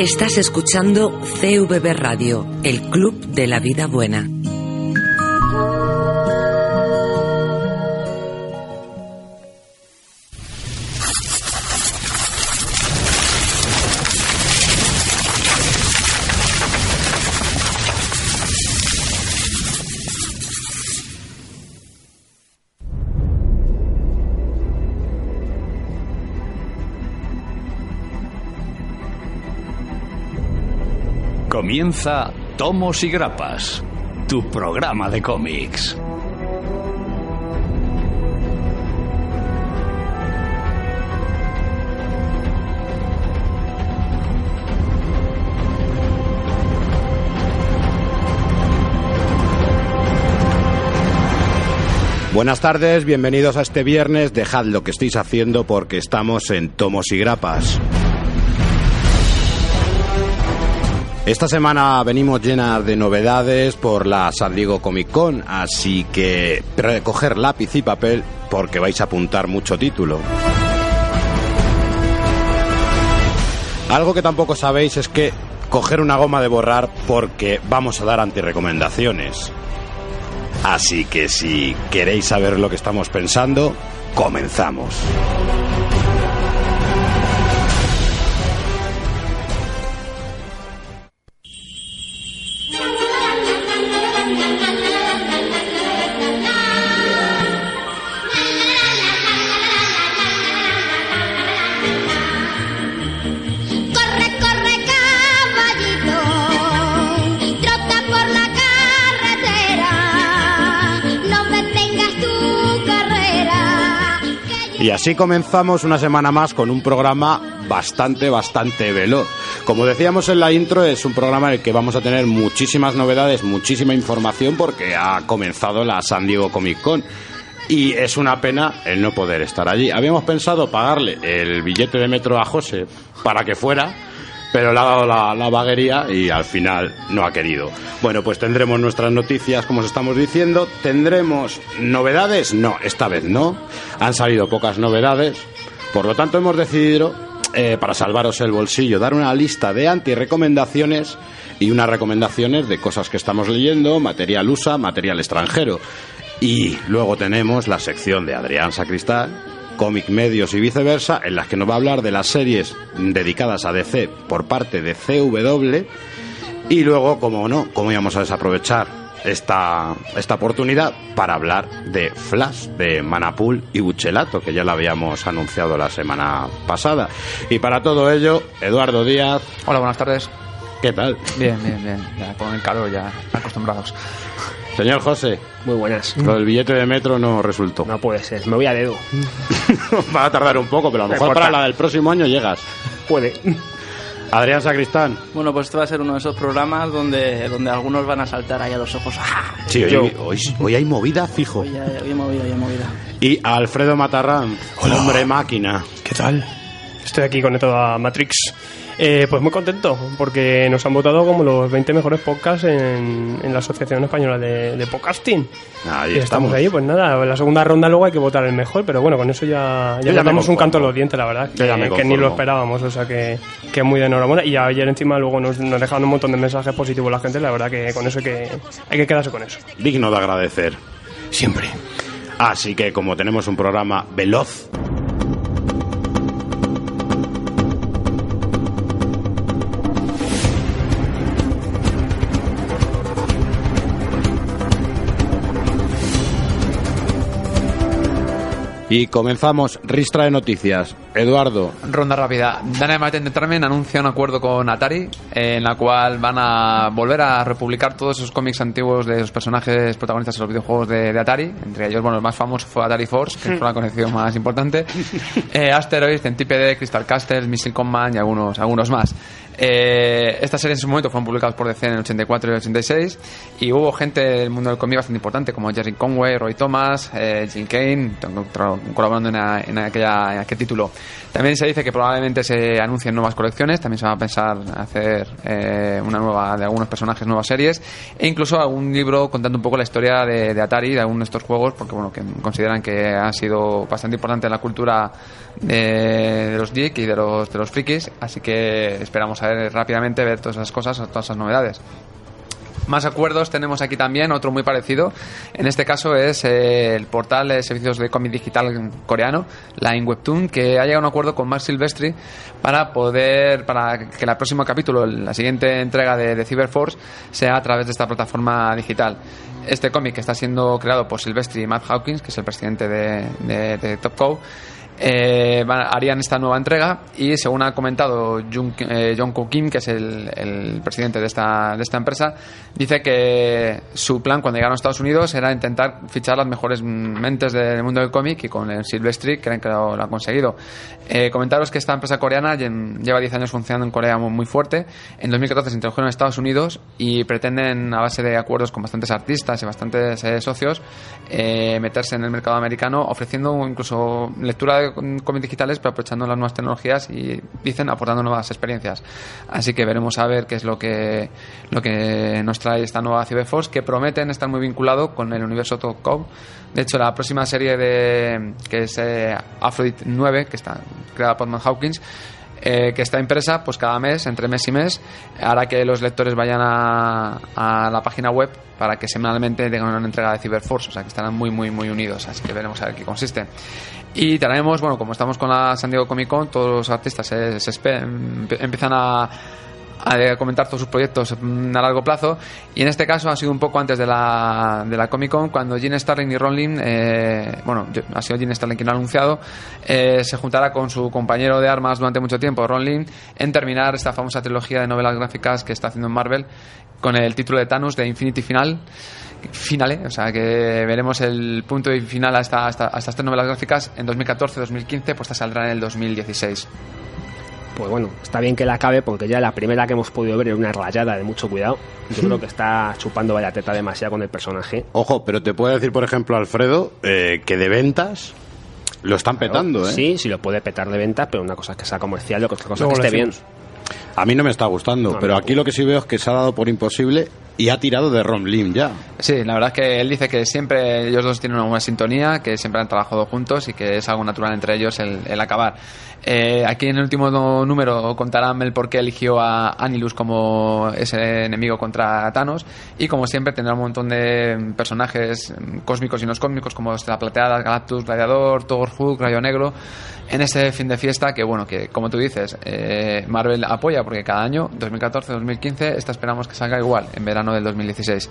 Estás escuchando CVB Radio, el Club de la Vida Buena. Comienza Tomos y Grapas, tu programa de cómics. Buenas tardes, bienvenidos a este viernes. Dejad lo que estéis haciendo porque estamos en Tomos y Grapas. Esta semana venimos llenas de novedades por la San Diego Comic Con, así que recoger lápiz y papel porque vais a apuntar mucho título. Algo que tampoco sabéis es que coger una goma de borrar porque vamos a dar antirecomendaciones. Así que si queréis saber lo que estamos pensando, comenzamos. Así comenzamos una semana más con un programa bastante, bastante veloz. Como decíamos en la intro, es un programa en el que vamos a tener muchísimas novedades, muchísima información porque ha comenzado la San Diego Comic Con. Y es una pena el no poder estar allí. Habíamos pensado pagarle el billete de metro a José para que fuera, pero le ha dado la, la vaguería y al final no ha querido. Bueno, pues tendremos nuestras noticias, como os estamos diciendo. ¿Tendremos novedades? No, esta vez no. Han salido pocas novedades. Por lo tanto, hemos decidido, eh, para salvaros el bolsillo, dar una lista de anti-recomendaciones y unas recomendaciones de cosas que estamos leyendo, material USA, material extranjero. Y luego tenemos la sección de Adrián Sacristán, cómic medios y viceversa, en las que nos va a hablar de las series dedicadas a DC por parte de CW. Y luego, como no, cómo íbamos a desaprovechar esta, esta oportunidad para hablar de Flash, de Manapul y Buchelato, que ya lo habíamos anunciado la semana pasada. Y para todo ello, Eduardo Díaz, Hola, buenas tardes. ¿qué tal? Bien, bien, bien. Ya con el calor ya acostumbrados. Señor José, Muy buenas. lo del billete de metro no resultó. No puede ser, me voy a dedo. Va a tardar un poco, pero a lo Me mejor para la del próximo año llegas. Puede. Adrián Sacristán. Bueno, pues este va a ser uno de esos programas donde, donde algunos van a saltar ahí a los ojos. ¡Ah! Sí, hoy, hoy, hoy hay movida fijo. Hoy, hay- movida, hoy he movida. Y Alfredo Matarrán, hombre máquina. ¿Qué tal? Estoy aquí conectado a Matrix. Eh, pues muy contento, porque nos han votado como los 20 mejores podcasts en, en la Asociación Española de, de Podcasting. Ahí y estamos ahí, pues nada, en la segunda ronda luego hay que votar el mejor, pero bueno, con eso ya, ya, ya damos un canto en los dientes, la verdad, que, que ni lo esperábamos, o sea que, que muy de enhorabuena. Y ayer encima luego nos, nos dejaron un montón de mensajes positivos la gente, la verdad que con eso hay que, hay que quedarse con eso. Digno de agradecer. Siempre. Así que como tenemos un programa veloz, y comenzamos ristra de noticias. Eduardo, Ronda rápida. Dynamite Entertainment anuncia un acuerdo con Atari eh, en la cual van a volver a republicar todos esos cómics antiguos de los personajes protagonistas de los videojuegos de, de Atari. Entre ellos, bueno, el más famoso fue Atari Force, que fue la conexión más importante. Eh, Asteroid, Centipede, Crystal Castles, Missile Command y algunos, algunos más. Eh, estas series en su momento fueron publicadas por DC en el 84 y el 86 y hubo gente del mundo del cómic bastante importante como Jerry Conway, Roy Thomas, eh, Jim Kane, colaborando en aquella, en aquel título. También se dice que probablemente se anuncien nuevas colecciones, también se va a pensar hacer eh, una nueva de algunos personajes, nuevas series e incluso algún libro contando un poco la historia de, de Atari, de algunos de estos juegos, porque bueno, que consideran que ha sido bastante importante en la cultura de, los geek y de los, de los frikis, así que esperamos a ver rápidamente ver todas esas cosas, todas esas novedades. Más acuerdos tenemos aquí también, otro muy parecido. En este caso es eh, el portal de servicios de cómic digital coreano, la Webtoon, que ha llegado a un acuerdo con Mark Silvestri para poder, para que el próximo capítulo, la siguiente entrega de, de Cyberforce, sea a través de esta plataforma digital. Este cómic está siendo creado por Silvestri y Matt Hawkins, que es el presidente de, de, de eh, harían esta nueva entrega y según ha comentado Jung, eh, Kim, que es el, presidente de esta, de esta empresa, dice que su plan cuando llegaron a Estados Unidos era intentar fichar las mejores mentes del mundo del cómic y con el Silvestri creen que lo, lo han conseguido. Eh, comentaros que esta empresa coreana lle- lleva 10 años funcionando en Corea muy, fuerte. En 2014 se introdujeron en Estados Unidos y pretenden, a base de acuerdos con bastantes artistas y bastantes eh, socios, eh, meterse en el mercado americano ofreciendo incluso lectura de cómics digitales pero aprovechando las nuevas tecnologías y dicen aportando nuevas experiencias. Así que veremos a ver qué es lo que lo que nos trae esta nueva Cyberforce que prometen estar muy vinculado con el universo Top Cow de hecho la próxima serie de que es eh, Aphrodite 9 que está creada por Matt Hawkins eh, que esta empresa, pues cada mes, entre mes y mes, hará que los lectores vayan a, a la página web para que semanalmente tengan una entrega de Cyberforce, o sea que estarán muy, muy, muy unidos, así que veremos a ver qué consiste. Y traemos, bueno, como estamos con la San Diego Comic Con, todos los artistas se, empiezan a, comentar todos sus proyectos mm, a largo plazo. Y en este caso ha sido un poco antes de la, de la Comic Con cuando Gene Starling y Ron Lim eh, bueno, ha sido Gene Starling quien ha anunciado eh, se juntará con su compañero de armas durante mucho tiempo, Ron Lim en terminar esta famosa trilogía de novelas gráficas que está haciendo en Marvel con el título de Thanos de Infinity Final finale, o sea que veremos el punto y final a, esta, a esta- a estas tres novelas gráficas en 2014-2015, pues esta saldrá en el 2016. Pues bueno, está bien que la acabe porque ya la primera que hemos podido ver era una rayada de mucho cuidado. Yo creo que está chupando vaya teta demasiado con el personaje. Ojo, pero te puedo decir, por ejemplo, Alfredo, eh, que de ventas lo están petando, ¿eh? Sí, sí lo puede petar de ventas, pero una cosa es que sea comercial y otra cosa Luego es que esté bien. A mí no me está gustando, No, pero no. aquí lo que sí veo es que se ha dado por imposible y ha tirado de Ron Lim ya. Sí, la verdad es que él dice que siempre ellos dos tienen una buena sintonía, que siempre han trabajado juntos y que es algo natural entre ellos el, acabar. Eh, aquí en el último número contarán el por qué eligió a Anilus como ese enemigo contra Thanos y como siempre tendrá un montón de personajes cósmicos y no cósmicos como la Plateada, Galactus, Gladiador, Thor, Hulk, Rayo Negro en ese fin de fiesta que bueno, que como tú dices, eh, Marvel apoya porque cada año, 2014-2015, esta esperamos que salga igual en verano del 2016.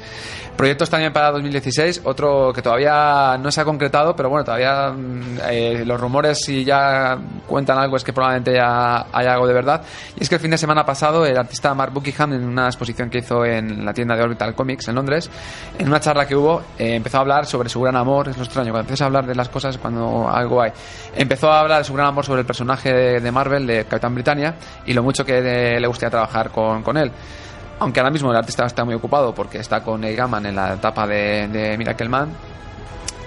Proyectos también para 2016, otro que todavía no se ha concretado, pero bueno, todavía mm, eh, los rumores si ya cuentan algo es que probablemente ya hay algo de verdad. Y es que el fin de semana pasado el artista Mark Buckingham en una exposición que hizo en la tienda de Orbital Comics en Londres, en una charla que hubo, eh, empezó a hablar sobre su gran amor, es lo extraño, cuando empiezas a hablar de las cosas cuando algo hay. Empezó a hablar de su gran amor sobre el personaje de, de Marvel, de Capitán Britannia, y lo mucho que eh, le gustaría trabajar con, con él. Aunque ahora mismo el artista está muy ocupado porque está con Neil Gaiman en la etapa de, de Miracle Man,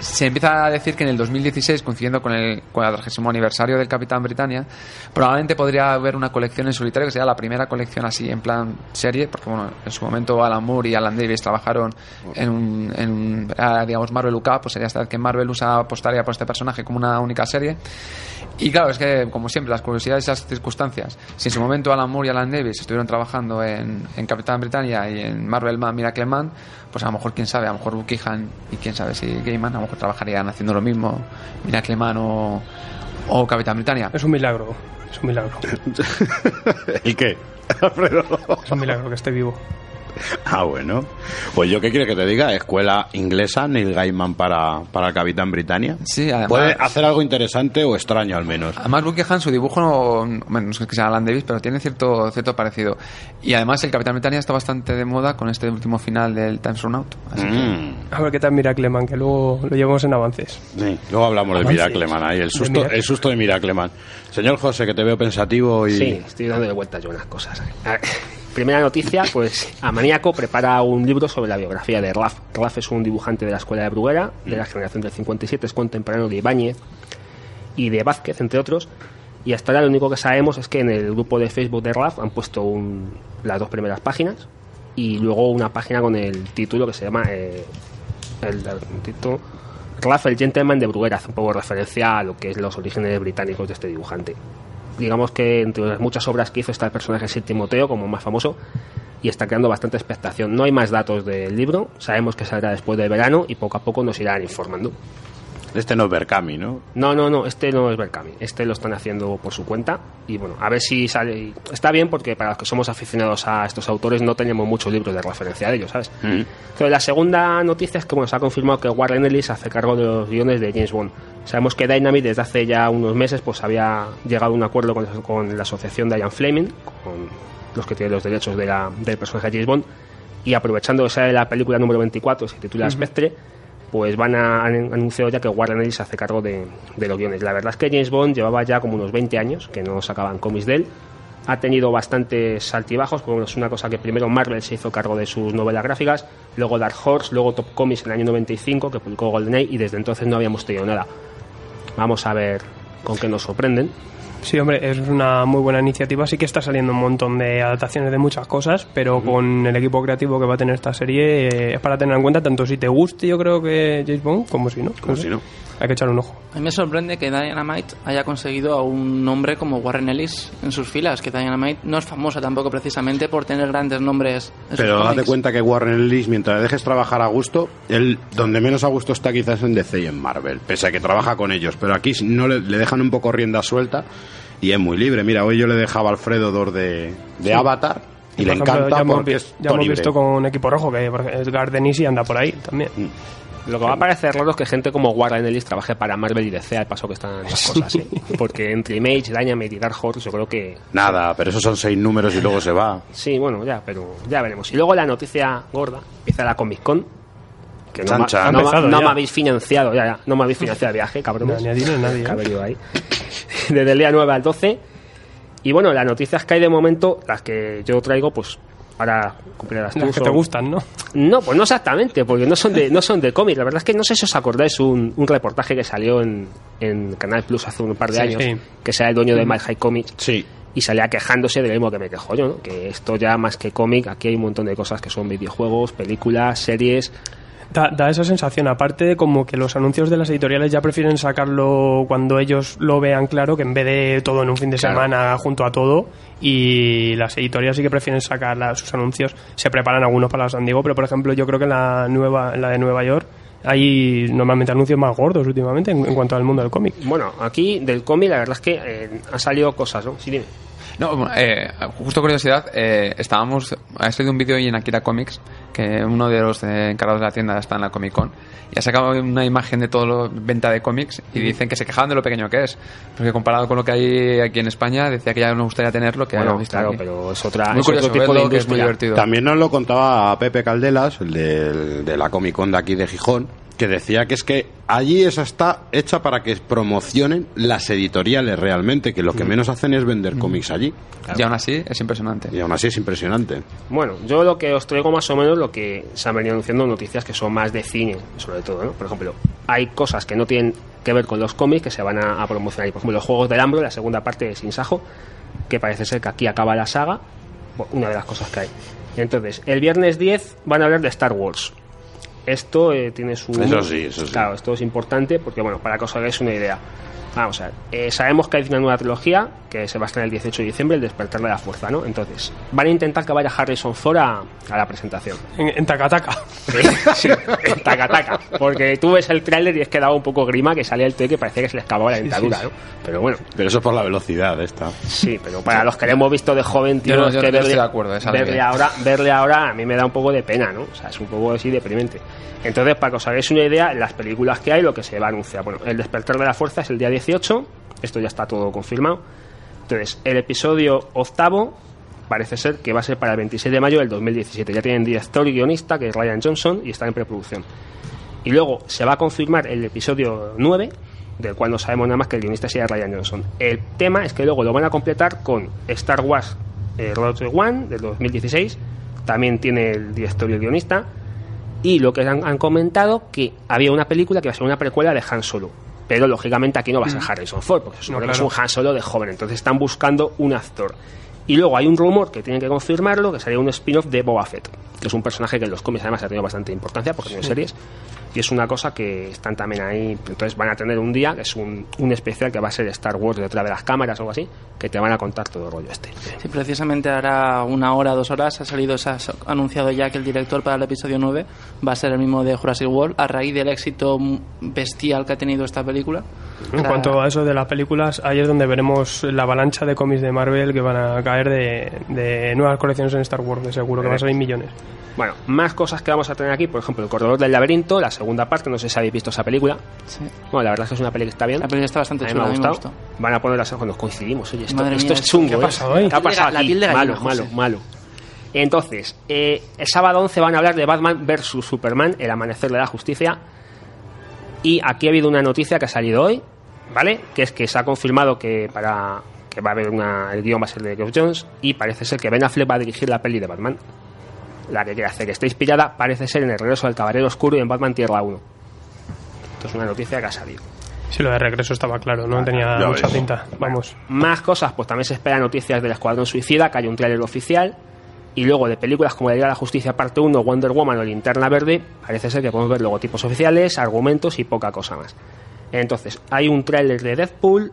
se empieza a decir que en el 2016, coincidiendo con el, con el 30 aniversario del Capitán Britannia, probablemente podría haber una colección en solitario que sería la primera colección así en plan serie, porque bueno, en su momento Alan Moore y Alan Davis trabajaron en un, en un, ah, digamos, Marvel UK, pues sería esta vez que Marvel usa apostaría por este personaje como una única serie. Y claro, es que, como siempre, las curiosidades y las circunstancias. Si en su momento Alan Moore y Alan Davis estuvieron trabajando en, en Capitán Britannia y en Marvel Man, Miracle Man, pues a lo mejor, quién sabe, a lo mejor Buckingham y quién sabe si Gaiman a lo mejor trabajarían haciendo lo mismo, Miracle Man o, o Capitán Britannia. Es un milagro. Es un milagro. ¿Y qué? Alfredo. Es un milagro que esté vivo. Ah, bueno. Pues yo qué quiere que te diga, escuela inglesa, Neil Gaiman para, para el Capitán Britannia. Sí, además- Puede hacer algo interesante o extraño al menos. Además, Buckingham, su dibujo, no, bueno, no es que sea Alan Davis, pero tiene cierto, cierto parecido. Y además, el Capitán Britannia está bastante de moda con este último final del Times Run Out. Así que- Mm, A ver qué tal Miracleman, que luego lo llevamos en avances. sí. Luego hablamos de Avances. Miracleman ahí, el susto, Miracle- el susto de Miracleman. Señor José, que te veo pensativo y... Sí, estoy dando de vueltas yo unas cosas. Primera noticia, pues Amaníaco prepara un libro sobre la biografía de Raf. Raf es un dibujante de la escuela de Bruguera, de la generación del 57, es contemporáneo de Ibáñez y de Vázquez, entre otros. Y hasta ahora lo único que sabemos es que en el grupo de Facebook de Raf han puesto un- las dos primeras páginas y luego una página con el título que se llama eh, el, el título Raf el Gentleman de Bruguera, hace un poco referencia a lo que es los orígenes británicos de este dibujante. Digamos que entre las muchas obras que hizo está el personaje Sir Timoteo como más famoso y está creando bastante expectación. No hay más datos del libro, sabemos que saldrá después del verano y poco a poco nos irán informando. Este no es Berkami, ¿no? No, no, no, este no es Berkami. Este lo están haciendo por su cuenta. Y bueno, a ver si sale. Está bien porque para los que somos aficionados a estos autores no tenemos muchos libros de referencia de ellos, ¿sabes? Mm. Pero la segunda noticia es que bueno, se ha confirmado que Warren Ellis hace cargo de los guiones de James Bond. Sabemos que Dynamite desde hace ya unos meses pues había llegado a un acuerdo con, con la asociación de Ian Fleming, con los que tienen los derechos de la- del personaje de James Bond, y aprovechando esa de la película número 24, se titula Spectre, pues van a han anunciado ya que Warren Ellis hace cargo de, de los guiones. La verdad es que James Bond llevaba ya como unos 20 años que no sacaban cómics de él. Ha tenido bastantes altibajos, como es una cosa que primero Marvel se hizo cargo de sus novelas gráficas, luego Dark Horse, luego Top Comics en el año 95, que publicó GoldenEye, y desde entonces no habíamos tenido nada. Vamos a ver con qué nos sorprenden. Sí, hombre, es una muy buena iniciativa. Sí que está saliendo un montón de adaptaciones de muchas cosas, pero con el equipo creativo que va a tener esta serie eh, es para tener en cuenta tanto si te guste, yo creo que James Bond, como si no. Como si no. Hay que echar un ojo. A mí me sorprende que Dynamite haya conseguido a un nombre como Warren Ellis en sus filas, que Dynamite no es famosa tampoco precisamente por tener grandes nombres en sus Pero date cuenta que Warren Ellis, mientras le dejes trabajar a gusto, él donde menos a gusto está quizás en DC y en Marvel, pese a que trabaja con ellos. Pero aquí no le, le dejan un poco rienda suelta y es muy libre. Mira, hoy yo le dejaba a Alfredo dos de, de Avatar y le Por ejemplo, encanta ya hemos, porque vi- es ya hemos visto con Equipo Rojo que por ejemplo, Edgar Denisi anda por ahí también. Lo que va a parecer raro es que gente como Warren Ellis trabaje para Marvel y DC al paso que están las cosas, ¿eh? Porque entre Image, Dynamite y Dark Horse yo creo que... Nada, pero esos son seis números y luego se va. Sí, bueno, ya, pero ya veremos. Y luego la noticia gorda, empieza la Comic Con, que no, Chan, ma- chan. no empezado me habéis financiado, ya, ya, no me habéis financiado el viaje, cabrones. No, ni a a nadie, ¿eh? ahí. Desde el día 9 al 12. Y bueno, las noticias que hay de momento, las que yo traigo, pues ahora cumplirás. Las que te gustan, ¿no? no, pues no exactamente, porque no son de, no son de cómic. La verdad es que no sé si os acordáis un, un reportaje que salió en, en Canal Plus hace un par de Sí, años, sí. que sea el dueño de My High Comics, Sí. y salía quejándose de lo mismo que me quejo yo, ¿no? que esto ya más que cómic, aquí hay un montón de cosas que son videojuegos, películas, series. Da, da esa sensación, aparte de como que los anuncios de las editoriales ya prefieren sacarlo cuando ellos lo vean claro, que en vez de todo en un fin de Claro. semana junto a todo, y las editoriales sí que prefieren sacar la- sus anuncios, se preparan algunos para San Diego, pero por ejemplo yo creo que en la, nueva, en la de Nueva York hay normalmente anuncios más gordos últimamente en, en cuanto al mundo del cómic. Bueno, aquí del cómic la verdad es que eh, han salido cosas, ¿no? Sí, dime. No, eh, justo curiosidad, eh, estábamos, ha salido un vídeo hoy en Akira Comics, que uno de los eh, encargados de la tienda está en la Comic Con, y ha sacado una imagen de todo lo venta de cómics, y dicen que se quejaban de lo pequeño que es, porque comparado con lo que hay aquí en España, decía que ya no gustaría tenerlo, que Bueno, claro, aquí. pero es otra Muy es curioso, otro tipo de verlo, que es muy divertido. También nos lo contaba Pepe Caldelas, el del- de, la Comic Con de aquí de Gijón, que decía que es que allí esa está hecha para que promocionen las editoriales realmente, que lo que menos hacen es vender cómics allí. Y aún así es impresionante. Y aún así es impresionante. Bueno, yo lo que os traigo más o menos lo que se han venido anunciando noticias que son más de cine, sobre todo, ¿no? Por ejemplo, hay cosas que no tienen que ver con los cómics que se van a, a promocionar. Y, Por ejemplo, los Juegos del Hambre, la segunda parte de Sin Sajo, que parece ser que aquí acaba la saga, bueno, una de las cosas que hay. Entonces, el viernes 10 van a hablar de Star Wars. Esto eh, tiene su... Eso sí, eso sí. Claro, esto es importante porque, bueno, para que os hagáis una idea. Vamos a ver, eh, sabemos que hay una nueva trilogía que se va a estrenar el 18 de diciembre, El despertar de la fuerza, ¿no? Entonces, van a intentar que vaya Harrison Ford a, a la presentación. En, en Takataka. Sí, taca taca. Porque tú ves el tráiler y es que daba un poco grima que salía el tío que parecía que se le escapaba la dentadura, ¿no? Pero bueno, Pero eso es por la velocidad esta. sí, pero para los que le hemos visto de joven, tío, Yo no- es yo- que yo verle, estoy de acuerdo, verle ahora, verle ahora a mí me da un poco de pena, ¿no? O sea, es un poco así deprimente. Entonces, para que os hagáis una idea, las películas que hay, lo que se va a anunciar. Bueno, El despertar de la fuerza es el día 18, esto ya está todo confirmado. Entonces, el episodio octavo parece ser que va a ser para el 26 de mayo del 2017. Ya tienen director y guionista, que es Ryan Johnson, y está en preproducción. Y luego se va a confirmar el episodio 9, del cual no sabemos nada más que el guionista sea Ryan Johnson. El tema es que luego lo van a completar con Star Wars eh, Rogue One del 2016, también tiene el director y el guionista, y lo que han, han comentado que había una película que va a ser una precuela de Han Solo. Pero lógicamente aquí no va a ser Harrison Ford, porque claro. es un Han Solo de joven, entonces están buscando un actor. Y luego hay un rumor que tienen que confirmarlo, que sería un spin-off de Boba Fett, que es un personaje que en los cómics además ha tenido bastante importancia porque tiene series. Y es una cosa que están también ahí. Entonces van a tener un día, que es un, un especial que va a ser Star Wars detrás de las cámaras o algo así, que te van a contar todo el rollo este. Sí, precisamente hará una hora, dos horas, ha salido, se ha anunciado ya que el director para el episodio 9 va a ser el mismo de Jurassic World, a raíz del éxito bestial que ha tenido esta película. En cuanto a eso de las películas, ahí es donde veremos la avalancha de cómics de Marvel que van a caer de, de nuevas colecciones en Star Wars, de seguro, que van a salir millones. Bueno, más cosas que vamos a tener aquí, por ejemplo, El Corredor del Laberinto, la segunda parte, no sé si habéis visto esa película. sí. Bueno, la verdad es que es una película que está bien. La película está bastante a mí chula, me ha me gustado. Van a poner las cuando coincidimos. Oye, esto, esto mía, es chungo. ¿qué ha ¿eh? pasado hoy? ¿Qué ha pasado La aquí? piel de gallina, malo, malo, malo. Entonces, eh, el sábado 11 van a hablar de Batman versus Superman, el amanecer de la justicia. Y aquí ha habido una noticia que ha salido hoy, ¿vale? Que es que se ha confirmado que para que va a haber una, el guion va a ser de Geoff Jones y parece ser que Ben Affleck va a dirigir la peli de Batman. La que quiere hacer, que está inspirada, parece ser en el regreso del Caballero Oscuro y en Batman Tierra 1. Esto es una noticia que ha salido. Si lo de regreso estaba claro, no tenía ya mucha ves. cinta. Vamos. Más cosas, pues también se esperan noticias del Escuadrón Suicida, que hay un tráiler oficial. Y luego de películas como La Liga de la Justicia parte 1, Wonder Woman o Linterna Verde, parece ser que podemos ver logotipos oficiales, argumentos y poca cosa más. Entonces, hay un tráiler de Deadpool.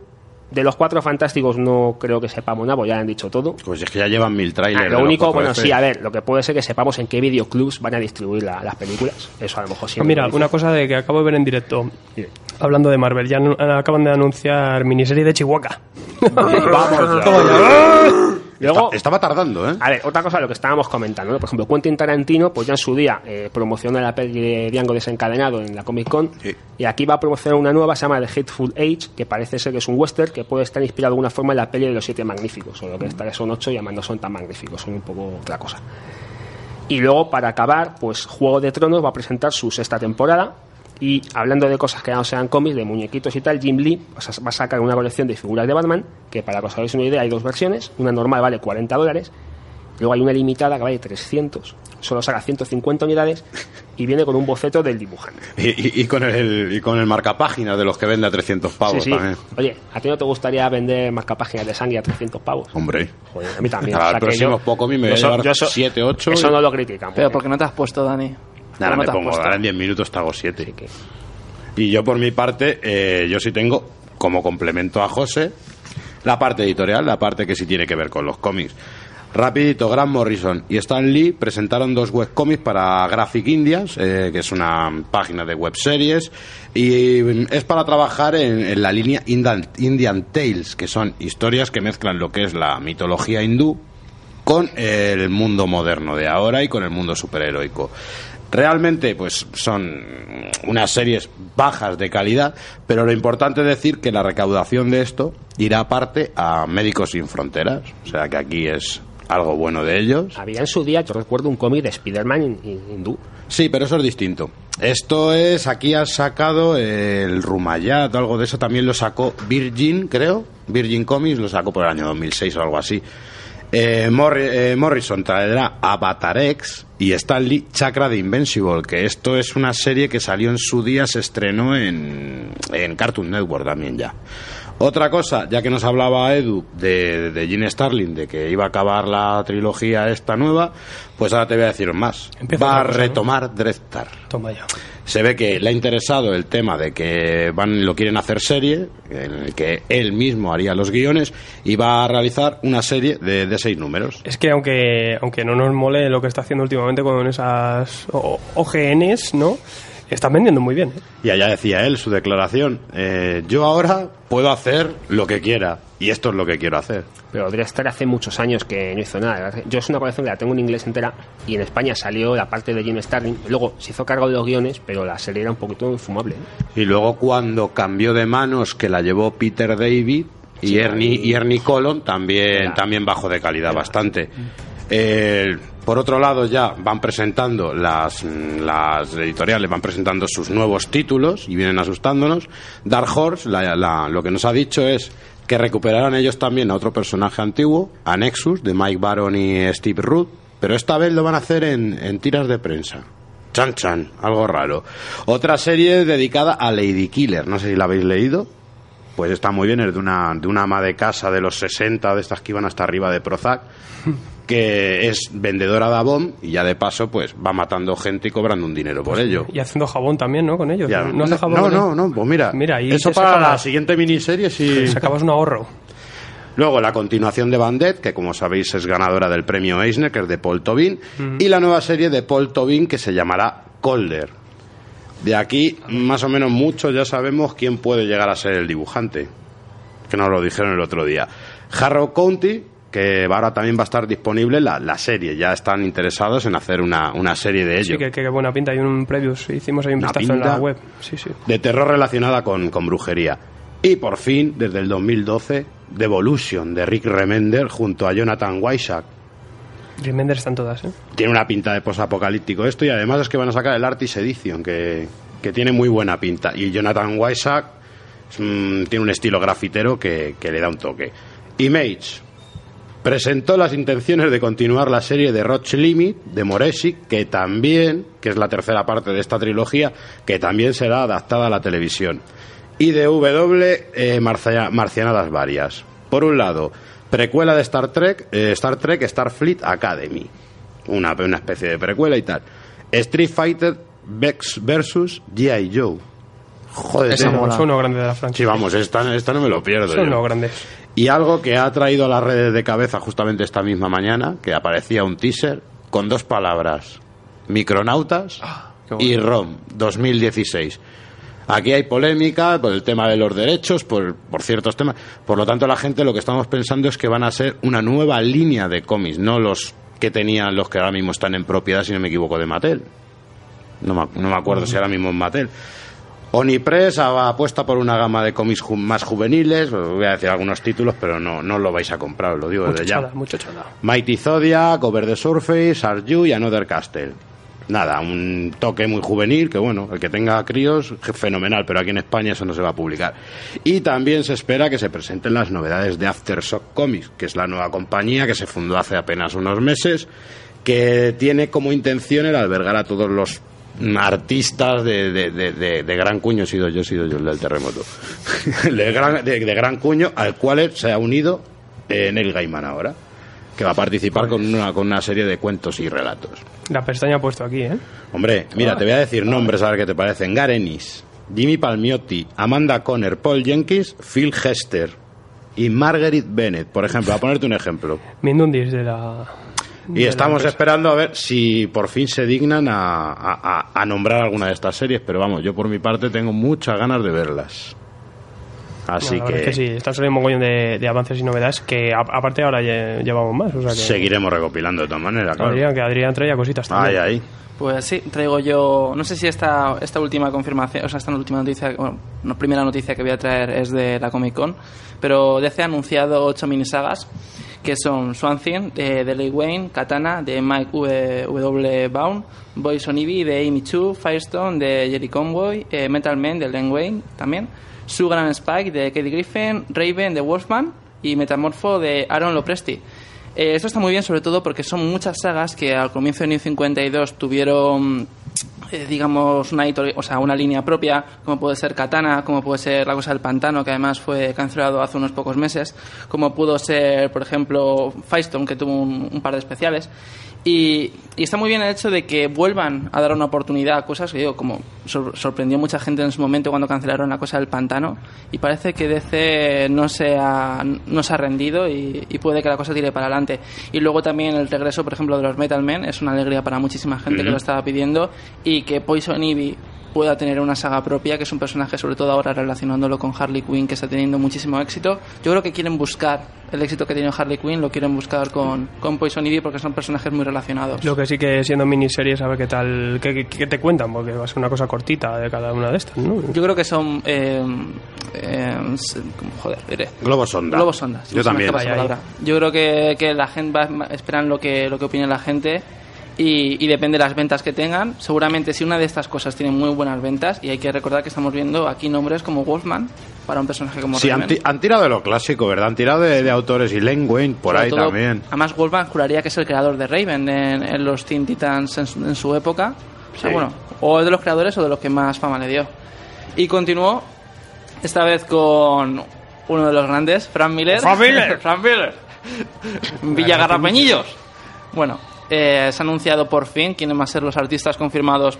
De los cuatro fantásticos no creo que sepamos nada, pues ya han dicho todo. Pues es que ya llevan mil Ah, trailers. de lo único, bueno, sí, a ver, lo que puede ser que sepamos en qué videoclubs van a distribuir la- las películas. Eso a lo mejor sí. Ah, Mira, una cosa de que acabo de ver en directo. Sí. Hablando de Marvel, ya acaban de anunciar miniserie de Chihuahua. Vamos. Luego, Está- estaba tardando, ¿eh? A ver, otra cosa de lo que estábamos comentando, ¿no? Por ejemplo, Quentin Tarantino, pues ya en su día eh, promocionó la peli de Django desencadenado en la Comic Con. Sí. Y aquí va a promocionar una nueva, se llama The Hateful Age, que parece ser que es un western que puede estar inspirado de alguna forma en la peli de los siete magníficos. O lo que que son ocho y además no son tan magníficos, son un poco otra cosa. Y luego, para acabar, pues Juego de Tronos va a presentar su sexta temporada. Y hablando de cosas que ya no sean cómics, de muñequitos y tal, Jim Lee va a sacar una colección de figuras de Batman, que para que os hagáis una idea hay dos versiones. Una normal vale 40 dólares, luego hay una limitada que vale 300, solo saca 150 unidades y viene con un boceto del dibujante. Y, y- y con el, y con el marcapáginas de los que vende a 300 pavos Sí, sí. también. Oye, ¿a ti no te gustaría vender marcapáginas de sangre a 300 pavos? Hombre. Joder, a mí también. Al O sea, que próximo yo- poco me voy a llevar yo eso- 7, 8. Eso no lo critican. Pero porque no te has puesto, Dani. Ahora me pongo, ahora en 10 minutos te hago 7. que- Y yo por mi parte, eh, yo sí tengo como complemento a José la parte editorial, la parte que sí tiene que ver con los cómics. Rapidito, Grant Morrison y Stan Lee presentaron dos webcomics para Graphic Indias, eh, que es una página de webseries, y mm, es para trabajar en, en la línea Indian, Indian Tales, que son historias que mezclan lo que es la mitología hindú con el mundo moderno de ahora y con el mundo superheroico. Realmente, pues son unas series bajas de calidad, pero lo importante es decir que la recaudación de esto irá aparte a Médicos Sin Fronteras, o sea que aquí es algo bueno de ellos. Había en su día, yo recuerdo un cómic de Spider-Man hin- hin- hindú. Sí, pero eso es distinto. Esto es, aquí has sacado el Rumayat algo de eso, también lo sacó Virgin, creo. Virgin Comics lo sacó por el año 2006 o algo así. Eh, Morri- eh, Morrison traerá Avatar X y Stanley Chakra de Invincible, que esto es una serie que salió en su día, se estrenó en, en Cartoon Network también ya. Otra cosa, ya que nos hablaba Edu de, de Gene Starling, de que iba a acabar la trilogía esta nueva, pues ahora te voy a decir más. Empieza Va a cosa, ¿no? retomar Dreadstar. Toma ya. Se ve que le ha interesado el tema de que van lo quieren hacer serie, en el que él mismo haría los guiones y va a realizar una serie de, de seis números. Es que aunque, aunque no nos mole lo que está haciendo últimamente con esas OGNs, ¿no? Están vendiendo muy bien. ¿eh? Y allá decía él su declaración, eh, yo ahora puedo hacer lo que quiera y esto es lo que quiero hacer. Pero Dreadstar hace muchos años que no hizo nada. Yo es una colección que la tengo en inglés entera y en España salió la parte de Jim Starlin. Luego se hizo cargo de los guiones, pero la serie era un poquito infumable. ¿eh? Y luego cuando cambió de manos, que la llevó Peter David y, Sí, Ernie, y Ernie Colon, también, también bajó de calidad bastante. Eh, por otro lado, ya van presentando las, mm, las editoriales, van presentando sus nuevos títulos y vienen asustándonos. Dark Horse, la- la- lo que nos ha dicho es que recuperarán ellos también a otro personaje antiguo, a Nexus, de Mike Baron y Steve Root, pero esta vez lo van a hacer en, en tiras de prensa. Chan Chan, algo raro. Otra serie dedicada a Lady Killer, no sé si la habéis leído. Pues está muy bien, es de una, de una ama de casa de los 60, de estas que iban hasta arriba de Prozac, que es vendedora de Avon y ya de paso pues va matando gente y cobrando un dinero por ello. Y haciendo jabón también, ¿no? Con ellos. Ya, ¿No, hace jabón no, con no, no, pues mira, Mira, ahí eso para la siguiente miniserie sí. Sacabas un ahorro. Luego la continuación de Bandit, que como sabéis es ganadora del premio Eisner, que es de Paul Tobin, y la nueva serie de Paul Tobin que se llamará Colder. De aquí, más o menos muchos ya sabemos quién puede llegar a ser el dibujante, que nos lo dijeron el otro día. Harrow County, que ahora también va a estar disponible la, la serie, ya están interesados en hacer una, una serie de ello. Sí, que, que buena pinta. Hay un preview. Hicimos ahí un Una vistazo en la web. Sí, sí. de terror relacionada con, con brujería. Y por fin, desde el 2012, Devolution de Rick Remender junto a Jonathan Weishak. Remender están todas, ¿eh? Tiene una pinta de posapocalíptico esto y además es que van a sacar el Artis Edition, que, que tiene muy buena pinta. Y Jonathan Weishak mm, tiene un estilo grafitero que, que le da un toque. Image presentó las intenciones de continuar la serie de Roach Limit de Moresi, que también, que es la tercera parte de esta trilogía, que también será adaptada a la televisión. Y de W, eh, Marcia- Marcianadas varias. Por un lado, precuela de Star Trek, eh, Star Trek Starfleet Academy. Una, una especie de precuela y tal. Street Fighter Vex versus G.I. Joe. Joder. Son unos grandes de la Sí, franquicia. vamos, esta, esta no me lo pierdo. Son yo. unos grandes. Y algo que ha traído a las redes de cabeza justamente esta misma mañana, que aparecía un teaser con dos palabras, Micronautas bueno. y ROM 2016. Aquí hay polémica por el tema de los derechos, por, por ciertos temas. Por lo tanto, la gente lo que estamos pensando es que van a ser una nueva línea de cómics, no los que tenían los que ahora mismo están en propiedad, si no me equivoco, de Mattel. No me, no me acuerdo si ahora mismo es Mattel. Onipress apuesta por una gama de cómics ju- más juveniles. Voy a decir algunos títulos, pero no, no lo vais a comprar, os lo digo Mucho desde ya. mucho chala. Mighty Zodiac, Over the Surface, Arju y Another Castle. Nada, un toque muy juvenil, que bueno, el que tenga críos, fenomenal, pero aquí en España eso no se va a publicar. Y también se espera que se presenten las novedades de Aftershock Comics, que es la nueva compañía que se fundó hace apenas unos meses, que tiene como intención el albergar a todos los artistas de, de- de- de- gran cuño, he sido yo, he sido yo el del terremoto, de, gran, de- gran cuño, al cual se ha unido eh, Neil Gaiman ahora, que va a participar con una, con una serie de cuentos y relatos. La pestaña ha puesto aquí, ¿eh? Hombre, mira, te voy a decir nombres a ver qué te parecen. Garenis, Jimmy Palmiotti, Amanda Conner, Paul Jenkins, Phil Hester y Marguerite Bennett, por ejemplo, a ponerte un ejemplo. Mindundis de la. Y estamos esperando a ver si por fin se dignan a, a- nombrar alguna de estas series, pero vamos, yo por mi parte tengo muchas ganas de verlas. Así que, es que sí, están saliendo un mogollón de, de avances y novedades que a- aparte ahora lle- llevamos más. O sea que seguiremos recopilando de todas maneras, claro. Adrián, que Adrián traía cositas también. ahí. Pues sí, traigo yo, no sé si esta, esta última confirmación, o sea, esta última noticia, bueno, la primera noticia que voy a traer es de la Comic Con, pero DC ha anunciado ocho minisagas, que son Swan Thing, de, de Lee Wayne, Katana, de Mike W. W. Baum, Boys on Ivy, de Amy Chu, Firestone, de Jerry Convoy, eh, Metal Man, de Len Wayne, también, Sugar and Spike, de Katie Griffin, Raven, de Wolfman, y Metamorfo, de Aaron Lopresti. Eh, esto está muy bien, sobre todo porque son muchas sagas que al comienzo de New 52 tuvieron, eh, digamos, una, o sea, una línea propia, como puede ser Katana, como puede ser La Cosa del Pantano, que además fue cancelado hace unos pocos meses, como pudo ser, por ejemplo, Firestone, que tuvo un, un par de especiales. Y, y está muy bien el hecho de que vuelvan a dar una oportunidad a cosas que digo, como sor- sorprendió mucha gente en su momento cuando cancelaron la cosa del pantano. Y parece que DC no se ha, no se ha rendido y, y puede que la cosa tire para adelante. Y luego también el regreso, por ejemplo, de los Metal Men es una alegría para muchísima gente que lo estaba pidiendo. Y que Poison Ivy pueda tener una saga propia, que es un personaje, sobre todo ahora relacionándolo con Harley Quinn, que está teniendo muchísimo éxito. Yo creo que quieren buscar el éxito que tenido Harley Quinn, lo quieren buscar con, con Poison Ivy porque son personajes muy relacionados. Lo que sí que siendo miniseries, a ver qué tal, qué, qué- qué te cuentan, porque va a ser una cosa cortita de cada una de estas, ¿no? Yo creo que son. Eh, eh, s- joder, diré. Globos sonda. Globos sonda. Yo también. Yo creo que, que la gente va, esperan lo que, lo que opine la gente y, y depende de las ventas que tengan. Seguramente si una de estas cosas tiene muy buenas ventas, y hay que recordar que estamos viendo aquí nombres como Wolfman para un personaje como Sí, han, Raven. ti- han tirado de lo clásico, ¿verdad? Han tirado de, de autores y Len Wayne por Sobre ahí todo, también. Además, Wolfman juraría que es el creador de Raven en, en los Teen Titans en su, en su época. O sea, Sí. bueno, o es de los creadores o de los que más fama le dio. Y continuó, esta vez con uno de los grandes, Frank Miller. Frank Miller. Frank Miller. Villagarrapeñillos. Bueno, eh, se ha anunciado por fin quiénes van a ser los artistas confirmados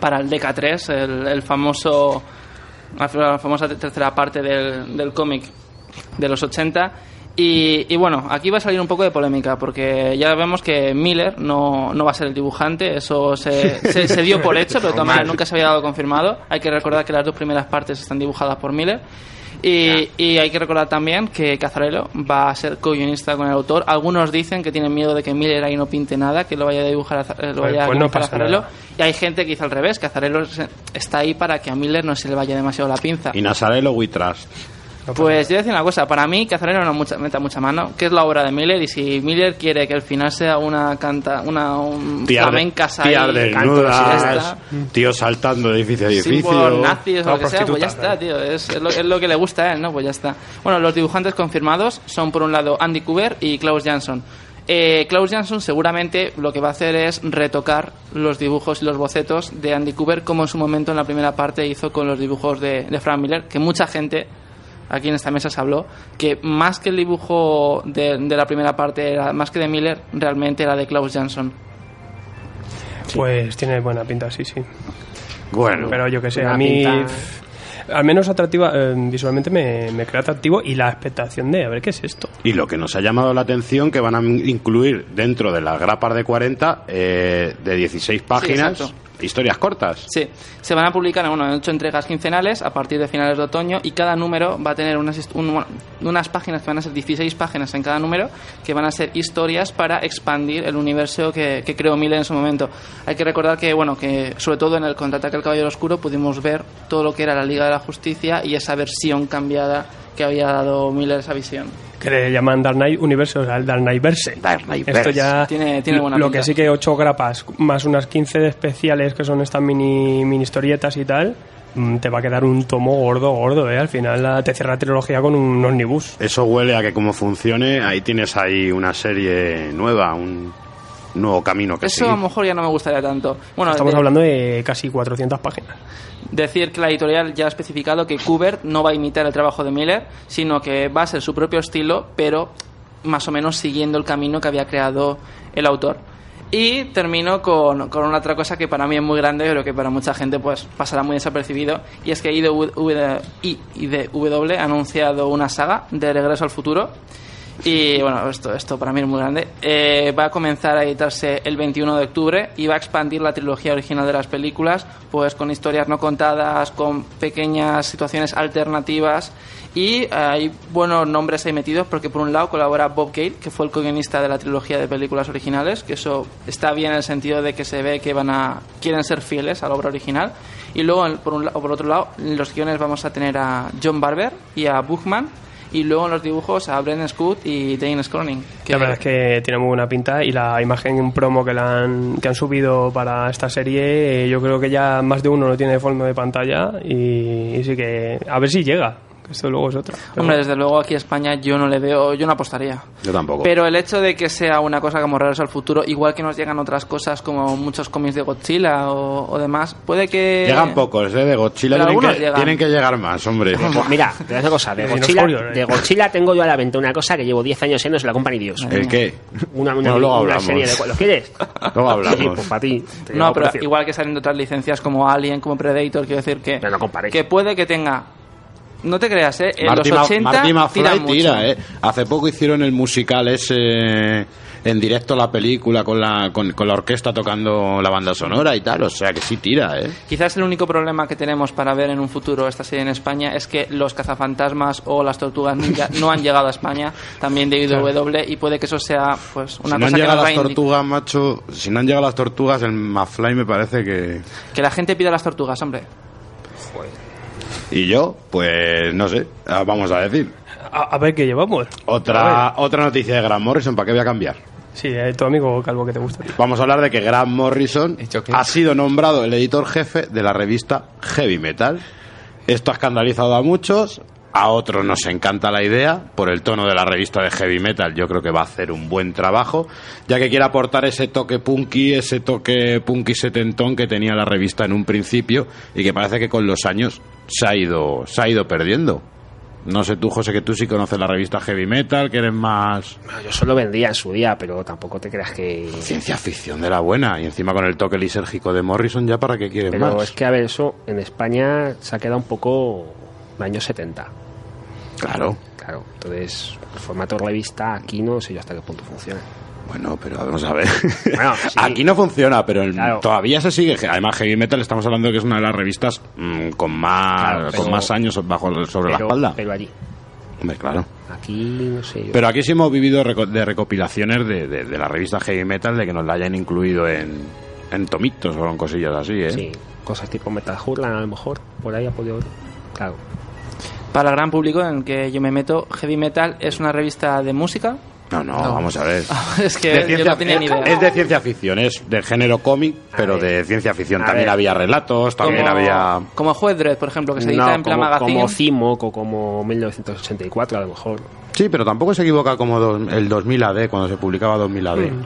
para el DK3, el, el famoso, la famosa tercera parte del, del cómic de los 80. Y, y bueno, aquí va a salir un poco de polémica, porque ya vemos que Miller no, no va a ser el dibujante, eso se, se, se dio por hecho, pero de nunca se había dado confirmado. Hay que recordar que las dos primeras partes están dibujadas por Miller. Y, y hay que recordar también que Cazarello va a ser co-guionista con el autor. Algunos dicen que tienen miedo de que Miller ahí no pinte nada, que lo vaya a dibujar, a- eh, lo Pues- vaya a pues no dibujar pasa Azzarello. nada. Y hay gente que dice al revés, se- está ahí para que a Miller no se le vaya demasiado la pinza. Y Nazarelo We Trust. Pues yo voy a decir una cosa, para mí Cazarello no mucha, meta mucha mano, que es la obra de Miller, y si Miller quiere que el final sea una canta, una un ya está. tíos saltando de edificio a edificio. nazis o lo que sea, pues ya prostituta, está, tío. Es, es lo, es lo que le gusta a él, ¿no? Pues ya está. Bueno, los dibujantes confirmados son por un lado Andy Cooper y Klaus Jansson. Eh, Klaus Jansson seguramente lo que va a hacer es retocar los dibujos y los bocetos de Andy Cooper como en su momento en la primera parte hizo con los dibujos de, de Frank Miller, que mucha gente aquí en esta mesa se habló que más que el dibujo de, de la primera parte, era, más que de Miller, realmente era de Klaus Jansson. Pues tiene buena pinta, sí, sí. Bueno, Pero yo que sé, a mí. pinta- Al menos atractiva, eh, visualmente me, me crea atractivo y la expectación de a ver qué es esto. y lo que nos ha llamado la atención que van a incluir dentro de las grapas de 40 eh, de 16 páginas. Historias cortas. Sí, se van a publicar bueno, en ocho entregas quincenales a partir de finales de otoño y cada número va a tener unas, unas páginas que van a ser 16 páginas en cada número que van a ser historias para expandir el universo que, que creó Miller en su momento. Hay que recordar que, bueno, que sobre todo en el Contraataque al Caballero Oscuro pudimos ver todo lo que era la Liga de la Justicia y esa versión cambiada que había dado Miller esa visión. Que le llaman Dark Knight Universe, o sea, el Dark Knight Verse. Dark Knight Esto ya. Tiene- tiene buena Lo pinta. que sí que ocho grapas, más unas 15 de especiales que son estas mini, mini historietas y tal, mm, te va a quedar un tomo gordo, gordo, ¿eh? Al final la- te cierra la trilogía con un omnibus. Eso huele a que como funcione, ahí tienes ahí una serie nueva, un nuevo camino que Eso a lo mejor ya no me gustaría tanto. Bueno, Estamos de- hablando de casi 400 páginas. Decir que la editorial ya ha especificado que Kubert no va a imitar el trabajo de Miller, sino que va a ser su propio estilo, pero más o menos siguiendo el camino que había creado el autor. Y termino con, con una otra cosa que para mí es muy grande, pero que para mucha gente pues pasará muy desapercibido, y es que IDW, IDW ha anunciado una saga de Regreso al Futuro, y bueno, esto, esto para mí es muy grande. Eh, va a comenzar a editarse el 21 de octubre y va a expandir la trilogía original de las películas, pues con historias no contadas, con pequeñas situaciones alternativas. Y eh, hay buenos nombres ahí metidos porque por un lado colabora Bob Gale, que fue el co-guionista de la trilogía de películas originales, que eso está bien en el sentido de que se ve que van a quieren ser fieles a la obra original. Y luego, por, un, por otro lado, en los guiones vamos a tener a John Barber y a Buchman, y luego en los dibujos a Brendan Scott y Dane Scroning. que- La verdad es que tiene muy buena pinta y la imagen en promo que, la han, que han subido para esta serie, eh, yo creo que ya más de uno lo tiene de fondo de pantalla y, y sí que a ver si llega. Esto luego es otra. Pero Hombre, desde luego aquí a España yo no le veo, yo no apostaría. Yo tampoco. Pero el hecho de que sea una cosa como Regreso al Futuro, igual que nos llegan otras cosas como muchos cómics de Godzilla o, o demás, puede que... Llegan pocos, ¿eh? De Godzilla tienen algunos que, llegan. tienen que llegar más, hombre. Pues mira, te voy a cosa. De Godzilla, ¿eh? de Godzilla tengo yo a la venta una cosa que llevo 10 años en, no se la compra ni Dios. ¿El qué? Una, una, Bueno, luego una hablamos. serie de... ¿Lo quieres? Luego hablamos. Sí, pues para ti. No, pero precio. igual que saliendo otras licencias como Alien, como Predator, quiero decir que... Pero no comparéis. Que puede que tenga... No te creas, ¿eh? En Marty, los Ma- 80 Marty tiran McFly mucho. tira, ¿eh? Hace poco hicieron el musical ese en directo la película con la, con, con la orquesta tocando la banda sonora y tal, o sea que sí tira, ¿eh? Quizás el único problema que tenemos para ver en un futuro esta serie en España es que los cazafantasmas o las tortugas ninja no han llegado a España, también de IW, y puede que eso sea pues una si no han que llegado nos las tortugas, macho, si no han llegado las tortugas, el McFly me parece que... Que la gente pida las tortugas, hombre. Y yo, pues no sé, ah, vamos a decir. a, a ver qué llevamos. Otra, otra noticia de Grant Morrison, ¿para qué voy a cambiar? Sí, eh, tu amigo Calvo que te gusta. Vamos a hablar de que Grant Morrison ha sido nombrado el editor jefe de la revista Heavy Metal. Esto ha escandalizado a muchos, a otros nos encanta la idea, por el tono de la revista de Heavy Metal yo creo que va a hacer un buen trabajo, ya que quiere aportar ese toque punky, ese toque punky setentón que tenía la revista en un principio y que parece que con los años se ha ido, se ha ido perdiendo. No sé tú, José, que tú sí conoces la revista Heavy Metal, que eres más yo solo vendía en su día, pero tampoco te creas que... ciencia ficción de la buena. Y encima con el toque lisérgico de Morrison, ¿ya para qué quieres Pero más? es que, a ver, eso en España se ha quedado un poco años 70. Claro. Claro, entonces el formato revista aquí no sé yo hasta qué punto funciona. Bueno, pero vamos a ver. Bueno, sí. Aquí no funciona, pero Claro. todavía se sigue. Además, Heavy Metal estamos hablando de que es una de las revistas mm, con más Claro, pero- con más años bajo sobre la espalda. pero allí, Hombre, claro. aquí no sé yo. Pero aquí sí hemos vivido reco- de recopilaciones de, de- de la revista Heavy Metal de que nos la hayan incluido en, en tomitos o en cosillas así, ¿eh? Sí, cosas tipo Metal Hurlan a lo mejor, por ahí ha podido... Claro. Para el gran público en el que yo me meto, Heavy Metal es una revista de música. No, no, vamos a ver. es que De yo ciencia- no tenía ni idea. Es de ciencia ficción, es de género cómic, pero de ciencia ficción. A También ver. había relatos, también como, había... como Juez Dredd, por ejemplo, que se edita No, en plan como, magazine. como Cimoc o como 1984 a lo mejor. Sí, pero tampoco se equivoca como dos- el 2000 AD, cuando se publicaba 2000 AD. Mm.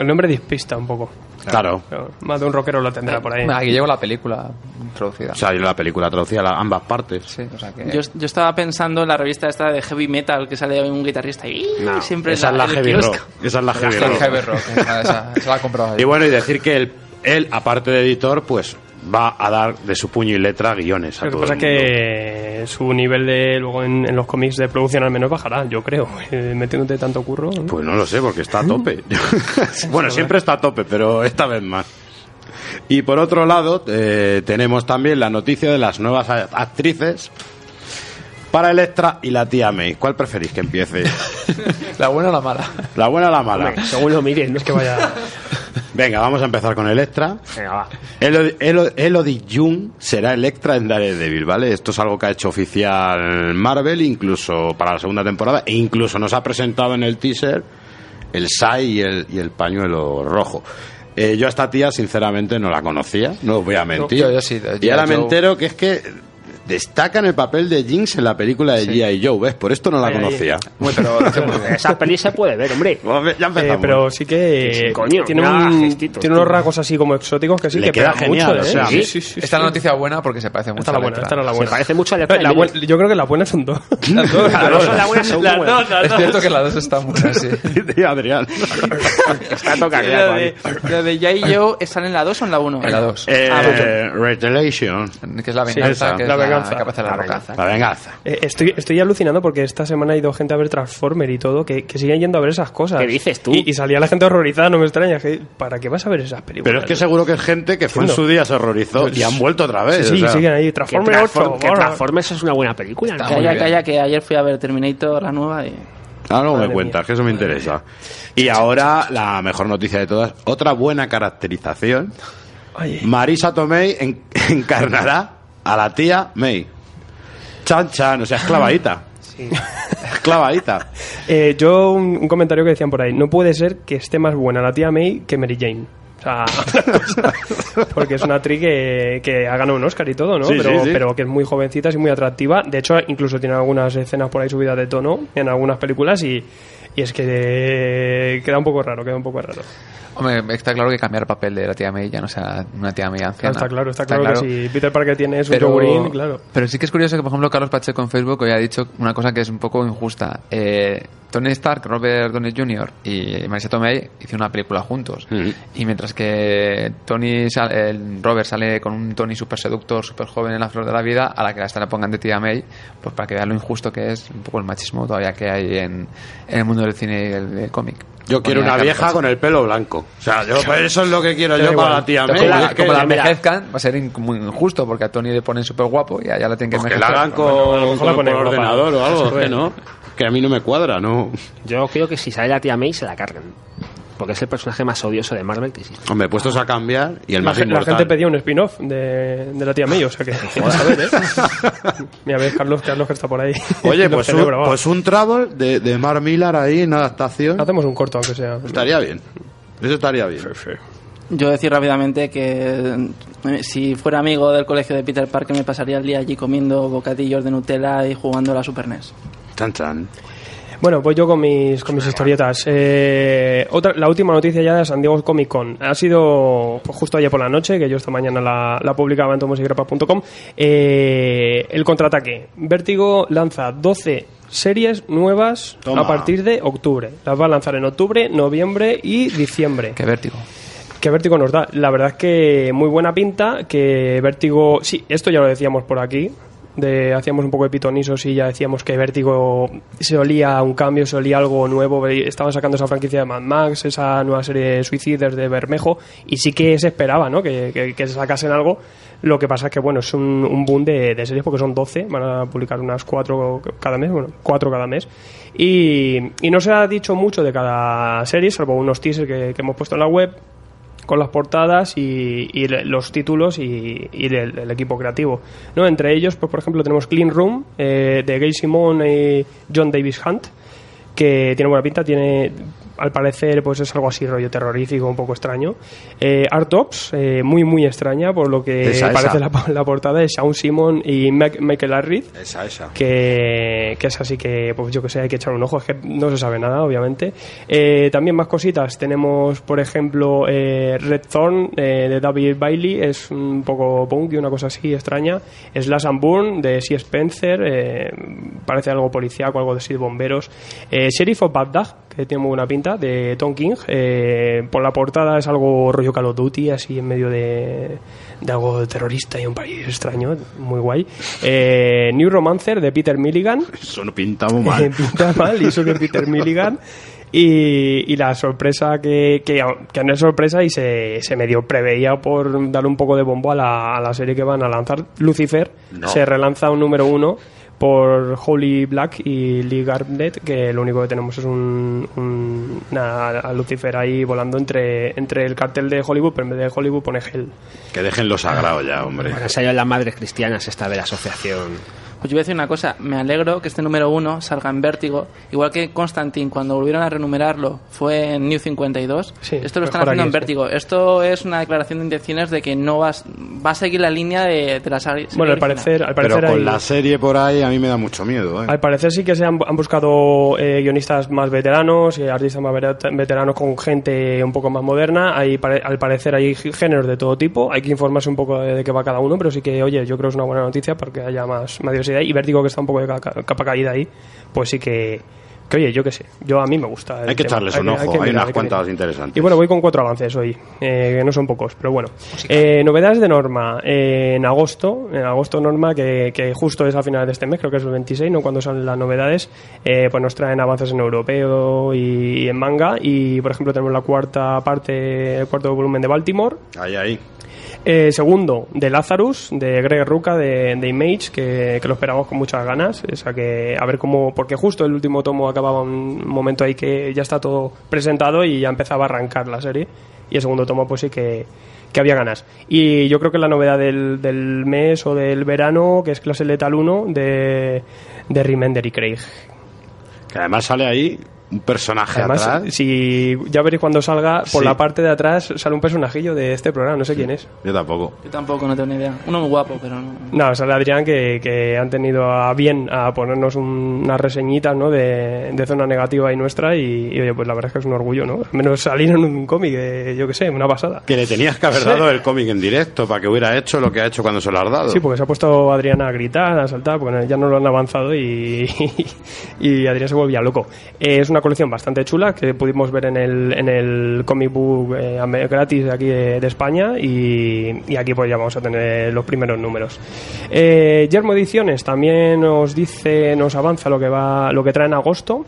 El nombre despista un poco. Claro. Más de un rockero lo tendrá por ahí. Aquí llevo la película introducida. O sea, la película traducía a ambas partes. sí, o sea que... Yo, yo estaba pensando en la revista esta de heavy metal que sale un guitarrista y No, siempre esa es en la el heavy kiosco. rock. Esa es la heavy rock. Heavy Rock, esa, esa- esa la he comprado Y yo. bueno, y decir que él, él, aparte de editor, pues va a dar de su puño y letra guiones a Lo que todo pasa es que su nivel de luego en, en los cómics de producción al menos bajará, yo creo. Eh, metiéndote tanto curro. ¿no? Pues no lo sé, porque está a tope. bueno, siempre está a tope, pero esta vez más. Y por otro lado, eh, tenemos también la noticia de las nuevas actrices para Electra y la tía May. ¿Cuál preferís que empiece? La buena o la mala. ¿La buena o la mala? Hombre, según lo miren, no es que vaya... Venga, vamos a empezar con Electra. Venga, va. Elodie, Elo- Elodie Jung será Electra en Daredevil, ¿vale? Esto es algo que ha hecho oficial Marvel, incluso para la segunda temporada, e incluso nos ha presentado en el teaser el Sai y el, y el pañuelo rojo. Eh, yo a esta tía, sinceramente, no la conocía, no os voy a mentir. yo- yo sí, de y ahora me entero que es que destaca en el papel de Jinx en la película de G.I. Joe, ¿ves? Por esto no la conocía. Muy, pero lo. Esa peli se puede ver, hombre. Ya empezamos. Eh, pero sí que Sí, coño, tiene, un- gestitos, tiene unos rasgos así como exóticos que sí Le que queda pegan genial, mucho, o ¿eh? sea, sí, sí, sí, Esta la noticia buena porque se parece mucho Esta es la a buena, esta era la Se buena. parece mucho a Eh, la y buena- yo creo que las buenas son dos. Las dos, Las dos son la buena, son Las dos, Es cierto que las dos están buenas, sí. Sí, Adrián. Está toca La de, la de Jay y Joe, ¿están en la 2 o en la 1? En la 2. Eh, Ah, bueno. Retaliation. Que es la venganza, la la, venganza. que la, venganza. La venganza. Eh, estoy, estoy alucinando porque esta semana ha ido gente a ver Transformer y todo, que, que siguen yendo a ver esas cosas. ¿Qué dices tú? Y, y salía la gente horrorizada, no me extraña. que- ¿Para qué vas a ver esas películas? Pero es que seguro que es gente que fue en No. su día, se horrorizó y han vuelto otra vez. Sí, sí, o sea. siguen ahí. Que, Transformer 8. Transform- que bueno. Transformers es una buena película. ¿no? Calla, calla, que ayer fui a ver Terminator, la nueva, y... Ah, luego me Madre cuentas, mía. que eso me interesa. Y ahora, la mejor noticia de todas, otra buena caracterización. Oye, Marisa Tomei en- encarnará a la tía May. Chan Chan, o sea, esclavadita. Esclavadita. eh, yo un, un comentario que decían por ahí. No puede ser que esté más buena la tía May que Mary Jane. O sea, porque es una actriz que, que ha ganado un Oscar y todo, ¿no? Sí, pero, sí, sí. pero que es muy jovencita, y muy atractiva. De hecho, incluso tiene algunas escenas por ahí subidas de tono en algunas películas y, y es que eh, queda un poco raro, queda un poco raro. Hombre, está claro que cambiar el papel de la tía May ya no sea una tía May anciana. está claro, está claro, que si Peter Parker tiene su pero, yogurín, claro. pero sí que es curioso que, por ejemplo, Carlos Pacheco en Facebook hoy ha dicho una cosa que es un poco injusta. Eh, Tony Stark, Robert Downey Jr. y Marisa Tomei hicieron una película juntos. Mm. Y mientras que Tony sal- el Robert sale con un Tony súper seductor, súper joven en la flor de la vida, a la que hasta le pongan de tía May, pues para que vean lo injusto que es un poco el machismo todavía que hay en, en el mundo del cine y el, del cómic. Yo quiero una a vieja con el pelo blanco. O sea, yo, pues eso es lo que quiero yo para la tía May. como, la, que- como la envejezcan, va a ser in- muy injusto porque a Tony le ponen súper guapo y a ella la tienen que pues que envejecer. la hagan Bueno, con, mejor con- ponen guapa. ordenador o algo, que no. Que a mí no me cuadra, ¿no? Yo creo que si sale la tía May se la cargan. Porque es el personaje más odioso de Marvel que existe. Hombre, puestos a cambiar y el La, más gen- la gente pedía un spin-off de, de la tía May, o sea que vamos a ver, ¿eh? Mira, ves, Carlos, Carlos que está por ahí. Oye, pues un, celebra, pues un travel de, de Mark Millar ahí en adaptación. Hacemos un corto, aunque sea. Estaría bien. Eso estaría bien. Yo decir rápidamente que eh, si fuera amigo del colegio de Peter Parker me pasaría el día allí comiendo bocadillos de Nutella y jugando a la Super NES. Chan chan. Bueno, pues yo con mis, con mis historietas. Eh, otra, la última noticia ya de San Diego Comic Con. Ha sido pues, justo ayer por la noche, que yo esta mañana la, la publicaba en tomosigrapa.com. Eh, el contraataque. Vértigo lanza 12 series nuevas Toma. a partir de octubre. Las va a lanzar en octubre, noviembre y diciembre. Qué vértigo. ¿Qué vértigo nos da? La verdad es que muy buena pinta, que vértigo... Sí, esto ya lo decíamos por aquí, de, hacíamos un poco de pitonisos y ya decíamos que vértigo se olía a un cambio, se olía a algo nuevo, estaban sacando esa franquicia de Mad Max, esa nueva serie de Suicides de Bermejo, y sí que se esperaba, ¿no? Que, que, que sacasen algo. Lo que pasa es que, bueno, es un, un boom de, series porque son 12, van a publicar unas 4 cada mes, bueno, 4 cada mes. Y, y no se ha dicho mucho de cada serie, salvo unos teasers que, hemos puesto en la web, con las portadas y, los títulos y, el, el equipo creativo. ¿no? Entre ellos, pues, por ejemplo, tenemos Clean Room eh, de Gay Simon y John Davis Hunt, que tiene buena pinta, tiene al parecer pues es algo así rollo terrorífico, un poco extraño. Eh, Art Ops, eh, muy muy extraña por lo que Esa, parece esa. La, la portada de Shaun Simon y Michael Arrid Esa, esa. que, que es así que, pues yo que sé, hay que echar un ojo, es que no se sabe nada, obviamente. Eh, también más cositas, tenemos, por ejemplo, eh, Red Thorn eh, de David Bailey, es un poco punk y una cosa así extraña. Slash and Burn de C. Spencer, eh, parece algo policíaco, algo de de bomberos. Sheriff of Baghdad, que tiene muy buena pinta, de Tom King. eh, por la portada es algo rollo Call of Duty, así en medio de, de algo terrorista y un país extraño, muy guay. Eh, New Romancer de Peter Milligan, Eso no pinta muy mal. pinta mal, y eso que Peter Milligan. Y, y la sorpresa que, que, que no es sorpresa y se, se medio preveía por darle un poco de bombo a la, a la serie que van a lanzar. Lucifer No. se relanza un número uno por Holy Black y Lee Garbett, que lo único que tenemos es un, un- una- a Lucifer ahí volando entre, entre el cartel de Hollywood, pero en vez de Hollywood pone Hell. Que dejen lo sagrado ya, hombre. Bueno, salido las madres cristianas esta de la asociación. Pues yo voy a decir una cosa, me alegro que este número uno salga en vértigo, igual que Constantine cuando volvieron a renumerarlo fue en New 52, Sí, esto lo están haciendo aquí, en sí. vértigo. Esto es una declaración de intenciones de que no vas, va a seguir la línea de, de la serie Bueno, al parecer, al Pero parecer con hay- la serie por ahí a mí me da mucho miedo, ¿eh? Al parecer sí que se han, han buscado eh, guionistas más veteranos y artistas más veter- veteranos con gente un poco más moderna. Hay, pare- al parecer hay géneros de todo tipo. Hay que informarse un poco de, de qué va cada uno, pero sí que, oye, yo creo que es una buena noticia porque haya más, más diversidad. Y Vértigo, que está un poco de ca- ca- capa caída ahí, pues sí que, que, oye, yo qué sé. Yo a mí me gusta. Hay que tema. echarles un ojo, hay unas cuantas mirar. interesantes. Y bueno, voy con cuatro avances hoy, eh, que no son pocos, pero bueno. Eh, novedades de Norma eh, en agosto, en agosto Norma, que, que justo es a finales de este mes, creo que es el 26, ¿no? Cuando salen las novedades, eh, pues nos traen avances en europeo y, y en manga. Y por ejemplo, tenemos la cuarta parte, el cuarto volumen de Baltimore. Ahí, ahí. Eh, segundo, de Lazarus, de Greg Ruca, de, de Image, que, lo esperamos con muchas ganas. O sea que, a ver cómo. Porque justo el último tomo acababa un momento ahí que ya está todo presentado y ya empezaba a arrancar la serie. Y el segundo tomo, pues sí que, que había ganas. Y yo creo que la novedad del, del mes o del verano, que es Clase Letal 1, de, de Remender y Craig. Que además sale ahí un personaje Además, atrás. si ya veréis cuando salga, por Sí. la parte de atrás sale un personajillo de este programa, no sé quién es. Yo tampoco. Yo tampoco, no tengo ni idea. Uno muy guapo, pero no. No, sale Adrián que, que han tenido a bien a ponernos un- unas reseñitas ¿no? de, de zona negativa y nuestra y, y, oye, pues la verdad es que es un orgullo, ¿no? Al menos salir en un cómic, eh, yo que sé, una pasada. Que le tenías que haber dado el cómic en directo para que hubiera hecho lo que ha hecho cuando se lo has dado. Sí, porque se ha puesto Adrián a gritar, a saltar, porque ya no lo han avanzado y, y Adrián se volvía loco. Eh, es una colección bastante chula que pudimos ver en el, en el comic book eh, gratis de aquí de, de España y, y aquí pues ya vamos a tener los primeros números. Eh, Yermo Ediciones también nos dice, nos avanza lo que va, lo que trae en agosto.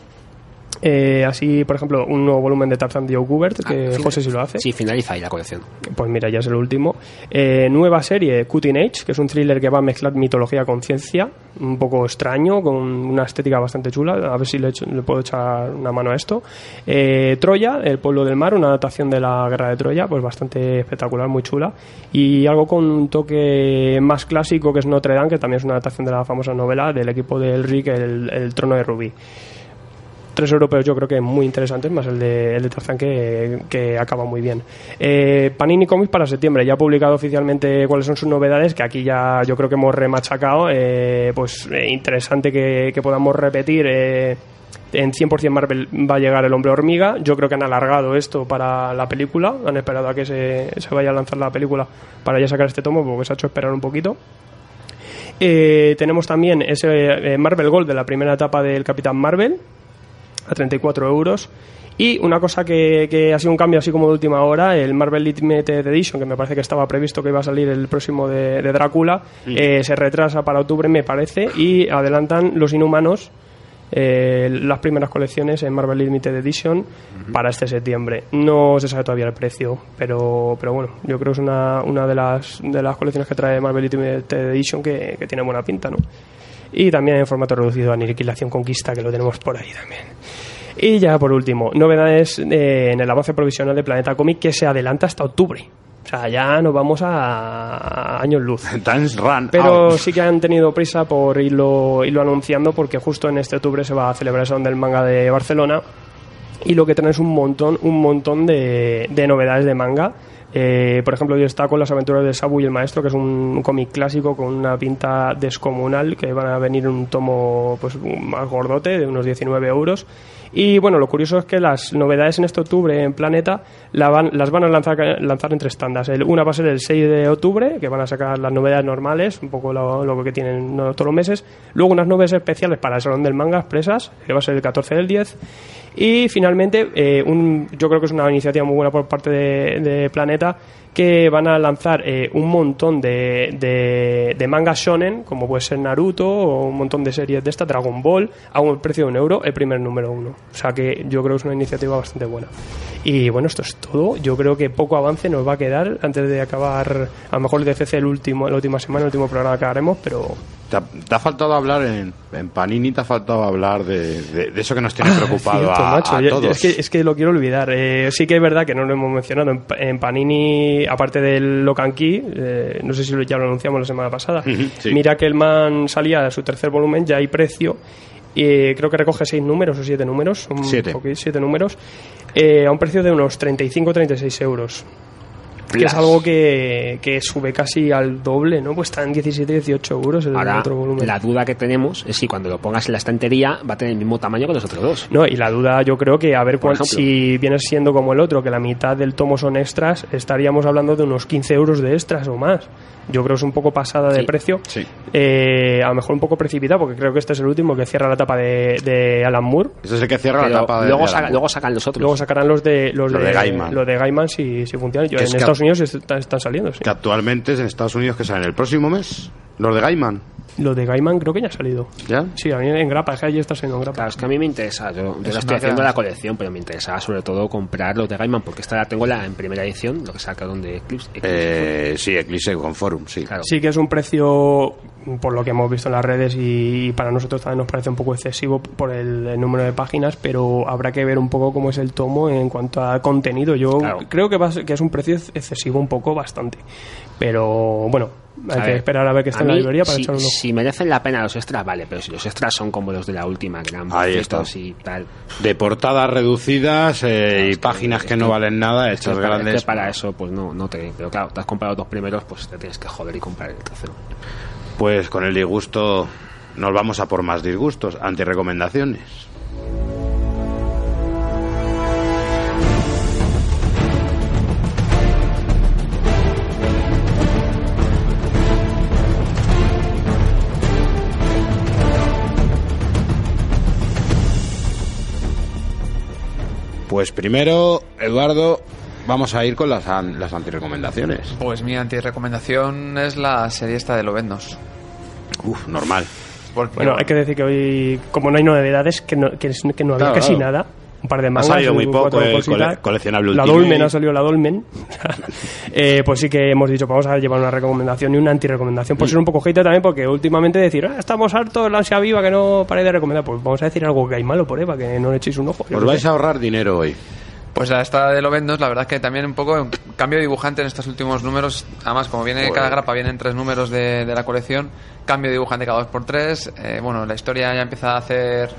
Eh, así, por ejemplo, un nuevo volumen de Tarzan de Gubert, que Ah, fin- José sí lo hace. Sí, finaliza ahí la colección. Pues mira, ya es el último. Eh, nueva serie, Cutting Age, que es un thriller que va a mezclar mitología con ciencia, un poco extraño, con una estética bastante chula. A ver si le, echo- le puedo echar una mano a esto. Eh, Troya, El pueblo del mar, una adaptación de la guerra de Troya, pues bastante espectacular, muy chula. Y algo con un toque más clásico, que es Notre Dame, que también es una adaptación de la famosa novela del equipo del Rick, El, el trono de Rubí. Tres europeos yo creo que muy interesantes, más el de, el de Tarzán que, que acaba muy bien. Eh, Panini Comics para septiembre, ya ha publicado oficialmente cuáles son sus novedades, que aquí ya yo creo que hemos remachacado, eh, pues eh, interesante que, que podamos repetir. eh, en 100% Marvel va a llegar el hombre hormiga. Yo creo que han alargado esto para la película. Han esperado a que se, se vaya a lanzar la película para ya sacar este tomo, porque se ha hecho esperar un poquito. Tenemos también ese Marvel Gold de la primera etapa del Capitán Marvel a 34 euros. Y una cosa que, que ha sido un cambio así como de última hora, el Marvel Limited Edition, que me parece que estaba previsto que iba a salir el próximo de, de Drácula, eh, se retrasa para octubre, me parece, y adelantan Los Inhumanos, eh, las primeras colecciones en Marvel Limited Edition para este septiembre. No se sabe todavía el precio, pero, pero bueno, yo creo que es una, una de, las, de las colecciones que trae Marvel Limited Edition que, que tiene buena pinta, ¿no? Y también en formato reducido Aniquilación Conquista, que lo tenemos por ahí también. Y ya por último, novedades eh, en el avance provisional de Planeta Comic que se adelanta hasta octubre. O sea, ya nos vamos a, a años luz. Times run Pero out. sí que han tenido prisa por irlo, irlo anunciando porque justo en este octubre se va a celebrar el Salón del Manga de Barcelona y lo que traen es un montón, un montón de, de novedades de manga. Eh, por ejemplo, yo está con las aventuras de Sabu y el Maestro, que es un cómic clásico con una pinta descomunal, que van a venir en un tomo pues más gordote, de unos 19 euros. Y bueno, lo curioso es que las novedades en este octubre en Planeta la van- las van a lanzar, lanzar en tres tandas. Una va a ser el 6 de octubre, que van a sacar las novedades normales, un poco lo, lo que tienen todos los meses. Luego unas novedades especiales para el Salón del Manga expresas, que va a ser el 14 del 10. Y finalmente, eh, un, yo creo que es una iniciativa muy buena por parte de, Planeta, que van a lanzar eh, un montón de, de, de mangas shonen, como puede ser Naruto o un montón de series de esta, Dragon Ball, a un precio de un euro, el primer número uno. O sea que yo creo que es una iniciativa bastante buena. Y bueno, esto es todo. Yo creo que poco avance nos va a quedar antes de acabar, a lo mejor el DCC el último, la última semana, el último programa que haremos, pero Te ha, te ha faltado hablar en, en Panini, te ha faltado hablar de, de- de eso que nos tiene preocupado Ah, Cierto, a, macho. a Yo- todos. Es que, es que lo quiero olvidar. Eh, sí que es verdad que no lo hemos mencionado. En, en Panini, aparte del Locan Key, eh, no sé si lo- ya lo anunciamos la semana pasada, sí. mira que el man salía a su tercer volumen, ya hay precio. Y creo que recoge seis números o siete números. son Siete. siete números. eh, a un precio de unos 35-36 euros. Que es algo que, que sube casi al doble, ¿no? Pues está en 17-18 euros el Ahora, otro volumen. la duda que tenemos es si cuando lo pongas en la estantería va a tener el mismo tamaño que los otros dos. No, y la duda yo creo que a ver ejemplo. si viene siendo como el otro, que la mitad del tomo son extras, estaríamos hablando de unos 15 euros de extras o más. Yo creo que es un poco pasada de precio. sí. Eh, a lo mejor un poco precipitado, porque creo que este es el último que cierra la etapa de, de Alan Moore. Ese es el que cierra Pero la tapa de luego, de saca- luego sacan los otros. Luego sacarán los de los, Los de Gaiman. los de Gaiman si, si funcionan. Yo, en es que- Estados Unidos está- están saliendo, sí. Que actualmente es en Estados Unidos que salen el próximo mes. Los de Gaiman. Los de Gaiman creo que ya ha salido. ¿Ya? Sí, a mí en grapa, es que allí está saliendo en grapa. Claro, es que a mí me interesa. Yo, yo Es la estoy haciendo la colección, pero me interesaba sobre todo comprar los de Gaiman, porque esta la tengo la, en primera edición, lo que sacaron de Eclipse. Eclipse. Eh, sí, Eclipse con Forum, sí. Claro. Sí que es un precio, por lo que hemos visto en las redes y para nosotros también nos parece un poco excesivo por el, el número de páginas, pero habrá que ver un poco cómo es el tomo en cuanto a contenido. Yo Claro. creo que, va que es un precio ex- excesivo un poco, bastante. Pero bueno, hay A que ver, esperar a ver qué está en la librería para si, echar un ojo. si merecen la pena los extras, vale, pero si los extras son como los de la última, que eran Ahí está. y tal. De portadas reducidas eh, y páginas que no valen nada, Es que hechas para- es que grandes. para eso, pues no, no te. Pero claro, te has comprado los dos primeros, pues te tienes que joder y comprar el tercero. Pues con el disgusto nos vamos a por más disgustos, antirecomendaciones. Pues primero, Eduardo, vamos a ir con las, an- las antirecomendaciones. Pues mi antirecomendación es la serie esta de Lovendos. Uf, normal. Porque, Bueno, hay que decir que hoy, como no hay novedades, que no, que, es- que no había Claro, casi claro. nada. Un par de Ha mangas. salido muy poco, cole- coleccionable La Ultimate. Dolmen ha salido la Dolmen. Eh, pues sí que hemos dicho, vamos a llevar una recomendación y una antirecomendación. Mm. Por ser un poco hater también, porque últimamente decir, "Ah, estamos hartos, la ansia viva, que no paréis de recomendar. Pues vamos a decir algo que hay malo por para que no le echéis un ojo. Os vais sé. a ahorrar dinero hoy. Pues la esta de Lovendos, la verdad es que también un poco cambio de dibujante en estos últimos números. Además, como viene cada grapa, vienen tres números de, de la colección. Cambio de dibujante cada dos por tres. Eh, bueno, la historia ya empieza a hacer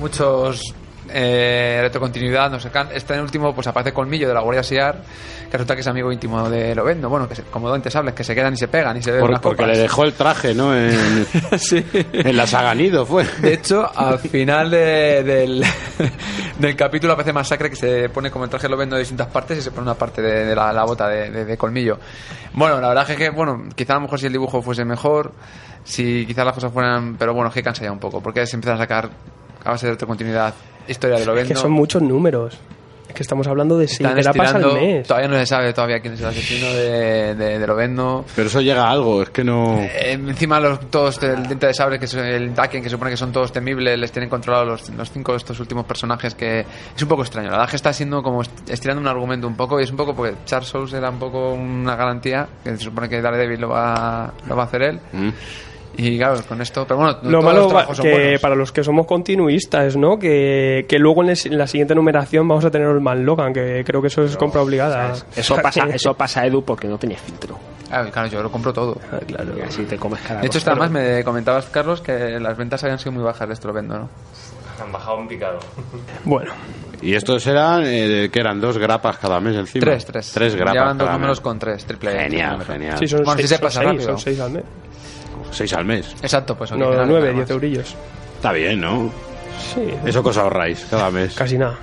muchos eh, retrocontinuidad, no sé qué. Este último, pues aparece Colmillo de la Guardia Siar, que resulta que es amigo íntimo de Lovendo. Bueno, que se- como Dante Sables, que se quedan y se pegan y se Por- porque copas. le dejó el traje, ¿no? En, Sí. en la saga Nido fue. De hecho, al final de- del, del capítulo aparece Masacre que se pone como el traje lo vendo de distintas partes y se pone una parte de, de la, la bota de colmillo. Bueno, la verdad es que, bueno, quizá a lo mejor si el dibujo fuese mejor, si quizás las cosas fueran... Pero bueno, es que cansa ya un poco, porque se empiezan a sacar a base de retrocontinuidad historia de lo Es que son muchos números. Es que estamos hablando de grapas al estirando- mes. Todavía no se sabe todavía quién es el asesino de, de, de Lovendo. Pero eso llega a algo, es que no... Eh, encima los todos el diente de sable que es el Daken que se supone que son todos temibles les tienen controlados los, los cinco de estos últimos personajes que es un poco extraño la verdad que está siendo como est- estirando un argumento un poco y es un poco porque Charles Souls era un poco una garantía que se supone que Daredevil lo va lo va a hacer él Mm. Y claro con esto pero bueno no Lo todos malo los va- trabajos son que buenos. para los que somos continuistas, ¿no? Que, que luego en, el- en la siguiente numeración vamos a tener el Man Logan, que creo que eso es compra obligada. Eso pasa, eso pasa Edu porque no tiene filtro. Ah, claro yo lo compro todo Ah, claro. Y así te comes cada de hecho además me comentabas Carlos que las ventas habían sido muy bajas de esto lo vendo ¿no? Han bajado un picado. Bueno, Y estos eran, eh, que eran dos grapas cada mes encima. tres tres Tres grapas llevan dos números mes. con tres triple Genial, número. genial. sí, son, Bueno, seis, si se son pasa seis, rápido. son seis al mes. Seis al mes. exacto pues No, original, nueve, además. diez eurillos. Está bien, ¿no? Sí, Eso que os ahorráis cada mes. casi nada.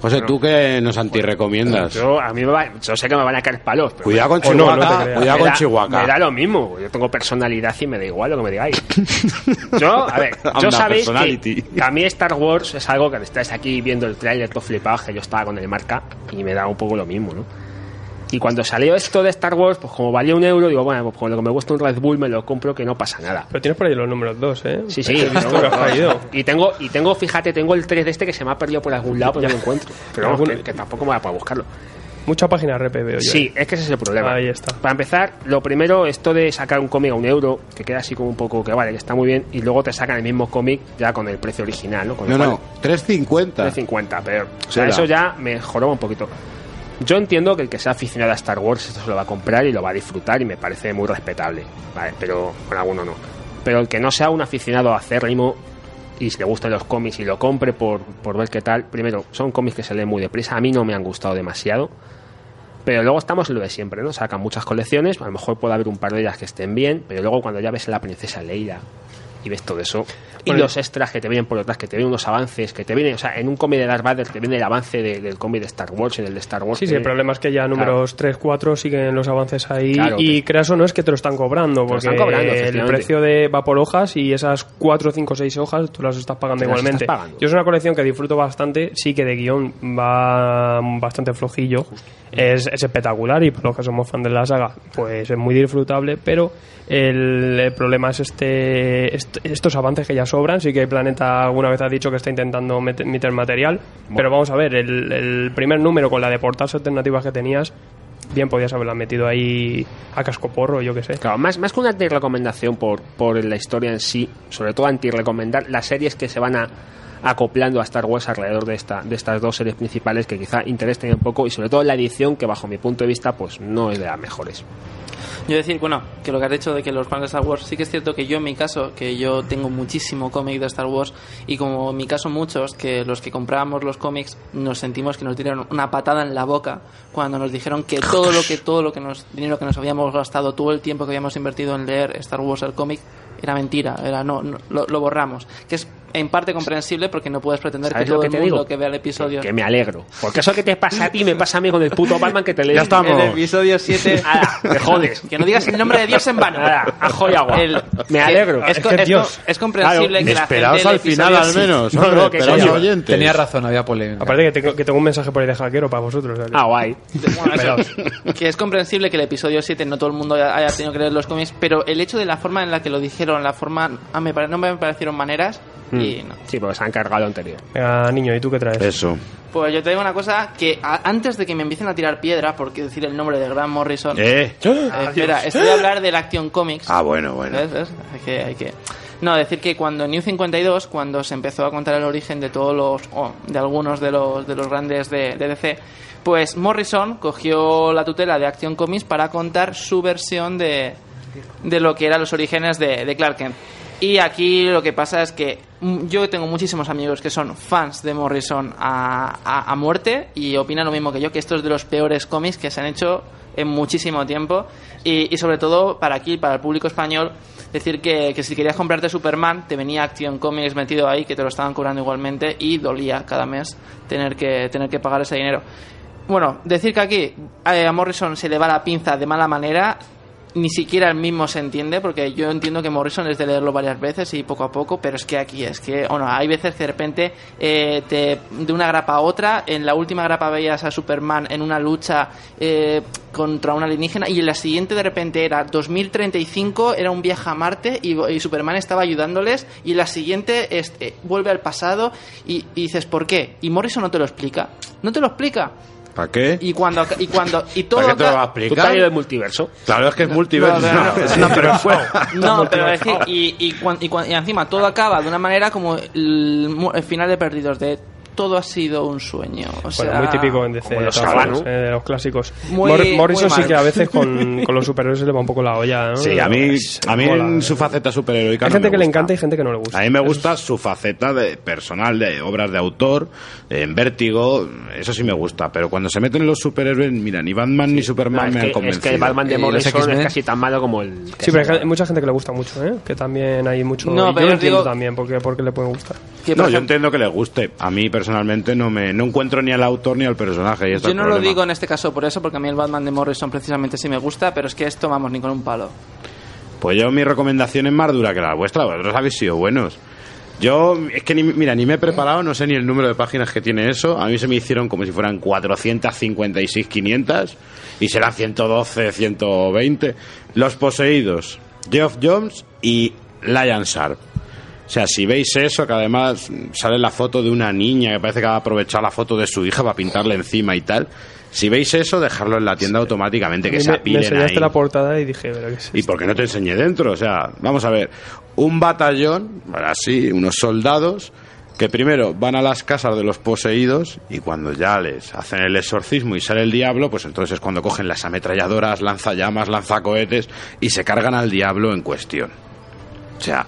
José, ¿tú qué nos antirrecomiendas? Yo, a mí me va- yo sé que me van a caer palos. pero Cuidado con no, Chihuahua, no cuidado me con da- Chihuahua. Me da lo mismo. Yo tengo personalidad y me da igual lo que me digáis. Yo, a ver, yo sabéis que, que a mí Star Wars es algo que estáis aquí viendo el tráiler todo flipados que yo estaba con el marca y me da un poco lo mismo, ¿no? Y cuando salió esto de Star Wars, pues como valía un euro, digo, bueno, pues con lo que me cuesta un Red Bull me lo compro que no pasa nada. Pero tienes por ahí los números dos, ¿eh? Sí, sí, He visto tengo- que has caído. y tengo, y tengo, fíjate, tengo el 3 de este que se me ha perdido por algún lado, pero no lo encuentro. Pero vamos, que, que tampoco me va para buscarlo. Mucha página RP veo yo. Sí, es que ese es el problema. Ahí está. Para empezar, lo primero, esto de sacar un cómic a un euro, que queda así como un poco que vale, que está muy bien, y luego te sacan el mismo cómic ya con el precio original, ¿no? Con No, lo no, cual, 3.50. 3.50, pero o sea, Tela. eso ya me joroba un poquito. Yo entiendo que el que sea aficionado a Star Wars esto se lo va a comprar y lo va a disfrutar y me parece muy respetable, ¿vale? Pero con alguno no. Pero el que no sea un aficionado acérrimo y si le gustan los cómics y lo compre por, por ver qué tal, primero, son cómics que se leen muy deprisa, a mí no me han gustado demasiado. Pero luego estamos en lo de siempre, ¿no? Sacan muchas colecciones, a lo mejor puede haber un par de ellas que estén bien, pero luego cuando ya ves la princesa Leila y ves todo eso, y los extras que te vienen por detrás, que te vienen unos avances, que te vienen, o sea, en un cómic de Darth Vader te viene el avance de- del cómic de Star Wars, en el de Star Wars. Sí, te sí, el problema es que ya números 3, 4 siguen los avances ahí Claro, y que- creas o no es que te lo están cobrando porque están cobrando, el precio de va por hojas y esas 4, 5, 6 hojas tú las estás pagando Te igualmente. estás pagando. Yo es una colección que disfruto bastante, sí que de guion va bastante flojillo, es, es espectacular y para los que somos fan de la saga pues es muy disfrutable, pero el, el problema es este est- estos avances que ya sobran, sí que Planeta alguna vez ha dicho que está intentando met- meter material, pero vamos a ver, el, el primer número con la de portadas alternativas que tenías bien podías haberla metido ahí a cascoporro, yo que sé. Claro, más, más que una anti-recomendación por, por la historia en sí, sobre todo anti-recomendar las series que se van a acoplando a Star Wars alrededor de esta de estas dos series principales que quizá interesen un poco y sobre todo la edición que bajo mi punto de vista pues no es de las mejores. Yo decir, bueno, que lo que has dicho de que los fans de Star Wars, sí que es cierto que yo en mi caso, que yo tengo muchísimo cómic de Star Wars y como en mi caso muchos, que los que comprábamos los cómics nos sentimos que nos dieron una patada en la boca cuando nos dijeron que todo lo que todo lo que nos dinero que nos habíamos gastado, todo el tiempo que habíamos invertido en leer Star Wars el cómic era mentira, era no, no, lo, lo borramos, que es en parte comprensible porque no puedes pretender que ¿Sabes todo lo que el te mundo digo? que vea el episodio Que me alegro. Porque eso que te pasa a ti me pasa a mí con el puto Batman que te lees. Ya estamos. el episodio 7 Ala, te jodes. que no digas el nombre de Dios en vano. Ala, ajo y agua. El- me que- alegro. Es, Es que es Dios. es comprensible que la Esperaos gente al final al sí- menos. No, no, que oyentes. tenía razón había polémica Aparte que tengo, que tengo un mensaje por ahí de hackero para vosotros. que- Ah, guay. Bueno, eso, que es comprensible que el episodio 7 no todo el mundo haya, haya tenido que leer los cómics, pero el hecho de la forma en la que lo dijeron, la forma. ah, me pare- no me parecieron maneras y no. Sí, porque se han cargado lo anterior. Venga, niño, ¿y tú qué traes? Eso. Pues yo te digo una cosa: que a- antes de que me empiecen a tirar piedra, porque decir el nombre de Grant Morrison. Eh. eh, espera, estoy a hablar del Action Comics. Ah, bueno, bueno. ¿Ves? ¿Ves? Hay que, hay que... No, decir que cuando en New 52, cuando se empezó a contar el origen de todos los, o de algunos de los, de los grandes de, de DC, pues Morrison cogió la tutela de Action Comics para contar su versión de, de lo que eran los orígenes de, de Clark Kent. Y aquí lo que pasa es que mm, yo tengo muchísimos amigos que son fans de Morrison a, a- muerte y opinan lo mismo que yo, que esto es de los peores cómics que se han hecho en muchísimo tiempo. Y, y sobre todo para aquí, para el público español, decir que, que si querías comprarte Superman, te venía Action Comics metido ahí, que te lo estaban cobrando igualmente y dolía cada mes tener que, tener que pagar ese dinero. Bueno, decir que aquí eh, a Morrison se le va la pinza de mala manera, ni siquiera él mismo se entiende, porque yo entiendo que Morrison es de leerlo varias veces y poco a poco, pero es que aquí es que, bueno, hay veces que de repente eh, te, de una grapa a otra, en la última grapa veías a Superman en una lucha eh, contra un alienígena y en la siguiente de repente era 2035, era un viaje a Marte y, Superman estaba ayudándoles y la siguiente eh, vuelve al pasado y, y dices, ¿por qué? Y Morrison no te lo explica, no te lo explica. ¿Para qué? Y cuando, y cuando, y todo ¿Para qué te lo va a ¿Tú te explicar? has leído el multiverso? Claro, es que es multiverso. no, no, No, no, pero fue- No, pero es decir, y, y, y y encima todo acaba de una manera como el, mu- el final de Perdidos, de todo ha sido un sueño. O sea, Bueno, muy típico en DC, los eh, de los clásicos. Muy- Mor- Morrison muy sí que a veces con, con los superhéroes se le va un poco la olla. ¿no? Sí, a mí, a mí mola. en su faceta superheroica Hay no gente me que le encanta y gente que no le gusta. A mí me gusta su faceta de personal, de obras de autor, en Vértigo, eso sí me gusta, pero cuando se meten en los superhéroes, mira, ni Batman ni Superman es, me han que, es convencido. que el Batman de ¿Y los Morrison es casi tan malo como el... Sí, pero hay, mucha gente que le gusta mucho, ¿eh? Que también hay mucho... No, y pero yo entiendo digo- también porque, porque le puede gustar. No, yo entiendo que le guste. A mí personalmente no me no encuentro ni al autor ni al personaje. Y yo no lo digo en este caso por eso, porque a mí el Batman de Morrison precisamente sí me gusta, pero es que esto, vamos, ni con un palo. Pues yo mi recomendación es más dura que la vuestra, vosotros habéis sido buenos. Yo, es que ni, mira, ni me he preparado, no sé ni el número de páginas que tiene eso. A mí se me hicieron como si fueran 456, 500 y serán 112, 120. Los poseídos, Geoff Jones y Lion Sharp. O sea, si veis eso, que además sale la foto de una niña que parece que va a aprovechar la foto de su hija para pintarle encima y tal. Si veis eso, dejarlo en la tienda automáticamente, que mí se me, me apilen enseñaste ahí. la portada y dije, pero ¿qué es ¿Y por qué no te enseñé dentro? O sea, vamos a ver, un batallón, así, unos soldados, que primero van a las casas de los poseídos y cuando ya les hacen el exorcismo y sale el diablo, pues entonces es cuando cogen las ametralladoras, lanzallamas, lanzacohetes y se cargan al diablo en cuestión. O sea,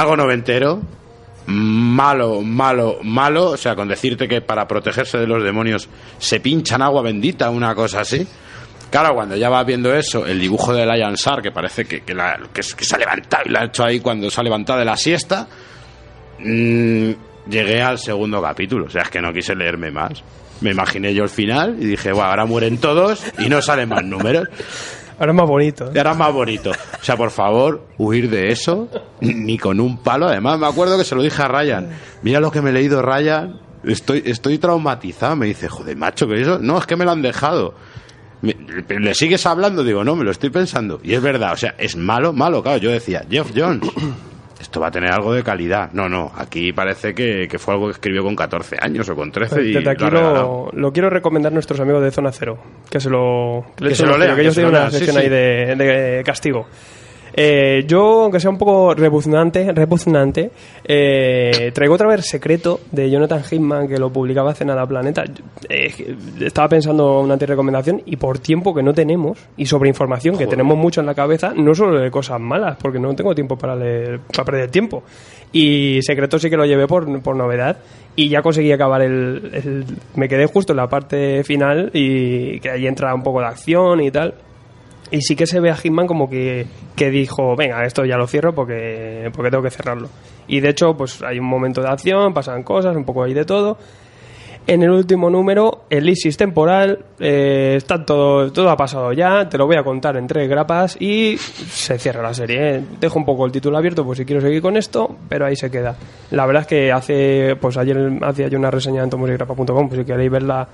algo noventero, malo, malo, malo, o sea, con decirte que para protegerse de los demonios se pinchan agua bendita, una cosa así. Claro, cuando ya vas viendo eso, el dibujo de Lion Sar, que parece que, que, la- que se ha levantado y lo ha hecho ahí cuando se ha levantado de la siesta, mm, llegué al segundo capítulo. O sea, es que no quise leerme más. Me imaginé yo el final y dije, bueno, ahora mueren todos y no salen más números. Ahora es más bonito. ¿eh? Ahora es más bonito. O sea, por favor, huir de eso, ni con un palo. Además, me acuerdo que se lo dije a Ryan. Mira lo que me he leído, Ryan. Estoy, estoy traumatizado. Me dice, joder, macho, que eso. No, es que me lo han dejado. Me- ¿Le le sigues hablando? Digo, no, me lo estoy pensando. Y es verdad, o sea, es malo, malo. Claro, yo decía, Jeff Jones, esto va a tener algo de calidad. No, no, aquí parece que, que fue algo que escribió con 14 años o con 13 y Desde aquí lo quiero recomendar a nuestros amigos de Zona Cero. Que se lo, que Que se lo lean, que ellos tienen una sí, sí. ahí de, de castigo. Eh, yo, aunque sea un poco repugnante, repugnante eh, traigo otra vez Secreto de Jonathan Hickman que lo publicaba hace nada Planeta. Eh, estaba pensando una antirecomendación y por tiempo que no tenemos y sobre información que tenemos mucho en la cabeza, no solo de cosas malas, porque no tengo tiempo para, leer, para perder tiempo. Y Secreto sí que lo llevé por, por novedad y ya conseguí acabar el, el- Me quedé justo en la parte final y que ahí entra un poco de acción y tal. Y sí que se ve a Hitman como que, que dijo, venga, esto ya lo cierro porque, porque tengo que cerrarlo. Y de hecho, pues hay un momento de acción, pasan cosas, un poco ahí de todo. En el último número, el ISIS temporal, eh, está todo, todo ha pasado ya, te lo voy a contar en tres grapas y se cierra la serie. ¿eh? Dejo un poco el título abierto por si quiero seguir con esto, pero ahí se queda. La verdad es que hace, pues ayer hacía yo una reseña en tomosigrapa.com, pues si queréis verla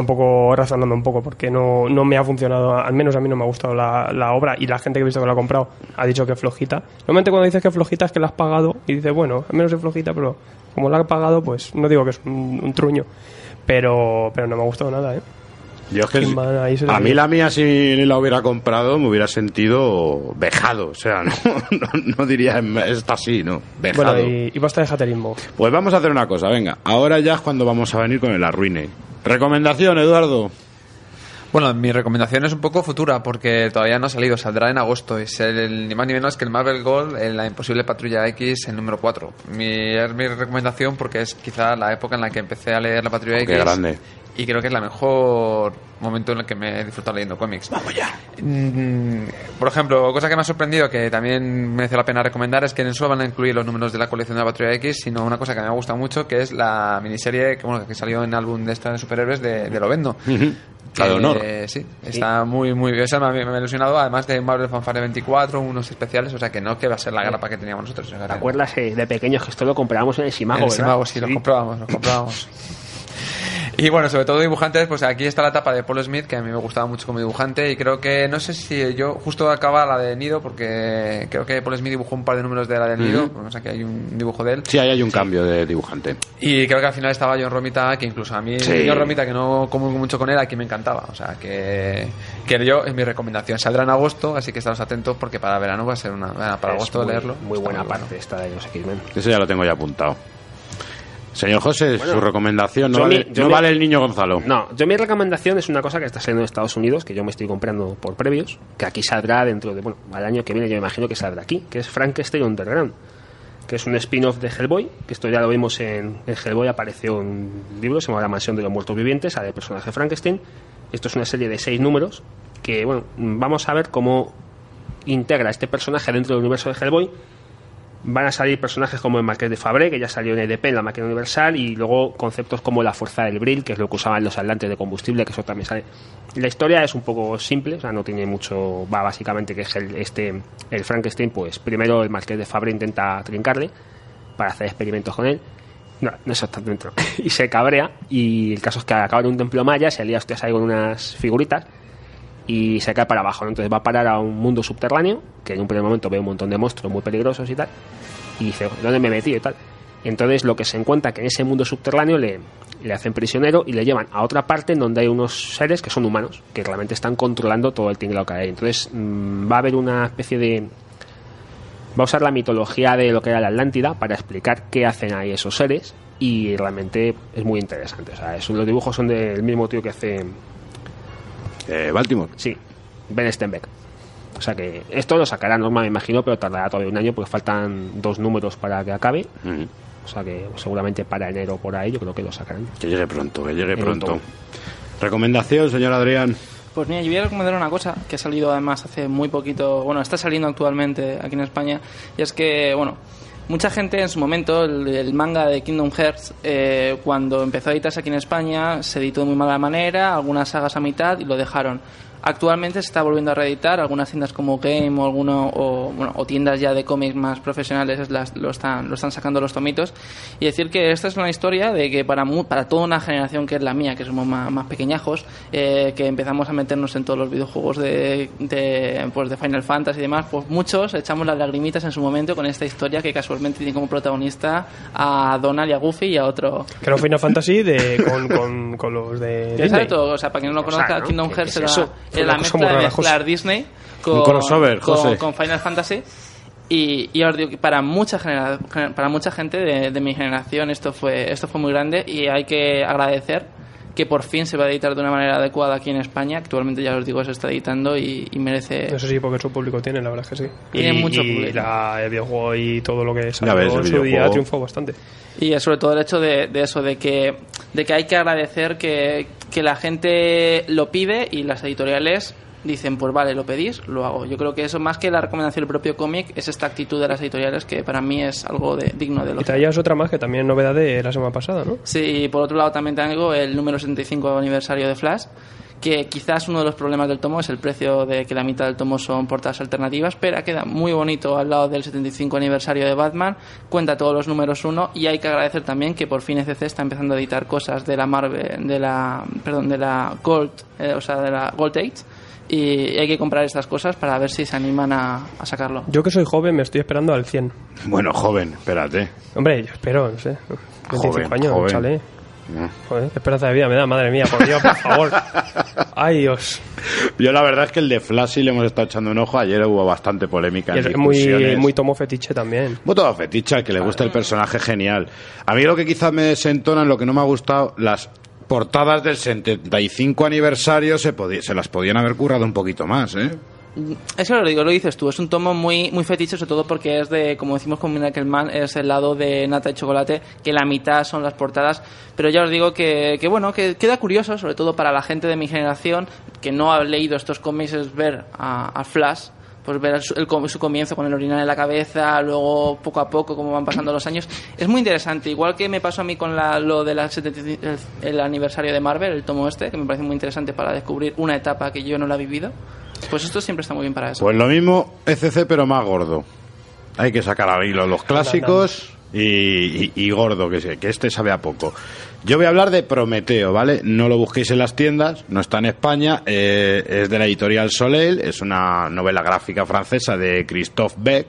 un poco razonando un poco porque no, no me ha funcionado, al menos a mí no me ha gustado la, la obra y la gente que he visto que la ha comprado ha dicho que es flojita. Normalmente cuando dices que es flojita es que la has pagado y dices, bueno, al menos es flojita, pero como la he pagado, pues no digo que es un, un truño, pero, pero no me ha gustado nada, ¿eh? Yo es que ahí se a mí la mía si la hubiera comprado me hubiera sentido vejado, o sea, no, no, no diría esta así, no, vejado. Bueno, y, y basta de jaterismo. Pues vamos a hacer una cosa, venga, ahora ya es cuando vamos a venir con el arruine. Recomendación, Eduardo. Bueno, mi recomendación es un poco futura porque todavía no ha salido, saldrá en agosto. Es el, ni más ni menos que el Marvel Gold, en la imposible Patrulla X, el número 4. Mi, es mi recomendación porque es quizá la época en la que empecé a leer la Patrulla X. Qué grande. Y creo que es la mejor momento en el que me he disfrutado leyendo cómics. ¡Vamos ya! por ejemplo, cosa que me ha sorprendido, que también merece la pena recomendar, es que no solo van a incluir los números de la colección de la Patrulla X, sino una cosa que me ha gustado mucho, que es la miniserie que, bueno, que salió en el álbum de esta de superhéroes de, de Lovendo. La de honor. Eh, sí, está muy, muy bien. Esa me, ha- me ha ilusionado, además de Marvel Fanfare 24, unos especiales, o sea que no que va a ser la grapa que teníamos nosotros. o ¿Te acuerdas eh, de pequeños que esto lo comprábamos en el Simago, en. Simago, sí, los comprábamos, los comprábamos. Y bueno, sobre todo dibujantes, pues aquí está la etapa de Paul Smith, que a mí me gustaba mucho como dibujante, y creo que, no sé si yo, justo acaba la de Nido, porque creo que Paul Smith dibujó un par de números de la de Nido, o sea que hay un dibujo de él. Sí, ahí hay un cambio de dibujante. Y creo que al final estaba John Romita, que incluso a mí, Sí. John Romita, que no comulgo mucho con él, aquí me encantaba. O sea, que, que yo, es mi recomendación. Saldrá en agosto, así que estaros atentos, porque para verano va a ser una. Para Es agosto muy, leerlo. Muy buena bueno. parte esta de los X-Men. Ese ya lo tengo ya apuntado. Señor José, Bueno, su recomendación. No, vale, mi- yo no mi- vale el niño Gonzalo. No, yo mi recomendación es una cosa que está saliendo en Estados Unidos, que yo me estoy comprando por previos, que aquí saldrá dentro de, bueno, al año que viene yo me imagino que saldrá aquí, que es Frankenstein Underground, que es un spin-off de Hellboy, que esto ya lo vimos en, en Hellboy, apareció en un libro, se llama La Mansión de los Muertos Vivientes, el personaje Frankenstein. Esto es una serie de seis números, que, bueno, vamos a ver cómo integra este personaje dentro del universo de Hellboy, van a salir personajes como el Marqués de Fabré, que ya salió en EDP, en la máquina universal, y luego conceptos como la fuerza del Brill, que es lo que usaban los atlantes de combustible, que eso también sale. La historia es un poco simple, o sea, no tiene mucho. Va básicamente que es el, este, el Frankenstein, pues primero el Marqués de Fabré intenta trincarle para hacer experimentos con él. No, no es exactamente. y se cabrea, y el caso es que acaba en un templo maya, se alía hostias ahí con unas figuritas y se cae para abajo. ¿no? Entonces va a parar a un mundo subterráneo, que en un primer momento ve un montón de monstruos muy peligrosos y tal, y dice, ¿dónde me he metido y tal? Entonces lo que se encuentra que en ese mundo subterráneo le, le hacen prisionero y le llevan a otra parte en donde hay unos seres que son humanos, que realmente están controlando todo el tinglado que hay. Entonces mm, va a haber una especie de... Va a usar la mitología de lo que era la Atlántida para explicar qué hacen ahí esos seres y realmente es muy interesante. O sea, es- los dibujos son del mismo tío que hace Eh, Baltimore. Sí, Ben Stenbeck. O sea que esto lo sacará normal, me imagino, pero tardará todavía un año porque faltan dos números para que acabe. O sea que seguramente para enero por ahí yo creo que lo sacarán. Que llegue pronto, que llegue En pronto. Recomendación, señor Adrián. Pues mira, yo voy a recomendar una cosa que ha salido además hace muy poquito, bueno, está saliendo actualmente aquí en España, y es que, bueno, mucha gente en su momento, el, manga de Kingdom Hearts, eh, cuando empezó a editarse aquí en España, se editó de muy mala manera, algunas sagas a mitad y lo dejaron. Actualmente se está volviendo a reeditar, algunas tiendas como Game o alguno o, bueno, o tiendas ya de cómics más profesionales las- lo están lo están sacando los tomitos y decir que esta es una historia de que para mu- para toda una generación que es la mía, que somos más, más pequeñajos, eh, que empezamos a meternos en todos los videojuegos de, de, pues de Final Fantasy y demás, pues muchos echamos las lagrimitas en su momento con esta historia que casualmente tiene como protagonista a Donald y a Goofy y a otro Que era un Final Fantasy de, con, con, con los de. Exacto, o sea, para quien no lo O sea, conozca, ¿no? Kingdom ¿Qué- Hearts es era la cosa mezcla muy de mezclar José. Disney con, Un crossover, con, José. con Final Fantasy. Y, y os digo que para mucha, genera- gener- para mucha gente de, de mi generación esto fue, esto fue muy grande y hay que agradecer que por fin se va a editar de una manera adecuada aquí en España. Actualmente, ya os digo, se está editando y, y merece... Eso sí, porque su público tiene, la verdad es que sí. Tiene y, mucho y público. la- el videojuego y todo lo que salió ves, el en su día videojuego. triunfó bastante. Y es sobre todo el hecho de, de eso, de que, de que hay que agradecer que, que la gente lo pide y las editoriales dicen, pues vale, lo pedís, lo hago. Yo creo que eso, más que la recomendación del propio cómic, es esta actitud de las editoriales que para mí es algo de, digno de Y lo traías otra más que también es novedad de la semana pasada, ¿no? Sí, y por otro lado también tengo el número 75 aniversario de Flash, que quizás uno de los problemas del tomo es el precio de que la mitad del tomo son portadas alternativas, pero queda muy bonito al lado del 75 aniversario de Batman, cuenta todos los números uno y hay que agradecer también que por fin ECC está empezando a editar cosas de la Marvel, de la, perdón, de la Gold, eh, o sea, de la Gold Age y hay que comprar estas cosas para ver si se animan a, a sacarlo. Yo que soy joven me estoy esperando al 100. Bueno, joven, espérate. Hombre, yo espero, no sé. 25 Joven, años, joven. chale. No. Joder, qué esperanza de vida me da, madre mía, por Dios, por favor. Ay, Dios. Yo la verdad es que el de Flash sí le hemos estado echando un ojo. Ayer hubo bastante polémica Y en es muy, muy tomo fetiche también. Muy todo fetiche, al que le gusta el personaje genial. A mí lo que quizás me desentona, lo que no me ha gustado, las portadas del 75 aniversario se, se las podían haber currado un poquito más, ¿eh? Eso lo digo, lo dices tú, es un tomo muy muy fetiche, sobre todo porque es de, como decimos con Mirakelman, es el lado de nata y chocolate, que la mitad son las portadas, pero ya os digo que, que bueno, que queda curioso, sobre todo para la gente de mi generación, que no ha leído estos cómics, es ver a, Flash, pues ver su, comienzo con el orinal en la cabeza, luego poco a poco cómo van pasando los años. Es muy interesante, igual que me pasó a mí con la, lo del el, el aniversario de Marvel, el tomo este, que me parece muy interesante para descubrir una etapa que yo no la he vivido. Pues esto siempre está muy bien para eso. Pues lo mismo ECC, pero más gordo. Hay que sacar al hilo los clásicos y, gordo, que, se- que este sabe a poco. Yo voy a hablar de Prometeo, ¿vale? No lo busquéis en las tiendas, no está en España, eh, es de la editorial Soleil, es una novela gráfica francesa de Christophe Beck,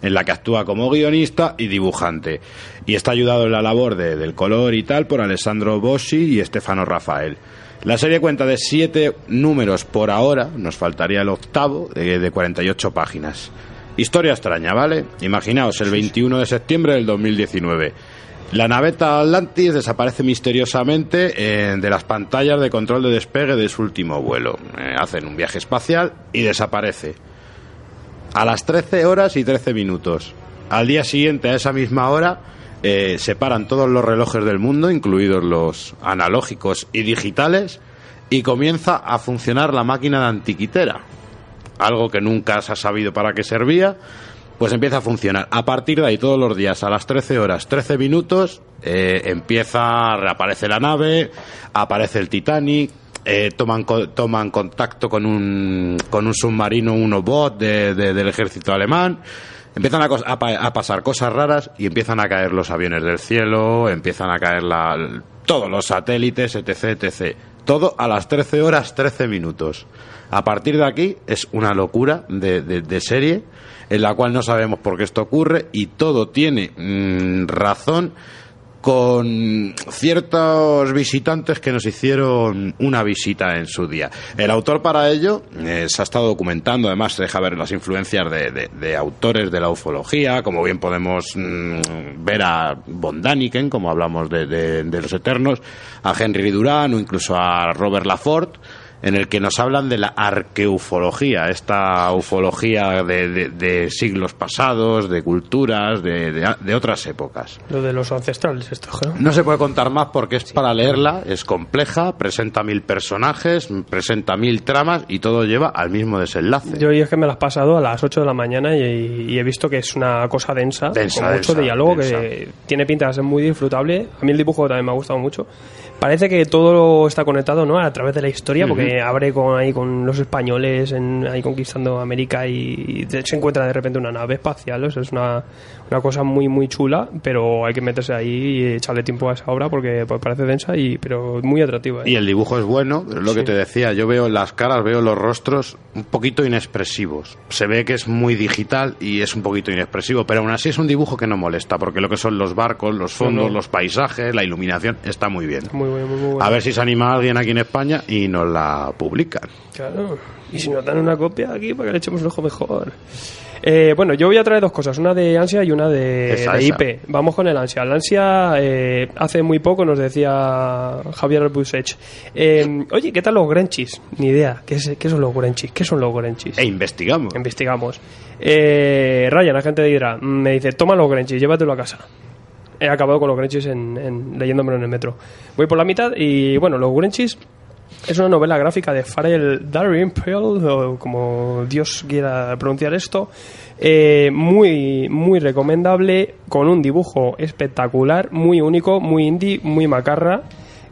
en la que actúa como guionista y dibujante. Y está ayudado en la labor de- del color y tal por Alessandro Boschi y Stefano Rafael. La serie cuenta de siete números por ahora, nos faltaría el octavo, de, de 48 páginas. Historia extraña, ¿vale? Imaginaos, el 21 de septiembre del 2019. La naveta Atlantis desaparece misteriosamente eh, de las pantallas de control de despegue de su último vuelo. Eh, hacen un viaje espacial y desaparece. A las 13 horas y 13 minutos. Al día siguiente, a esa misma hora, eh, se paran todos los relojes del mundo, incluidos los analógicos y digitales, y comienza a funcionar la máquina de antiquitera. Algo que nunca se ha sabido para qué servía, pues empieza a funcionar. A partir de ahí, todos los días, a las 13 horas, 13 minutos, eh, empieza, reaparece la nave, aparece el Titanic, eh, toman, toman contacto con un, con un submarino, un bot de- del ejército alemán. Empiezan a, pasar cosas raras y empiezan a caer los aviones del cielo, empiezan a caer la- todos los satélites, etc, etc. Todo a las 13 horas 13 minutos. A partir de aquí es una locura de, de- de serie en la cual no sabemos por qué esto ocurre y todo tiene mm, razón con ciertos visitantes que nos hicieron una visita en su día. El autor para ello eh, se ha estado documentando, además se deja ver las influencias de, de- de autores de la ufología, como bien podemos mm, ver a Von Daniken, como hablamos de, de- los Eternos, a Henry Durán o incluso a Robert Laforte, en el que nos hablan de la arqueufología, esta ufología de, de- de siglos pasados, de culturas, de, de- otras épocas. Lo de los ancestrales, esto, ¿no? No se puede contar más porque es para leerla, es compleja, presenta mil personajes, presenta mil tramas y todo lleva al mismo desenlace. Yo y es que me las he pasado a las 8 de la mañana y, y he visto que es una cosa densa, Densa, con mucho densa, diálogo, densa. que tiene pinta de ser muy disfrutable. A mí el dibujo también me ha gustado mucho. Parece que todo está conectado ¿no? a través de la historia, porque abre con, ahí con los españoles en- ahí conquistando América y, de- se encuentra de repente una nave espacial. o sea, es una, una cosa muy, muy chula, pero hay que meterse ahí y echarle tiempo a esa obra porque pues, parece densa, y pero muy atractiva. ¿eh? Y el dibujo es bueno, pero es lo que te decía, yo veo las caras, veo los rostros un poquito inexpresivos. Se ve que es muy digital y es un poquito inexpresivo, pero aún así es un dibujo que no molesta, porque lo que son los barcos, los fondos, no. los paisajes, la iluminación, está muy bien. Muy, muy, muy, bueno. A ver si se anima alguien aquí en España y nos la publican. Claro. Y si nos dan una copia aquí para que le echemos un ojo mejor. Eh, bueno, yo voy a traer dos cosas, una de ansia y una de, Esa, de esa. IP. Vamos con el ansia. El ansia eh, hace muy poco nos decía Javier Albusech. Eh, Oye, ¿qué tal los Grenchis? Ni idea. ¿Qué, es- qué son los Grenchis? ¿Qué son los Grenchis? E investigamos. Investigamos. Eh, Ryan, agente de Hydra, me dice, toma los Grenchis, llévatelo a casa. He acabado con los Grenchis en, en- leyéndomelo en el metro. Voy por la mitad y, bueno, los Grenchis es una novela gráfica de Farrell Dalrymple, o como Dios quiera pronunciar esto. Eh, muy, muy recomendable, con un dibujo espectacular, muy único, muy indie, muy macarra,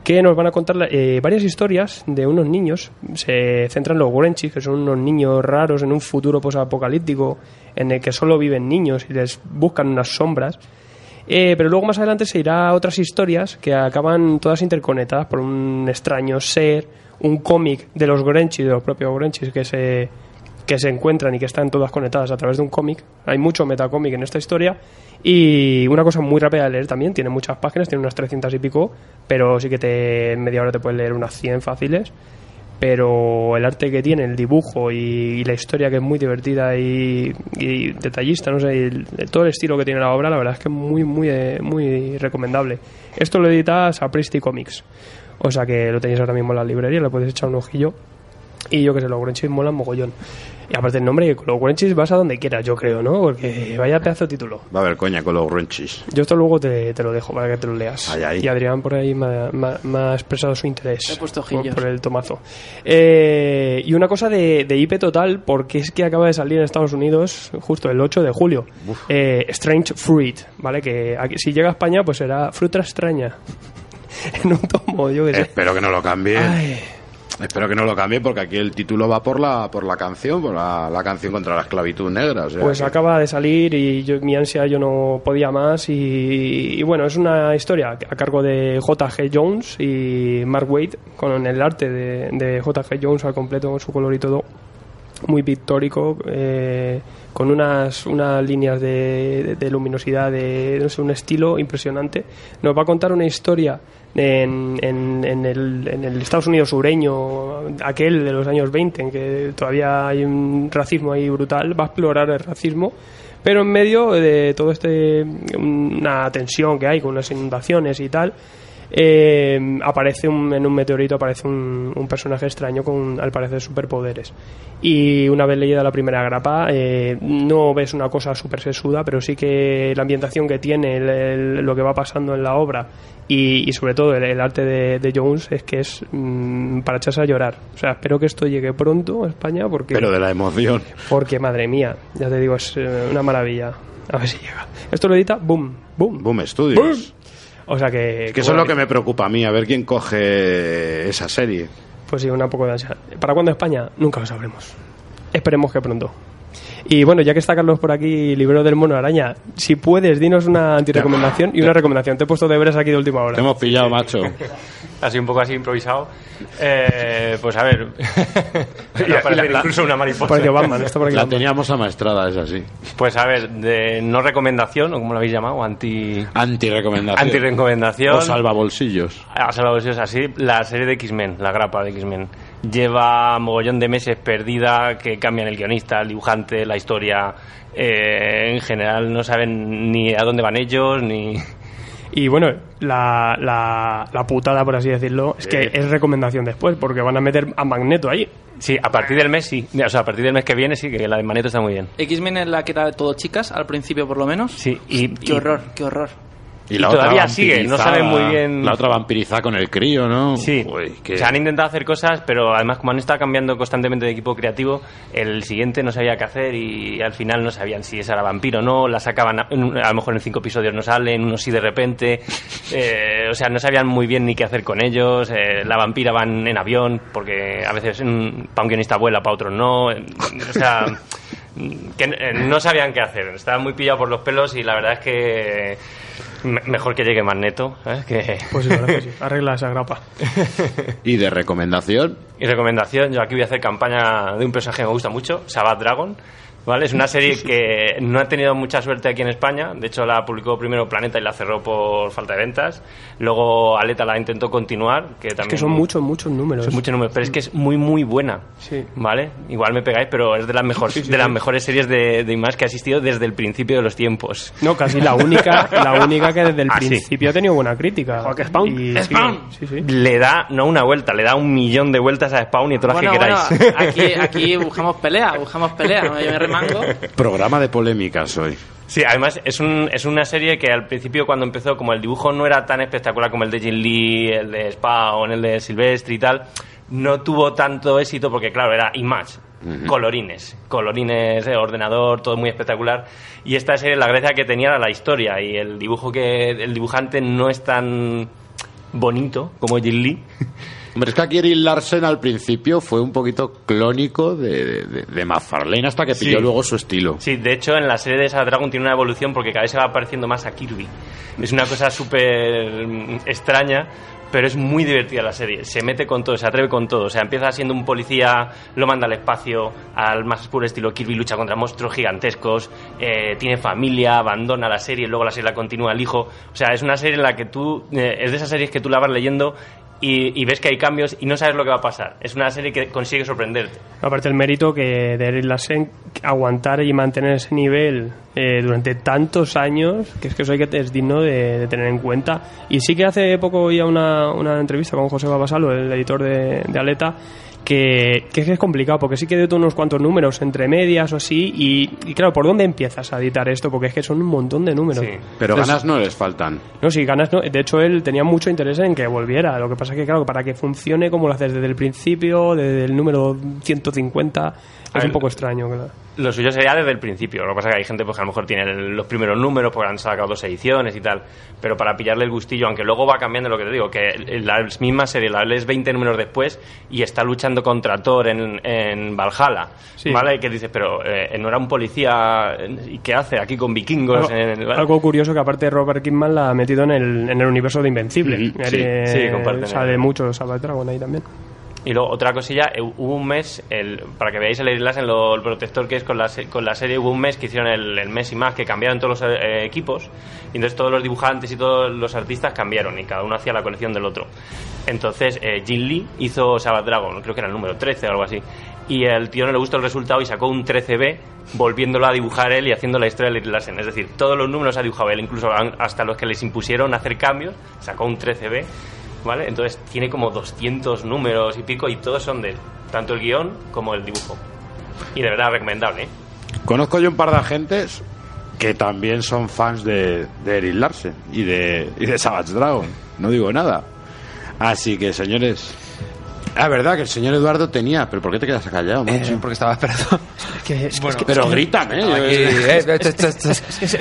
que nos van a contar eh, varias historias de unos niños. Se centran en los Grenchis, que son unos niños raros en un futuro posapocalíptico en el que solo viven niños y les buscan unas sombras. Eh, pero luego más adelante se irá a otras historias que acaban todas interconectadas por un extraño ser, un cómic de los Grenchis, de los propios Grenchis, que se, que se encuentran y que están todas conectadas a través de un cómic. Hay mucho metacómic en esta historia. Y una cosa muy rápida de leer también, tiene muchas páginas, tiene unas 300 y pico, pero sí que te, en media hora te puedes leer unas 100 fáciles. Pero el arte que tiene, el dibujo y, la historia que es muy divertida y, detallista, no sé, el- todo el estilo que tiene la obra, la verdad es que es muy, muy, eh, muy recomendable. Esto lo edita Sapristi Comics. O sea que lo tenéis ahora mismo en la librería, le podéis echar un ojillo. Y yo que sé, los Grenchis molan mogollón. Y aparte el nombre, con los Grenchis vas a donde quieras, yo creo, ¿no? Porque vaya pedazo de título. Va a haber coña con los Runchis. Yo esto luego te, te lo dejo para que te lo leas. Ay, ay. Y Adrián por ahí me, ha- me ha- me ha expresado su interés. Le he puesto por, el tomazo. Eh, y una cosa de, de IP total, porque es que acaba de salir en Estados Unidos justo el 8 de julio. Eh, Strange Fruit, ¿vale? Que aquí- si llega a España, pues será fruta extraña. en un tomo, yo que sé. Espero que no lo cambien. Ay. Espero que no lo cambien porque aquí el título va por la por la canción, por la, la canción contra la esclavitud negra. o sea Pues que- acaba de salir y yo, mi ansia yo no podía más y, y bueno, es una historia a cargo de J.G. Jones y Mark Waid con el arte de, de J.G. Jones al completo con su color y todo muy pictórico eh, con unas, unas líneas de, de- de luminosidad de no sé, un estilo impresionante nos va a contar una historia en, en, en el, en el Estados Unidos sureño aquel de los años 20 en que todavía hay un racismo ahí brutal va a explorar el racismo pero en medio de todo este una tensión que hay con unas inundaciones y tal eh, aparece un- en un meteorito aparece un, un personaje extraño con al parecer superpoderes. Y una vez leída la primera grapa eh, no ves una cosa súper sesuda pero sí que la ambientación que tiene el- el- lo que va pasando en la obra y, y sobre todo el, el arte de, de Jones es que es mm, para echarse a llorar. O sea espero que esto llegue pronto a España porque Pero de la emoción. porque madre mía ya te digo es eh, una maravilla. A ver si llega. Esto lo edita boom. Boom. Boom Studios. O sea que, Que eso es lo que me preocupa a mí, a ver quién coge esa serie. Pues sí, una poco de ansiedad. ¿Para cuándo España? Nunca lo sabremos. Esperemos que pronto. Y bueno, ya que está Carlos por aquí, libro del mono araña, si puedes, dinos una antirecomendación y una recomendación. Te he puesto deberes aquí de última hora. Te hemos pillado, macho. Así un poco así improvisado. Eh, pues a ver. Y la- Va a parecer y la- incluso una mariposa. Batman, La Batman. teníamos amaestrada, es así. Pues a ver, de no recomendación, o como lo habéis llamado, anti. Anti-recomendación. Anti-recomendación. O salvabolsillos. A salvabolsillos así, la serie de X-Men, la grapa de X-Men. Lleva mogollón de meses perdida, que cambian el guionista, el dibujante, la historia. Eh, en general no saben ni a dónde van ellos, ni... Y bueno, la, la, la putada, por así decirlo, es que es recomendación después, porque van a meter a Magneto ahí. Sí, a partir del mes sí. O sea, a partir del mes que viene sí, que la de Magneto está muy bien. X-Men es la que era todo chicas, al principio por lo menos. Sí, y... Qué y- horror, qué horror. Y todavía sigue, no saben muy bien- La otra vampirizada con el crío, ¿no? Sí, Uy, se han intentado hacer cosas, pero además como han estado cambiando constantemente de equipo creativo, el siguiente no sabía qué hacer y al final no sabían si esa era vampiro o no, la sacaban, a, a lo mejor en cinco episodios no salen, unos sí de repente, eh, o sea, no sabían muy bien ni qué hacer con ellos, eh, la vampira van en avión, porque a veces para un guionista vuela, para otros no, eh, o sea... que no sabían qué hacer, estaban muy pillados por los pelos y la verdad es que me- mejor que llegue Magneto, ¿eh? que Pues sí, que. Arregla esa grapa. Y de recomendación, Y recomendación, yo aquí voy a hacer campaña de un personaje que me gusta mucho, Sabbath Dragon. ¿Vale? Es una serie que no ha tenido mucha suerte aquí en España. De hecho, la publicó primero Planeta y la cerró por falta de ventas. Luego Aleta la intentó continuar, que también Es que son muchos, muchos números. son muchos números, pero es que es muy, muy buena. Sí. ¿Vale? Igual me pegáis, pero es de las, mejor, Sí, sí, de las mejores series de, de Image que ha existido desde el principio de los tiempos. No, casi la única, la única que desde el Ah, sí. principio ha tenido buena crítica. Que Spawn. Y ¡Spawn! Sí, sí. Le da, no una vuelta, le da un millón de vueltas a Spawn y todas las Bueno, que bueno, queráis. aquí, aquí buscamos pelea, buscamos pelea. Yo me remango. programa de polémicas hoy. Sí, además es, un, es una serie que al principio cuando empezó, como el dibujo no era tan espectacular como el de Jin Lee, el de Spawn, el de Silvestre y tal, no tuvo tanto éxito porque, claro, era Image, colorines, colorines de ordenador, todo muy espectacular. Y esta serie, la gracia que tenía era la historia y el dibujo que el dibujante no es tan bonito como Jin Lee. Hombre, es que aquí Erin Larsen al principio fue un poquito clónico de, de, de McFarlane hasta que Sí. pilló luego su estilo. Sí, de hecho en la serie de Sabbath Dragon tiene una evolución porque cada vez se va pareciendo más a Kirby. Es una cosa súper mm, extraña, pero es muy divertida la serie. Se mete con todo, se atreve con todo. O sea, empieza siendo un policía, lo manda al espacio, al más puro estilo Kirby, lucha contra monstruos gigantescos, eh, tiene familia, abandona la serie, luego la serie la continúa el hijo. O sea, es una serie en la que tú, eh, es de esas series que tú la vas leyendo y, y ves que hay cambios y no sabes lo que va a pasar. Es una serie que consigue sorprenderte. Aparte el mérito que de Eric Larsen aguantar y mantener ese nivel eh, durante tantos años, que es que eso hay que es digno de, tener en cuenta. Y sí que hace poco oía una, una entrevista con José Babasalo, el editor de Aleta, que, que es complicado, porque sí que de unos cuantos números entre medias o así, y, y claro, ¿por dónde empiezas a editar esto? Porque es que son un montón de números. Sí. Pero Entonces, ganas no les faltan. No, sí, ganas no. De hecho, él tenía mucho interés en que volviera. Lo que pasa es que, claro, para que funcione como lo haces desde el principio, desde el número 150, es ver, un poco extraño. claro. Lo suyo sería desde el principio. Lo que pasa es que hay gente pues, que a lo mejor tiene los primeros números porque han sacado dos ediciones y tal. Pero para pillarle el gustillo, aunque luego va cambiando lo que te digo, que la misma serie la lees 20 números después y está luchando contra Thor en, en Valhalla. Sí. ¿Vale? Y que dices, pero eh, no era un policía. eh, ¿Y qué hace aquí con vikingos? Algo, En- ¿vale? algo curioso que aparte Robert Kidman la ha metido en el, en el universo de Invencible. Sí, Eh, sí, comparten Sale mucho Salvat Dragon ahí también. Y luego, otra cosilla, eh, hubo un mes, el, para que veáis el Eric en lo el protector que es con la, con la serie, hubo un mes que hicieron el, el mes y más, que cambiaron todos los eh, equipos, y entonces todos los dibujantes y todos los artistas cambiaron, y cada uno hacía la colección del otro. Entonces, eh, Jin Lee hizo Sabbath Dragon, creo que era el número 13 o algo así, y el tío no le gustó el resultado y sacó un 13B, volviéndolo a dibujar él y haciendo la historia de Larsen. Es decir, todos los números ha dibujado él, incluso hasta los que les impusieron hacer cambios, sacó un 13B. ¿Vale? Entonces tiene como 200 números y pico y todos son de tanto el guion como el dibujo. Y de verdad recomendable, ¿eh? Conozco yo un par de agentes que también son fans de, de Larsen y de, y de Savage Dragon. No digo nada. Así que, señores. Ah, verdad que el señor Eduardo tenía. ¿Pero por qué te quedas callado, macho? Eh, porque estaba esperando. pero grítame. Es,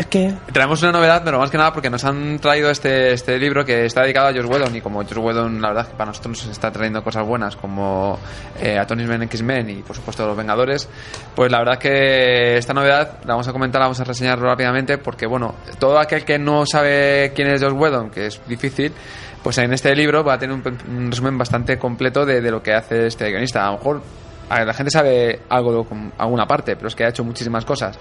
que Traemos una novedad, pero más que nada porque nos han traído este, este libro que está dedicado a Josh Whedon y como Josh Whedon la verdad que para nosotros nos está trayendo cosas buenas como eh, Atonismen X-Men y por supuesto Los Vengadores, pues la verdad que esta novedad la vamos a comentar, la vamos a reseñar rápidamente porque bueno, todo aquel que no sabe quién es Josh Whedon, que es difícil, pues en este libro va a tener un, resumen bastante completo de, lo que hace este guionista. A lo mejor la gente sabe algo de alguna parte, pero es que ha hecho muchísimas cosas.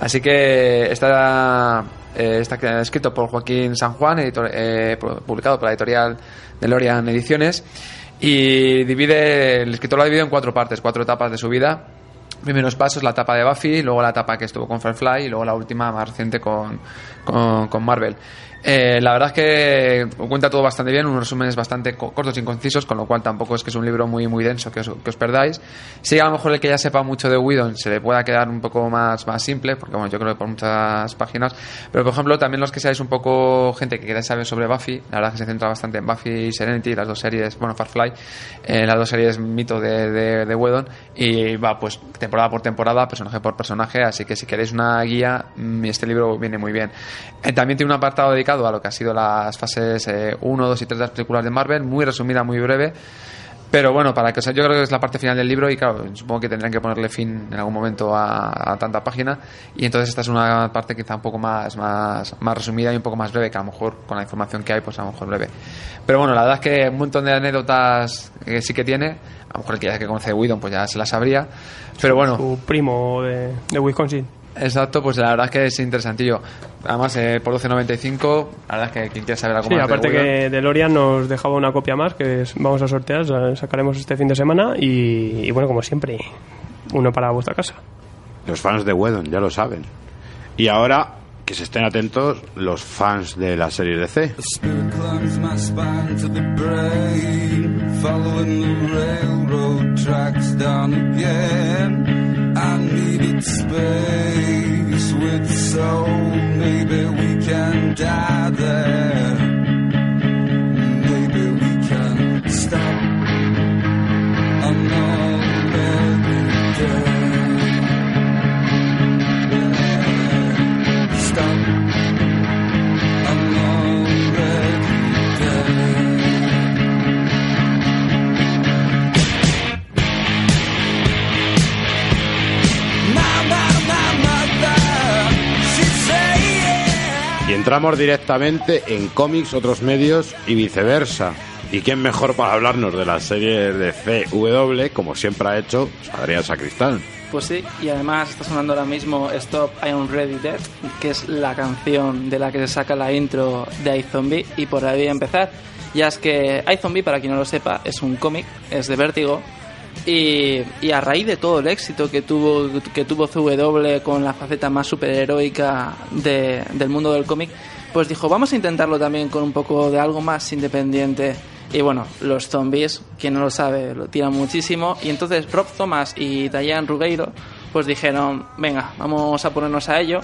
Así que está, eh, escrito por Joaquín San Juan, eh, publicado por la editorial de Lorian Ediciones, y divide, el escritor lo ha dividido en cuatro partes, cuatro etapas de su vida. Primeros pasos, la etapa de Buffy, luego la etapa que estuvo con Firefly y luego la última más reciente con Marvel. Eh, la verdad es que cuenta todo bastante bien, unos resúmenes bastante co- cortos y concisos, con lo cual tampoco es que es un libro muy muy denso que os, que os perdáis. Sí, a lo mejor el que ya sepa mucho de Whedon se le pueda quedar un poco más, más simple, porque bueno, yo creo que por muchas páginas. Pero por ejemplo, también los que seáis un poco gente que queráis saber sobre Buffy, la verdad es que se centra bastante en Buffy y Serenity, las dos series, bueno, Firefly, eh, las dos series mito de, de, de Whedon, y va pues temporada por temporada, personaje por personaje, así que si queréis una guía, mm, este libro viene muy bien. Eh, también tiene un apartado dedicado a lo que ha sido las fases 1, 2 y 3 de las películas de Marvel, muy resumida, muy breve. Pero bueno, para que o sea, yo creo que es la parte final del libro y claro, supongo que tendrán que ponerle fin en algún momento a, a tanta página y entonces esta es una parte quizá un poco más, más, más resumida y un poco más breve, que a lo mejor con la información que hay, pues a lo mejor breve. Pero bueno, la verdad es que un montón de anécdotas que sí que tiene, a lo mejor el que ya que conoce Whedon pues ya se las sabría, pero bueno, su primo de, de Wisconsin. Exacto, pues la verdad es que es interesantillo. Además, eh, por 12.95, la verdad es que quien quiera saber algo Sí, más de aparte Whedon- que DeLorean nos dejaba una copia más que vamos a sortear, la sacaremos este fin de semana y, y bueno, como siempre, uno para vuestra casa. Los fans de Whedon, ya lo saben. Y ahora, que se estén atentos los fans de la serie de space with soul. Maybe we can die there. Entramos directamente en cómics, otros medios y viceversa. ¿Y quién mejor para hablarnos de las series de CW, como siempre ha hecho Adrián Sacristán? Pues sí, y además está sonando ahora mismo Stop I Am Ready Dead, que es la canción de la que se saca la intro de iZombie, y por ahí voy a empezar. Y es que iZombie, para quien no lo sepa, es un cómic, es de Vértigo. Y, y a raíz de todo el éxito que tuvo, que tuvo CW con la faceta más superheroica de- del mundo del cómic, pues dijo, vamos a intentarlo también con un poco de algo más independiente. Y bueno, los zombies, quien no lo sabe, lo tiran muchísimo. Y entonces Rob Thomas y Diane Rugeiro pues dijeron, venga, vamos a ponernos a ello.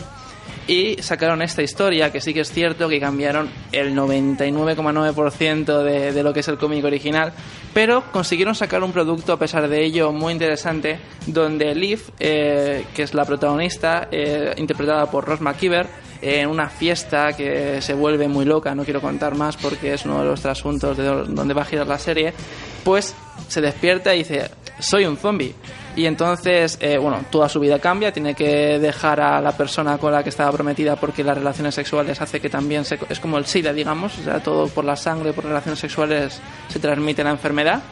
Y sacaron esta historia, que sí que es cierto que cambiaron el 99,9% de, lo que es el cómic original, pero consiguieron sacar un producto a pesar de ello muy interesante, donde Liv, eh, que es la protagonista, eh, interpretada por Ross McKeever, en una fiesta que se vuelve muy loca, no quiero contar más porque es uno de los trasuntos de donde va a girar la serie, pues se despierta y dice, soy un zombie. Y entonces, eh, bueno, toda su vida cambia, tiene que dejar a la persona con la que estaba prometida porque las relaciones sexuales hace que también se, es como el SIDA, digamos, o sea, todo por la sangre, por relaciones sexuales se transmite la enfermedad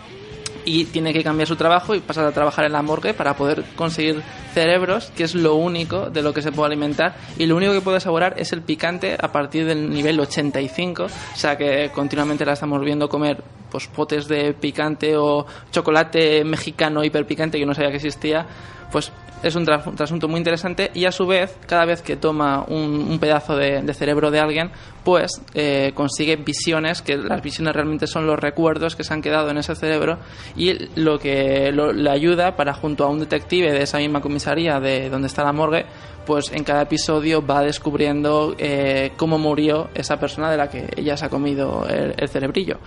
y tiene que cambiar su trabajo y pasar a trabajar en la morgue para poder conseguir cerebros, que es lo único de lo que se puede alimentar. Y lo único que puede saborar es el picante a partir del nivel 85, o sea que continuamente la estamos viendo comer pues potes de picante o chocolate mexicano hiperpicante que no sabía que existía, pues es un, tras- un trasunto muy interesante y a su vez, cada vez que toma un, un pedazo de, de cerebro de alguien, pues eh, consigue visiones, que las visiones realmente son los recuerdos que se han quedado en ese cerebro y lo que lo- le ayuda para junto a un detective de esa misma comisaría de donde está la morgue, pues en cada episodio va descubriendo eh, cómo murió esa persona de la que ella se ha comido el- el cerebrillo.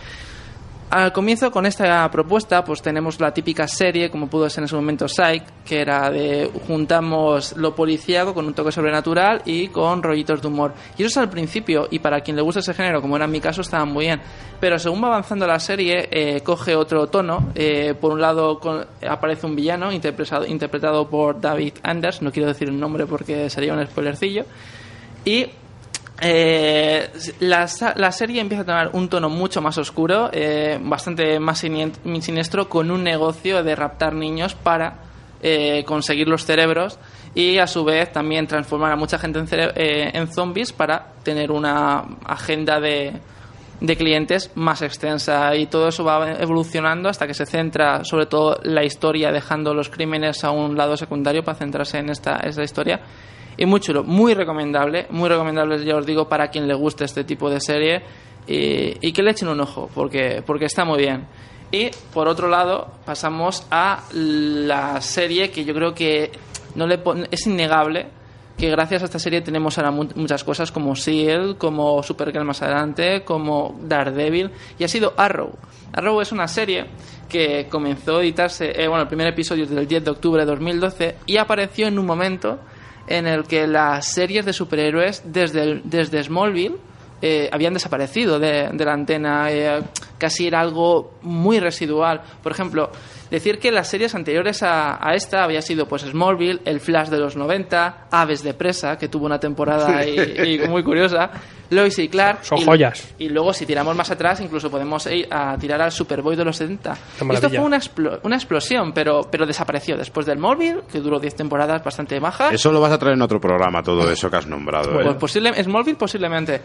Al comienzo con esta propuesta pues tenemos la típica serie como pudo ser en su momento Psych que era de juntamos lo policíaco con un toque sobrenatural y con rollitos de humor. Y eso es al principio y para quien le gusta ese género como era en mi caso estaba muy bien. Pero según va avanzando la serie eh, coge otro tono. Eh, por un lado con- aparece un villano interpretado, interpretado por David Anders no quiero decir el nombre porque sería un spoilercillo y eh, la, la serie empieza a tomar un tono mucho más oscuro, eh, bastante más siniestro, con un negocio de raptar niños para eh, conseguir los cerebros y a su vez también transformar a mucha gente en, eh, en zombies para tener una agenda de, de clientes más extensa. Y todo eso va evolucionando hasta que se centra sobre todo la historia dejando los crímenes a un lado secundario para centrarse en esta, esta historia y muy chulo, muy recomendable, muy recomendable ya os digo para quien le guste este tipo de serie y, que le echen un ojo porque, porque está muy bien. Y por otro lado pasamos a la serie que yo creo que no le es innegable que gracias a esta serie tenemos ahora mu- muchas cosas como Seal, como Supergirl más adelante, como Daredevil y ha sido Arrow. Arrow es una serie que comenzó a editarse, eh, bueno, el primer episodio del 10 de octubre de 2012 y apareció en un momento en el que las series de superhéroes desde, el- desde Smallville eh, habían desaparecido de, de la antena, eh, casi era algo muy residual. Por ejemplo, decir que las series anteriores a, a esta había sido pues Smallville, El Flash de los 90, Aves de Presa, que tuvo una temporada y muy curiosa, Lois y Clark. Son y- joyas. Y luego, si tiramos más atrás, incluso podemos ir a tirar al Superboy de los 70. Qué Esto fue una, explo- una explosión, pero, pero desapareció después del Smallville, que duró 10 temporadas bastante bajas. Eso lo vas a traer en otro programa, todo eso que has nombrado. ¿eh? Pues posible, Smallville posiblemente.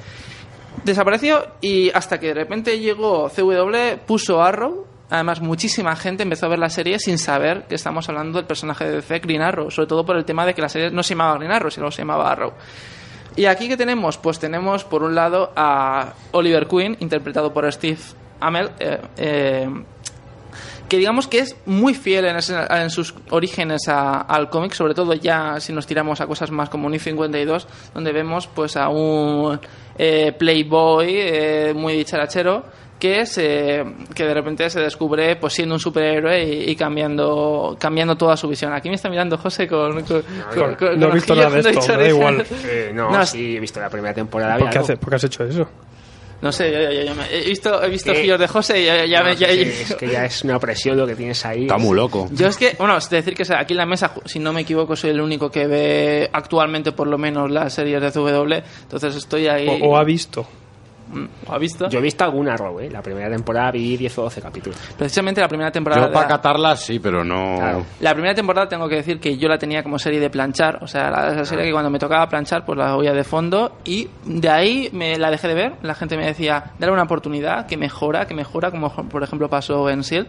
Desapareció y hasta que de repente llegó CW, puso Arrow. Además, muchísima gente empezó a ver la serie sin saber que estamos hablando del personaje de DC, Green Arrow. Sobre todo por el tema de que la serie no se llamaba Green Arrow, sino se llamaba Arrow. Y aquí que tenemos, pues tenemos por un lado a Oliver Queen, interpretado por Steve Amell, eh, eh, que digamos que es muy fiel en, sus orígenes al cómic, sobre todo ya si nos tiramos a cosas más como New 52, donde vemos pues a un eh, playboy eh, muy dicharachero que se, que de repente se descubre pues siendo un superhéroe y, y cambiando cambiando toda su visión. Aquí me está mirando José con, con, con- con- no he visto nada de esto, da igual. Eh, no, No, sí, he visto la primera temporada. ¿Por qué, algo. haces- por qué has hecho eso? No sé, yo- yo- yo me- he visto, he visto ojillos de José y ya, ya No, me- es, ya- que, es que ya es una presión lo que tienes ahí. Está muy loco. Yo es que, bueno, es decir que aquí en la mesa, si no me equivoco, soy el único que ve actualmente por lo menos las series de CW, entonces estoy ahí... O, o ha visto. Ha visto. Yo he visto alguna Arrow, ¿eh? La primera temporada vi 10 o 12 capítulos. Precisamente la primera temporada. Yo para la- catarla sí, pero no. Claro. La primera temporada tengo que decir que yo la tenía como serie de planchar, o sea, la, esa serie que cuando me tocaba planchar pues la oía de fondo y de ahí me la dejé de ver, la gente me decía, dale una oportunidad, que mejora, que mejora, como por ejemplo pasó en Shield.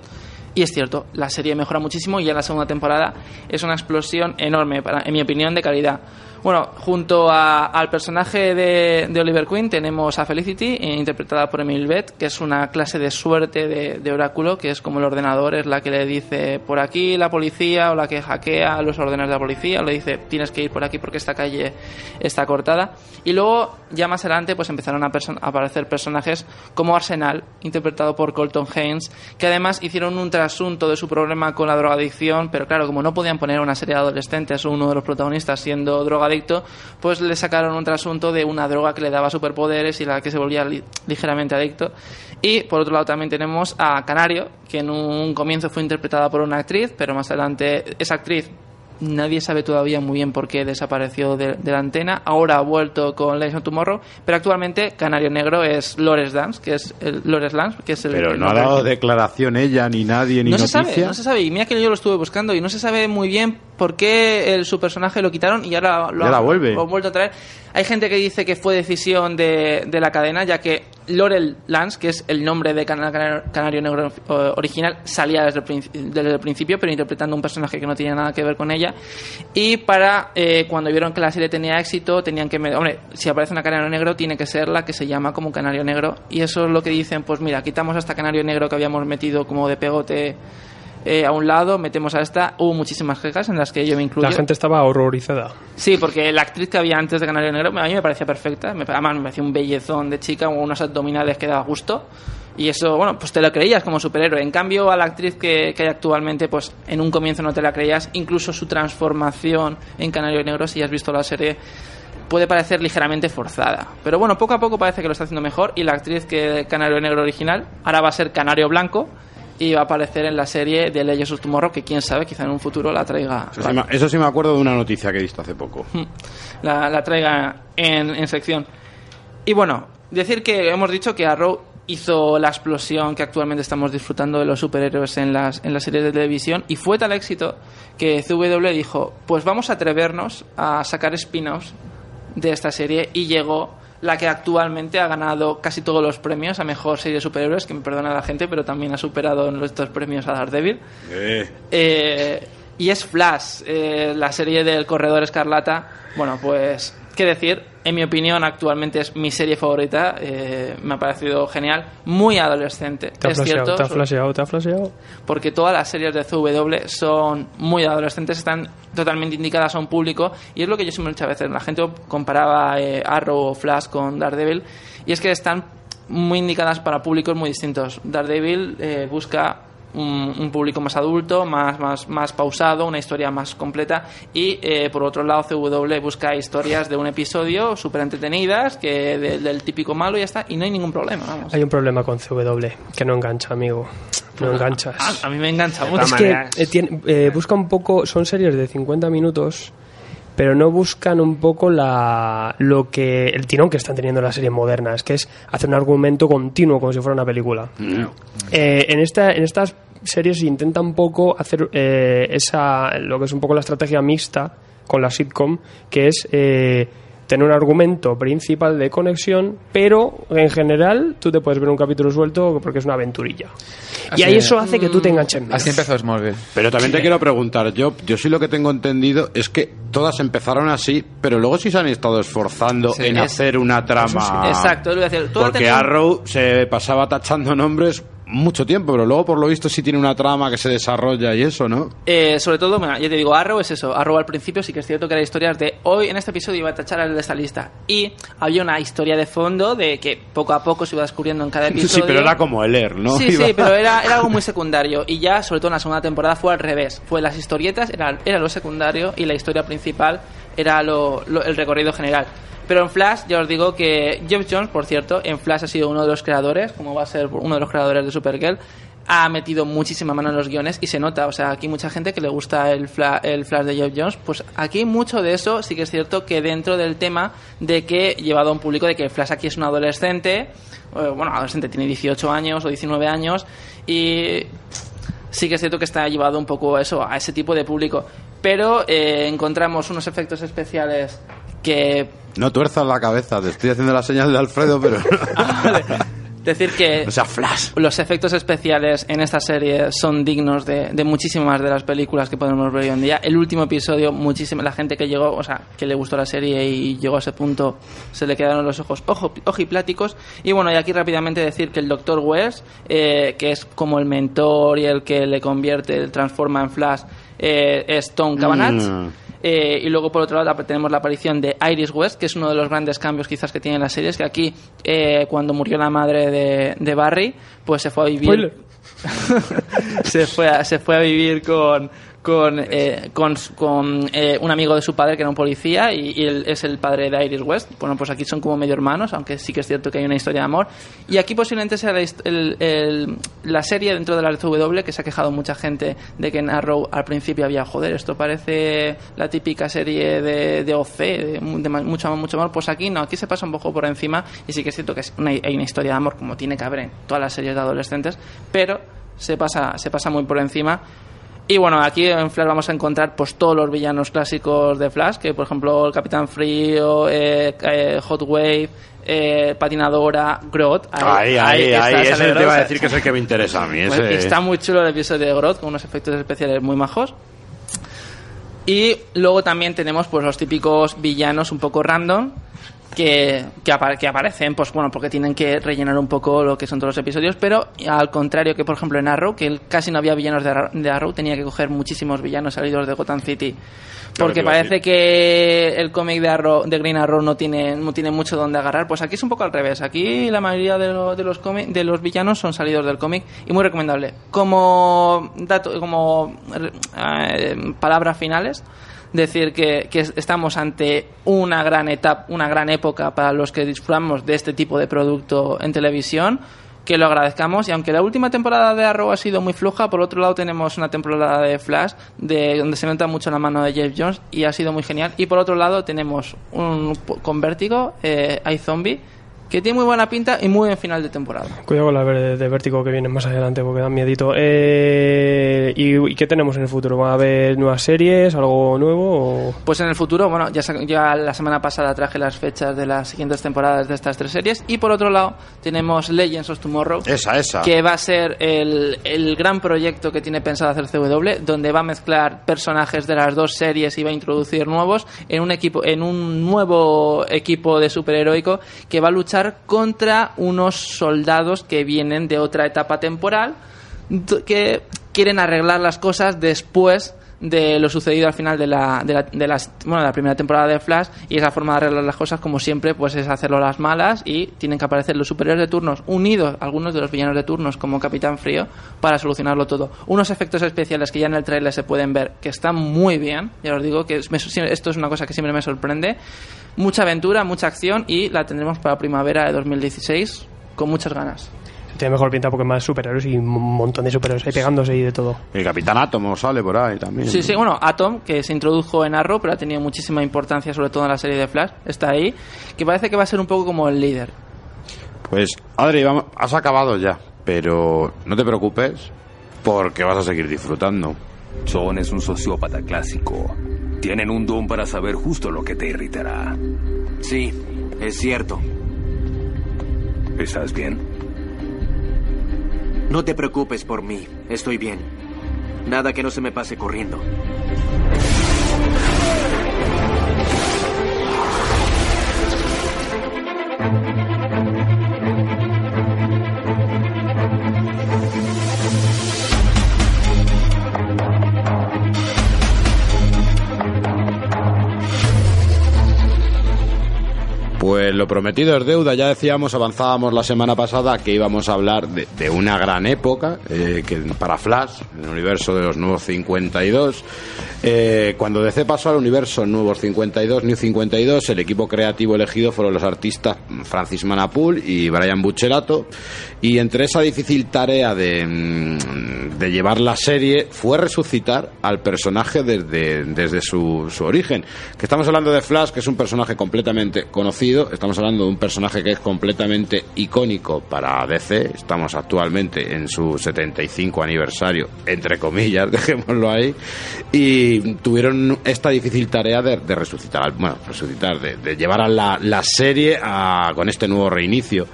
Y es cierto, la serie mejora muchísimo y ya la segunda temporada es una explosión enorme, para, en mi opinión, de calidad. Bueno, junto a- al personaje de, de Oliver Queen tenemos a Felicity, interpretada por Emil Bett, que es una clase de suerte de, de oráculo, que es como el ordenador, es la que le dice por aquí la policía o la que hackea los órdenes de la policía, o le dice tienes que ir por aquí porque esta calle está cortada. Y luego, ya más adelante, pues empezaron a, a aparecer personajes como Arsenal, interpretado por Colton Haynes, que además hicieron un trasunto de su problema con la drogadicción, pero claro, como no podían poner una serie de adolescentes o uno de los protagonistas siendo drogadicto, pues le sacaron un trasunto de una droga que le daba superpoderes y la que se volvía li- ligeramente adicto. Y por otro lado también tenemos a Canario, que en un comienzo fue interpretada por una actriz, pero más adelante esa actriz Nadie sabe todavía muy bien por qué desapareció de, de la antena. Ahora ha vuelto con Legends of Tomorrow, pero actualmente Canario Negro es Lores Dance, que es el Lores Lance, que es el Pero el no ha dado declaración ella, ni nadie, ni no se sabe, no se sabe. Y mira que yo lo estuve buscando y no se sabe muy bien por qué el- su personaje lo quitaron y ahora lo, Ya la vuelve. lo han vuelto a traer. Hay gente que dice que fue decisión de, de la cadena, ya que Laurel Lance, que es el nombre de Cana- Cana- Canario Negro eh, original, salía desde el, principio, pero interpretando un personaje que no tenía nada que ver con ella. Y para eh, cuando vieron que la serie tenía éxito, tenían que. Hombre, si aparece una Canario Negro, tiene que ser la que se llama como Canario Negro. Y eso es lo que dicen: pues mira, quitamos a esta Canario Negro que habíamos metido como de pegote. Eh, a un lado, metemos a esta. Hubo muchísimas quejas en las que yo me incluyo. La gente estaba horrorizada. Sí, porque la actriz que había antes de Canario Negro a mí me parecía perfecta. Me, además, me parecía un bellezón de chica, unos abdominales que daba gusto. Y eso, bueno, pues te lo creías como superhéroe. En cambio, a la actriz que, que hay actualmente, pues en un comienzo no te la creías. Incluso su transformación en Canario Negro, si has visto la serie, puede parecer ligeramente forzada. Pero bueno, poco a poco parece que lo está haciendo mejor. Y la actriz que Canario Negro original ahora va a ser Canario Blanco. Y va a aparecer en la serie de Legends of Tomorrow, que quién sabe, quizá en un futuro la traiga. Eso sí, me, eso sí me acuerdo de una noticia que he visto hace poco. la, la traiga en, en sección. Y bueno, decir que hemos dicho que Arrow hizo la explosión que actualmente estamos disfrutando de los superhéroes en las, en las series de televisión y fue tal éxito que CW dijo, pues vamos a atrevernos a sacar spin-offs de esta serie y llegó la que actualmente ha ganado casi todos los premios a mejor serie de superhéroes, que me perdona la gente, pero también ha superado en estos premios a Daredevil. Eh, y es Flash, eh, la serie del Corredor Escarlata. Bueno, pues, ¿qué decir? En mi opinión, actualmente es mi serie favorita. eh, me ha parecido genial. Muy adolescente. Te ha es flasheado, cierto. te ha flasheado, te ha flasheado. Porque todas las series de CW son muy adolescentes, están totalmente indicadas a un público. Y es lo que yo siempre muchas veces. La gente comparaba eh, Arrow o Flash con Daredevil. Y es que están muy indicadas para públicos muy distintos. Daredevil eh, busca un, un público más adulto, más, más, más pausado, una historia más completa. Y eh, por otro lado, CW busca historias de un episodio súper entretenidas, que de- del típico malo y ya está. Y no hay ningún problema. Vamos. Hay un problema con CW, que no engancha, amigo. No enganchas. A, a mí me engancha mucho. Es que eh, tiene- eh, busca un poco, son series de 50 minutos, pero no buscan un poco la, lo que el tirón que están teniendo las series modernas, que es hacer un argumento continuo como si fuera una película. Eh, en, esta, en estas series se intenta un poco hacer eh, esa, lo que es un poco la estrategia mixta con la sitcom, que es eh, tener un argumento principal de conexión, pero en general tú te puedes ver un capítulo suelto porque es una aventurilla. y ahí es. eso hace que tú te enganches menos. Así empezó Smallville. Pero también te quiero preguntar, yo, yo sí lo que tengo entendido es que todas empezaron así, pero luego sí se han estado esforzando Sí, en es- hacer una trama. Exacto, lo voy a decir. Porque Arrow se pasaba tachando nombres mucho tiempo, pero luego por lo visto sí tiene una trama que se desarrolla y eso, ¿no? Eh, sobre todo, mira, ya te digo, Arrow es eso. Arrow al principio sí que es cierto que era historias de hoy en este episodio iba a tachar de esta lista. Y había una historia de fondo de que poco a poco se iba descubriendo en cada episodio. Sí, pero era como el Air, ¿no? Sí, Iba- sí, pero era, era algo muy secundario. Y ya, sobre todo en la segunda temporada, fue al revés. Fue las historietas, era, era lo secundario y la historia principal era lo, lo- el recorrido general. Pero en Flash, ya os digo que Jeff Jones, por cierto, en Flash ha sido uno de los creadores, como va a ser uno de los creadores de Supergirl, ha metido muchísima mano en los guiones y se nota. O sea, aquí mucha gente que le gusta el, fla- el Flash de Geoff Jones, pues aquí mucho de eso sí que es cierto que dentro del tema de que llevado a un público de que Flash aquí es un adolescente, eh, bueno, adolescente tiene 18 años o 19 años y sí que es cierto que está llevado un poco eso, a ese tipo de público. Pero eh, encontramos unos efectos especiales que No tuerzas la cabeza, te estoy haciendo la señal de Alfredo, pero. decir que o sea, flash. los efectos especiales en esta serie son dignos de, de muchísimas de las películas que podemos ver hoy en día. El último episodio, muchísima la gente que llegó, o sea, que le gustó la serie y llegó a ese punto, se le quedaron los ojos ojo, ojipláticos. Y bueno, y aquí rápidamente decir que el Dr. Wells, eh, que es como el mentor y el que le convierte, el transforma en Flash, eh, es Tom Cavanagh. Mm. Eh, y luego, por otro lado, tenemos la aparición de Iris West, que es uno de los grandes cambios quizás que tiene la serie. Es que aquí, eh, cuando murió la madre de, de Barry, pues se fue a vivir. Se, fue a, se fue a vivir con. Con, eh, con, con, eh, un amigo de su padre que era un policía y, y él es el padre de Iris West. Bueno, pues aquí son como medio hermanos, aunque sí que es cierto que hay una historia de amor. Y aquí posiblemente sea la, el- el- la serie dentro de la CW que se ha quejado mucha gente de que en Arrow al principio había, joder, esto parece la típica serie de, de OC, de, de mucho, mucho amor. Pues aquí no, aquí se pasa un poco por encima y sí que es cierto que es una- hay una historia de amor como tiene que haber en todas las series de adolescentes, pero se pasa, se pasa muy por encima. Y bueno, aquí en Flash vamos a encontrar pues todos los villanos clásicos de Flash, que por ejemplo el Capitán Frío, eh, eh, Hot Wave, eh, Patinadora, Grodd. Ahí, ahí, ahí. Ese sale te iba a decir que es el que me interesa a mí. Ese... Está muy chulo el episodio de Grodd con unos efectos especiales muy majos. Y luego también tenemos pues los típicos villanos un poco random que, que, que aparecen, pues bueno, porque tienen que rellenar un poco lo que son todos los episodios, pero al contrario que por ejemplo en Arrow, que él casi no había villanos de Arrow, de Arrow, tenía que coger muchísimos villanos salidos de Gotham City. Porque parece que el cómic de Arrow, de Green Arrow no tiene, no tiene mucho donde agarrar. Pues aquí es un poco al revés. Aquí la mayoría de, lo- de los cómic- de los villanos son salidos del cómic y muy recomendable. Como dato, como eh, palabras finales, decir que, que es- estamos ante una gran etapa, una gran época para los que disfrutamos de este tipo de producto en televisión. Que lo agradezcamos y aunque la última temporada de Arrow ha sido muy floja, por otro lado tenemos una temporada de Flash de donde se nota mucho la mano de Jeff Jones y ha sido muy genial. Y por otro lado tenemos un con Vértigo, eh, iZombie, que tiene muy buena pinta y muy buen final de temporada. Cuidado con la de, de vértigo que vienen más adelante porque dan miedito. Eh, ¿y, y qué tenemos en el futuro? ¿Va a haber nuevas series? ¿Algo nuevo? O... Pues en el futuro, bueno, ya, ya la semana pasada traje las fechas de las siguientes temporadas de estas tres series. Y por otro lado, tenemos Legends of Tomorrow. Esa, esa. Que va a ser el, el gran proyecto que tiene pensado hacer CW, donde va a mezclar personajes de las dos series y va a introducir nuevos en un equipo, en un nuevo equipo de superheroico que va a luchar contra unos soldados que vienen de otra etapa temporal que quieren arreglar las cosas después de lo sucedido al final de la, de la, bueno, de la primera temporada de Flash y esa forma de arreglar las cosas como siempre pues es hacerlo a las malas y tienen que aparecer los superiores de turnos unidos algunos de los villanos de turnos como Capitán Frío para solucionarlo todo. Unos efectos especiales que ya en el trailer se pueden ver que están muy bien ya os digo que esto es una cosa que siempre me sorprende. Mucha aventura mucha acción y la tendremos para primavera de 2016 con muchas ganas Tiene mejor pinta porque más superhéroes y un montón de superhéroes ahí pegándose y de todo. El Capitán Átomo sale por ahí también. Sí, sí, bueno, Atom, que se introdujo en Arrow, pero ha tenido muchísima importancia, sobre todo en la serie de Flash, está ahí, que parece que va a ser un poco como el líder. Pues, Adri, vamos, has acabado ya, pero no te preocupes porque vas a seguir disfrutando. John es un sociópata clásico. Tienen un don para saber justo lo que te irritará. Sí, es cierto. ¿Estás bien? No te preocupes por mí. Estoy bien. Nada que no se me pase corriendo. Pues lo prometido es deuda. Ya decíamos, avanzábamos la semana pasada que íbamos a hablar de, de una gran época eh, que para Flash, el universo de los nuevos 52. Eh, cuando DC pasó al universo Nuevos 52, New 52, el equipo creativo elegido fueron los artistas Francis Manapul y Brian Buccerato. Y entre esa difícil tarea de, mm, de llevar la serie fue resucitar al personaje desde, desde su origen. Que estamos hablando de Flash, que es un personaje completamente conocido, estamos hablando de un personaje que es completamente icónico para DC, estamos actualmente en su 75 aniversario, entre comillas, dejémoslo ahí, y tuvieron esta difícil tarea de, resucitar, bueno, resucitar, de, llevar a la, la serie con este nuevo reinicio.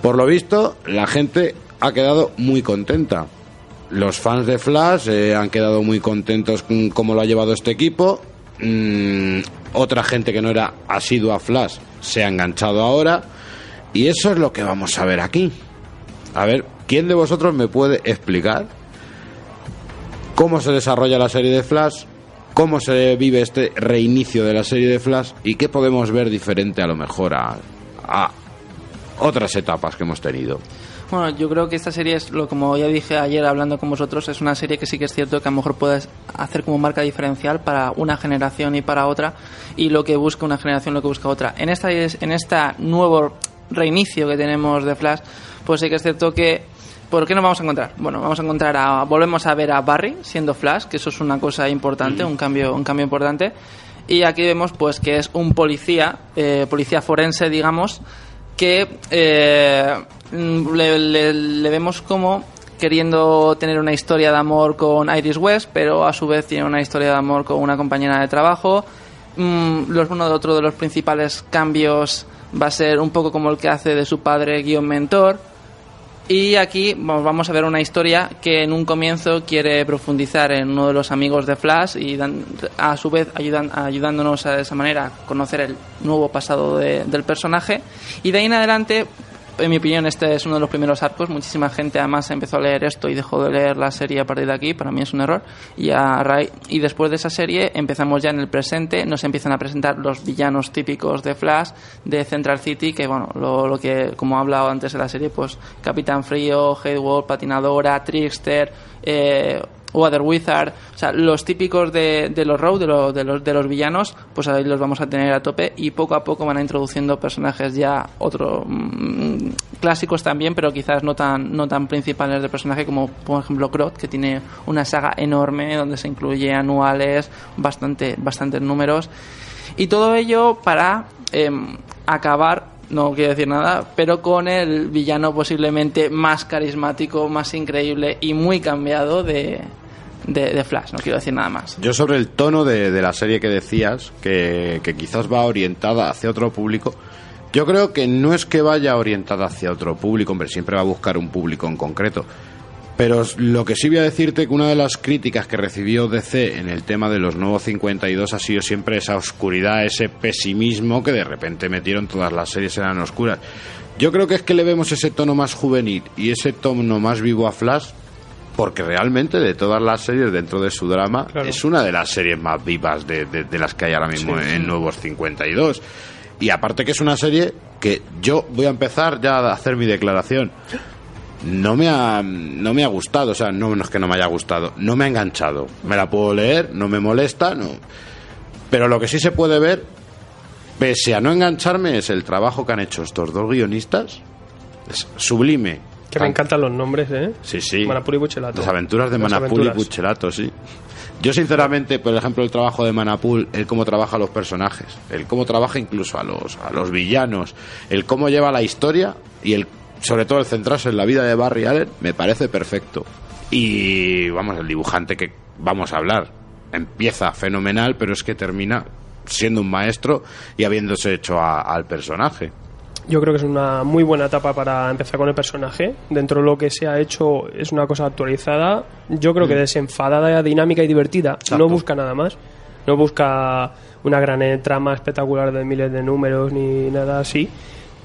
Por lo visto, la gente ha quedado muy contenta. Los fans de Flash eh, han quedado muy contentos con cómo lo ha llevado este equipo. Mm, otra gente que no era asidua a Flash se ha enganchado ahora. Y eso es lo que vamos a ver aquí. A ver, ¿quién de vosotros me puede explicar cómo se desarrolla la serie de Flash? ¿Cómo se vive este reinicio de la serie de Flash? ¿Y qué podemos ver diferente a lo mejor a, a otras etapas que hemos tenido? Bueno, yo creo que esta serie es lo como ya dije ayer hablando con vosotros, es una serie que sí que es cierto que a lo mejor puedes hacer como marca diferencial para una generación y para otra y lo que busca una generación lo que busca otra. En esta en esta nuevo reinicio que tenemos de Flash, pues sí que es cierto que ¿Por qué nos vamos a encontrar? Bueno, vamos a encontrar a, volvemos a ver a Barry siendo Flash, que eso es una cosa importante, un cambio, un cambio importante. Y aquí vemos pues que es un policía, eh, policía forense, digamos, que eh, mm, le, vemos como queriendo tener una historia de amor con Iris West, pero a su vez tiene una historia de amor con una compañera de trabajo. Mm, los- uno de otro de los principales cambios va a ser un poco como el que hace de su padre guion mentor. Y aquí vamos a ver una historia que en un comienzo quiere profundizar en uno de los amigos de Flash y a su vez ayudan, ayudándonos de esa manera a conocer el nuevo pasado de- del personaje. Y de ahí en adelante, en mi opinión, este es uno de los primeros arcos. Muchísima gente además empezó a leer esto y dejó de leer la serie a partir de aquí. Para mí es un error. Y, a raíz- y después de esa serie empezamos ya en el presente. Nos empiezan a presentar los villanos típicos de Flash, de Central City, que bueno, lo, lo que, como he hablado antes de la serie, pues Capitán Frío, Hayward, Patinadora, Trickster, eh, Water Wizard, o sea, los típicos de, de los Road, de, lo- de los, de los villanos, pues ahí los vamos a tener a tope y poco a poco van a introduciendo personajes ya otros clásicos también, pero quizás no tan, no tan principales de personaje como por ejemplo Crot, que tiene una saga enorme donde se incluye anuales, bastante, bastantes números. Y todo ello para em, acabar, no quiero decir nada, pero con el villano posiblemente más carismático, más increíble y muy cambiado de, de, Flash. No quiero decir nada más. Yo sobre el tono de, la serie que decías, que, que quizás va orientada hacia otro público, yo creo que no es que vaya orientada hacia otro público, hombre, siempre va a buscar un público en concreto. Pero lo que sí voy a decirte que una de las críticas que recibió DC en el tema de los nuevos 52 ha sido siempre esa oscuridad, ese pesimismo que de repente metieron todas las series eran oscuras. Yo creo que es que le vemos ese tono más juvenil y ese tono más vivo a Flash porque realmente de todas las series dentro de su drama es una de las series más vivas de, de- de las que hay ahora mismo Sí, en sí. Nuevos 52. Y aparte que es una serie que yo voy a empezar ya a hacer mi declaración. No me ha, no me ha gustado, o sea, no, no es que no me haya gustado, no me ha enganchado. Me la puedo leer, no me molesta, no. Pero lo que sí se puede ver, pese a no engancharme, es el trabajo que han hecho estos dos guionistas. Es sublime. Que me encantan los nombres, ¿eh? Sí, sí. Manapul y Buchelato. Las aventuras de Las Manapul y. Buchelato, sí. Yo, sinceramente, por ejemplo, el trabajo de Manapul, el cómo trabaja a los personajes, el cómo trabaja incluso a los, a los villanos, el cómo lleva la historia y el sobre todo el centrarse en la vida de Barry Allen, me parece perfecto. Y vamos, el dibujante que vamos a hablar empieza fenomenal, pero es que termina siendo un maestro y habiéndose hecho a- al personaje. Yo creo que es una muy buena etapa para empezar con el personaje. Dentro de lo que se ha hecho es una cosa actualizada. Yo creo que desenfadada, dinámica y divertida. Mm. Exacto. No busca nada más. No busca una gran eh, trama espectacular de miles de números ni nada así.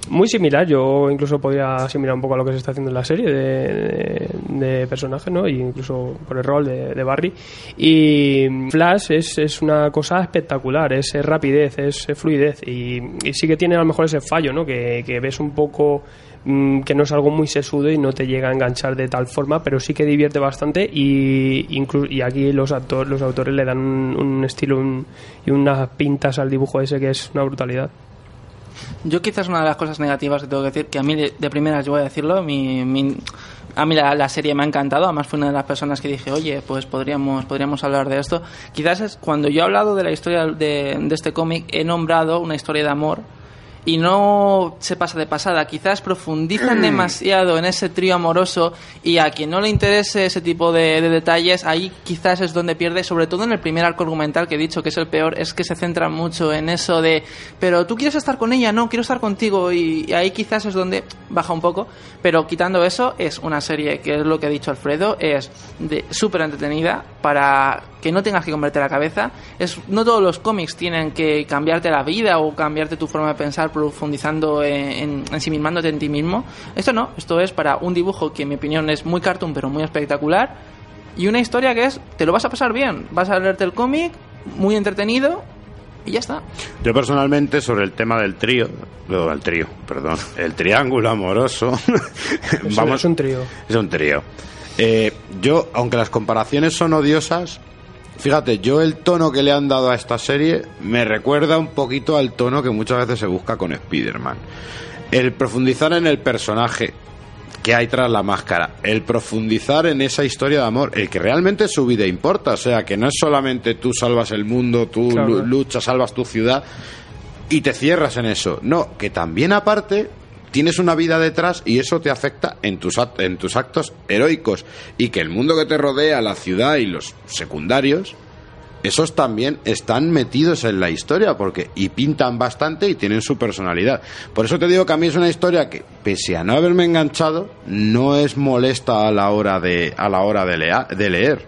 Muy similar, yo incluso podría asimilar un poco a lo que se está haciendo en la serie de, personajes, ¿no? Y incluso por el rol de, de Barry. Y Flash es, es una cosa espectacular, es, rapidez, es, fluidez. Y, y sí que tiene a lo mejor ese fallo, ¿no? Que, que ves un poco mm, que no es algo muy sesudo y no te llega a enganchar de tal forma, pero sí que divierte bastante y, inclu- y aquí los, actor, los autores le dan un, un estilo un- y unas pintas al dibujo ese que es una brutalidad. Yo quizás una de las cosas negativas que tengo que decir, que a mí de, de primeras yo voy a decirlo, mi, mi- a mí la, la serie me ha encantado, además fue una de las personas que dije, oye, pues podríamos, podríamos hablar de esto. Quizás es cuando yo he hablado de la historia de, de este cómic, he nombrado una historia de amor y no se pasa de pasada. Quizás profundizan demasiado en ese trío amoroso y a quien no le interese ese tipo de, de detalles, ahí quizás es donde pierde, sobre todo en el primer arco argumental que he dicho que es el peor, es que se centra mucho en eso de, pero tú quieres estar con ella, no, quiero estar contigo y, y ahí quizás es donde baja un poco, pero quitando eso es una serie que es lo que ha dicho Alfredo, es súper entretenida para que no tengas que convertir la cabeza. Es, no todos los cómics tienen que cambiarte la vida o cambiarte tu forma de pensar profundizando en, en, ensimismándote en ti mismo. Esto no, esto es para un dibujo que en mi opinión es muy cartoon pero muy espectacular y una historia que es, te lo vas a pasar bien, vas a leerte el cómic, muy entretenido y ya está. Yo personalmente sobre el tema del trío, no, el trío, perdón, el triángulo amoroso, es un trío. Es un trío. Eh, yo, aunque las comparaciones son odiosas, fíjate, yo el tono que le han dado a esta serie me recuerda un poquito al tono que muchas veces se busca con Spider-Man. El profundizar en el personaje que hay tras la máscara, el profundizar en esa historia de amor, el que realmente su vida importa, o sea, que no es solamente tú salvas el mundo, tú Claro. luchas, salvas tu ciudad y te cierras en eso. No, que también aparte tienes una vida detrás y eso te afecta en tus, en tus actos heroicos y que el mundo que te rodea, la ciudad y los secundarios, esos también están metidos en la historia porque y pintan bastante y tienen su personalidad. Por eso te digo que a mí es una historia que pese a no haberme enganchado, no es molesta a la hora de a la hora de, lea- de leer.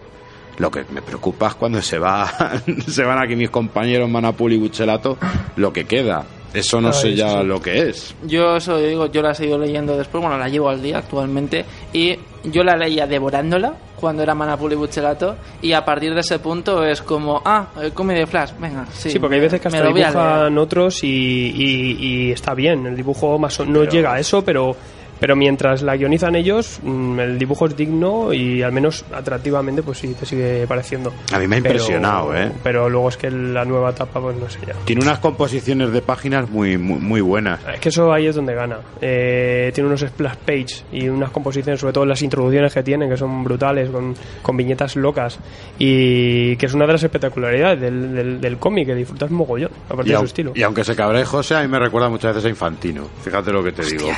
Lo que me preocupa es cuando se va se van aquí mis compañeros Manapul y Buchelato, lo que queda. Eso no sé ya sí. lo que es. Yo eso digo, yo la he seguido leyendo después, bueno, la llevo al día actualmente y yo la leía devorándola cuando era Manapul y Buchelato y a partir de ese punto es como, ah, el cómic de Flash, venga, sí. Sí, porque hay veces que hasta dibujan otros y, y- y está bien. El dibujo más o- no llega a eso, pero pero mientras la guionizan ellos, mm, el dibujo es digno y al menos atractivamente, pues sí, te sigue pareciendo. A mí me ha Pero- impresionado, ¿eh? Pero luego es que la nueva etapa, pues no sé ya. Tiene unas composiciones de páginas muy muy, muy buenas. Es que eso ahí es donde gana. Eh, tiene unos splash page y unas composiciones, sobre todo las introducciones que tienen, que son brutales, con, con viñetas locas. Y que es una de las espectacularidades del, del, del cómic, que disfrutas mogollón, aparte de su estilo. y aunque se cabre José, a mí me recuerda muchas veces a Infantino. Fíjate lo que te digo.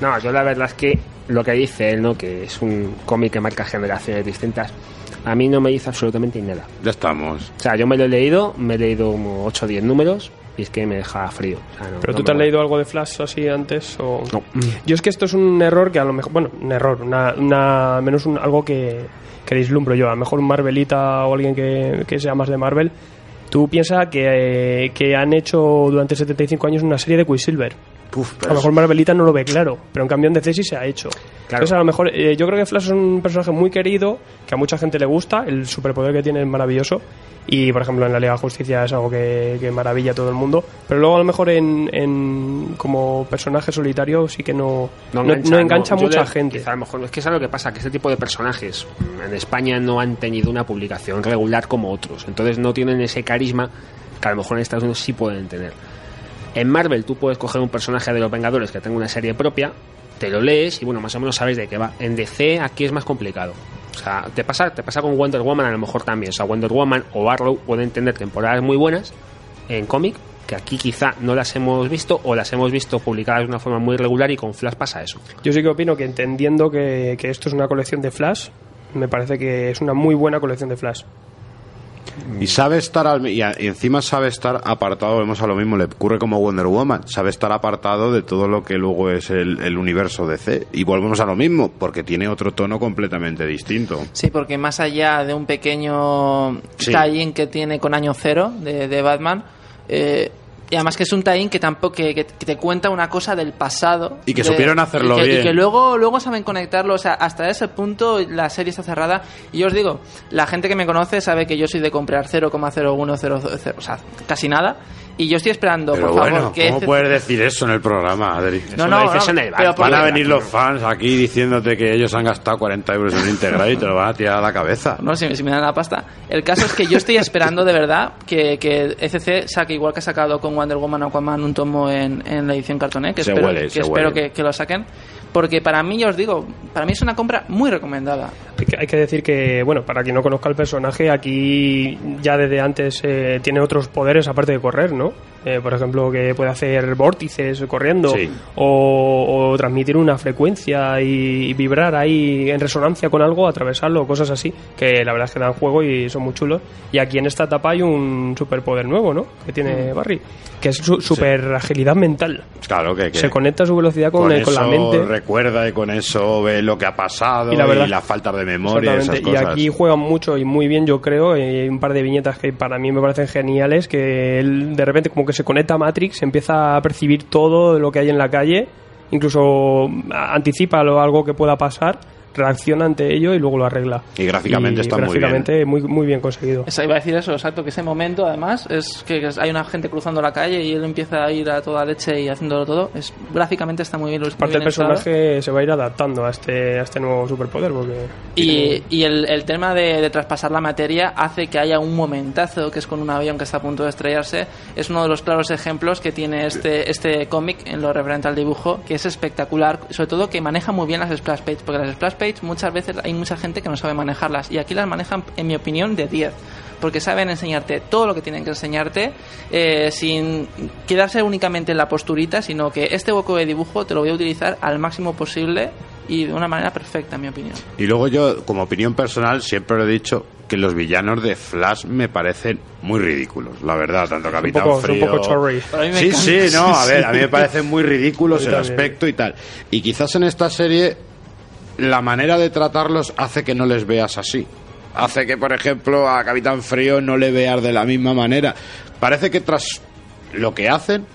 No, yo la verdad es que lo que dice él, ¿no? que es un cómic que marca generaciones distintas, a mí no me dice absolutamente nada. Ya estamos. O sea, yo me lo he leído, me he leído como 8 o 10 números y es que me deja frío. O sea, no- ¿Pero no tú te has leído algo de Flash así antes? O... Yo es que esto es un error que a lo mejor. Bueno, un error, una, una- menos un- algo que, que vislumbro yo. A lo mejor un Marvelita o alguien que, que sea más de Marvel. Tú piensas que, que han hecho durante 75 años una serie de Quicksilver. A lo mejor Marvelita no lo ve claro, pero en cambio en DC sí se ha hecho. Entonces, a lo mejor, eh, yo creo que Flash es un personaje muy querido, que a mucha gente le gusta, el superpoder que tiene es maravilloso, y por ejemplo en la Liga de Justicia es algo que, que maravilla a todo el mundo, pero luego a lo mejor en, en- como personaje solitario sí que no, no, no engancha, no. Yo mucha le- gente. quizá a lo mejor es que es lo que pasa, que este tipo de personajes en España no han tenido una publicación regular como otros, entonces no tienen ese carisma que a lo mejor en Estados Unidos sí pueden tener. En Marvel tú puedes coger un personaje de los Vengadores que tenga una serie propia, te lo lees y bueno, más o menos sabes de qué va. En DC aquí es más complicado. O sea, te pasa, te pasa con Wonder Woman a lo mejor también. O sea, Wonder Woman o Arrow pueden tener temporadas muy buenas en cómic, que aquí quizá no las hemos visto o las hemos visto publicadas de una forma muy regular y con Flash pasa eso. Yo sí que opino que entendiendo que, que esto es una colección de Flash, me parece que es una muy buena colección de Flash. Y sabe estar al- y, a- y encima sabe estar apartado, vemos a lo mismo, le ocurre como Wonder Woman, sabe estar apartado de todo lo que luego es el, el universo DC. Y volvemos a lo mismo, porque tiene otro tono completamente distinto. Sí, porque más allá de un pequeño Sí. que tiene con Año Cero de, de Batman, eh, Y además que es un tie que tampoco que, que- que te cuenta una cosa del pasado. Y que de- supieron hacerlo y que, bien. Y que luego, luego saben conectarlo. O sea, hasta ese punto la serie está cerrada. Y yo os digo, la gente que me conoce sabe que yo soy de comprar 0,0100, o sea, casi nada. Y yo estoy esperando, Pero por favor, que ¿cómo este- puedes decir eso en el programa, Adri? No, no, no, pero por- Van a venir los fans aquí diciéndote que ellos han gastado 40 euros en un integral y te lo van a tirar a la cabeza. No, si, si me dan la pasta. El caso es que yo estoy esperando de verdad que, que ECC saque, igual que ha sacado con Wonder Woman o Aquaman, un tomo en, en la edición cartoné, que Se espero, huele, que, se espero huele. que, que lo saquen. Porque para mí, ya os digo, para mí es una compra muy recomendada. Hay que, decir que, bueno, para quien no conozca el personaje, aquí ya desde antes eh, tiene otros poderes aparte de correr, ¿no? Eh, por ejemplo, que puede hacer vórtices corriendo Sí. o, o transmitir una frecuencia y, y vibrar ahí en resonancia con algo, atravesarlo, cosas así, que la verdad es que dan juego y son muy chulos. Y aquí en esta etapa hay un superpoder nuevo, ¿no? Que tiene Mm. Barry, que es su super agilidad mental. Claro que, que Se conecta a su velocidad con, con, el- con la eso mente. recuerda y con eso ve lo que ha pasado Y la verdad- las faltas de memoria y esas cosas. Y aquí juegan mucho y muy bien, yo creo. y Hay un par de viñetas que para mí me parecen geniales. Que él de repente, como que se conecta a Matrix, empieza a percibir todo lo que hay en la calle, incluso anticipa algo que pueda pasar, reacciona ante ello y luego lo arregla. Y gráficamente está muy gráficamente muy muy bien conseguido. Esa iba a decir eso, exacto, que ese momento además es que, hay una gente cruzando la calle y él empieza a ir a toda leche y haciéndolo todo. Es gráficamente está muy bien. muy Aparte, el bien personaje se va a ir adaptando a este, a este nuevo superpoder. Porque Y, y el, el tema de, de traspasar la materia hace que haya un momentazo que es con un avión que está a punto de estrellarse. Es uno de los claros ejemplos que tiene este, este cómic en lo referente al dibujo, que es espectacular, sobre todo que maneja muy bien las splash pages, porque las splash pages muchas veces hay mucha gente que no sabe manejarlas y aquí las manejan, en mi opinión, de 10. Porque saben enseñarte todo lo que tienen que enseñarte eh, sin quedarse únicamente en la posturita, sino que este hueco de dibujo te lo voy a utilizar al máximo posible y de una manera perfecta, en mi opinión. Y luego yo, como opinión personal, siempre lo he dicho que los villanos de Flash me parecen muy ridículos, la verdad, tanto Capitán poco- son un Frío... poco mí me Sí, encanta. sí, no, a ver, a mí me parecen muy ridículos el aspecto y tal. Y quizás en esta serie la manera de tratarlos hace que no les veas así. Hace que, por ejemplo, a Capitán Frío no le veas de la misma manera. Parece que tras lo que hacen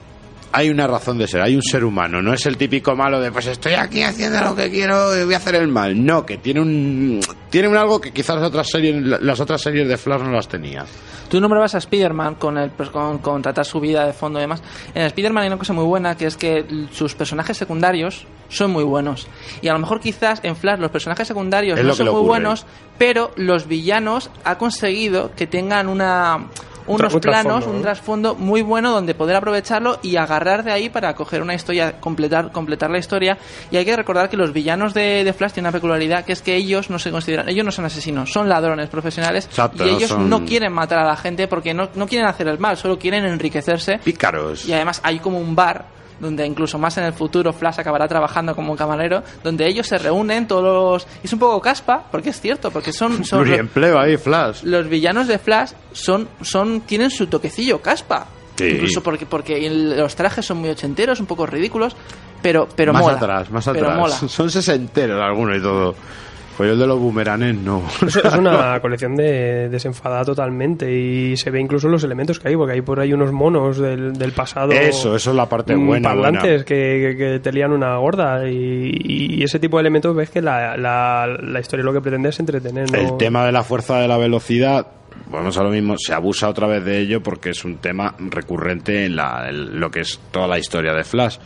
hay una razón de ser, hay un ser humano, no es el típico malo de pues estoy aquí haciendo lo que quiero y voy a hacer el mal. No, que tiene un tiene un algo que quizás las otras series las otras series de Flash no las tenía. Tú nombrabas a Spider-Man con, el, pues, con, con tratar su vida de fondo y demás. En Spider-Man hay una cosa muy buena que es que sus personajes secundarios son muy buenos. Y a lo mejor quizás en Flash los personajes secundarios Es no son muy buenos, pero los villanos ha conseguido que tengan una unos un planos, trasfondo, un trasfondo muy bueno donde poder aprovecharlo y agarrar de ahí para coger una historia, completar, completar la historia. Y hay que recordar que los villanos de, de Flash tienen una peculiaridad que es que ellos no se consideran, ellos no son asesinos, son ladrones profesionales Exacto, y ellos son- no quieren matar a la gente porque no, no quieren hacer el mal, solo quieren enriquecerse. Pícaros. Y además hay como un bar donde incluso más en el futuro Flash acabará trabajando como un camarero, donde ellos se reúnen todos los... Es un poco caspa, porque es cierto, porque son... son los, ahí, Flash. los villanos de Flash son, son tienen su toquecillo caspa. Sí. Incluso porque, porque los trajes son muy ochenteros, un poco ridículos, pero, pero más mola. atrás, más Pero atrás. mola. Son sesenteros algunos y todo. Pues el de los boomeranes no. Es, es una colección de, desenfadada totalmente y se ve incluso los elementos que hay, porque hay por ahí unos monos del, del pasado. Eso, eso es la parte buena, Parlantes que, que- que te lían una gorda y, y ese tipo de elementos ves que la, la, la historia lo que pretende es entretener. ¿no? El tema de la fuerza de la velocidad, vamos a lo mismo, se abusa otra vez de ello porque es un tema recurrente en, la, en lo que es toda la historia de Flash.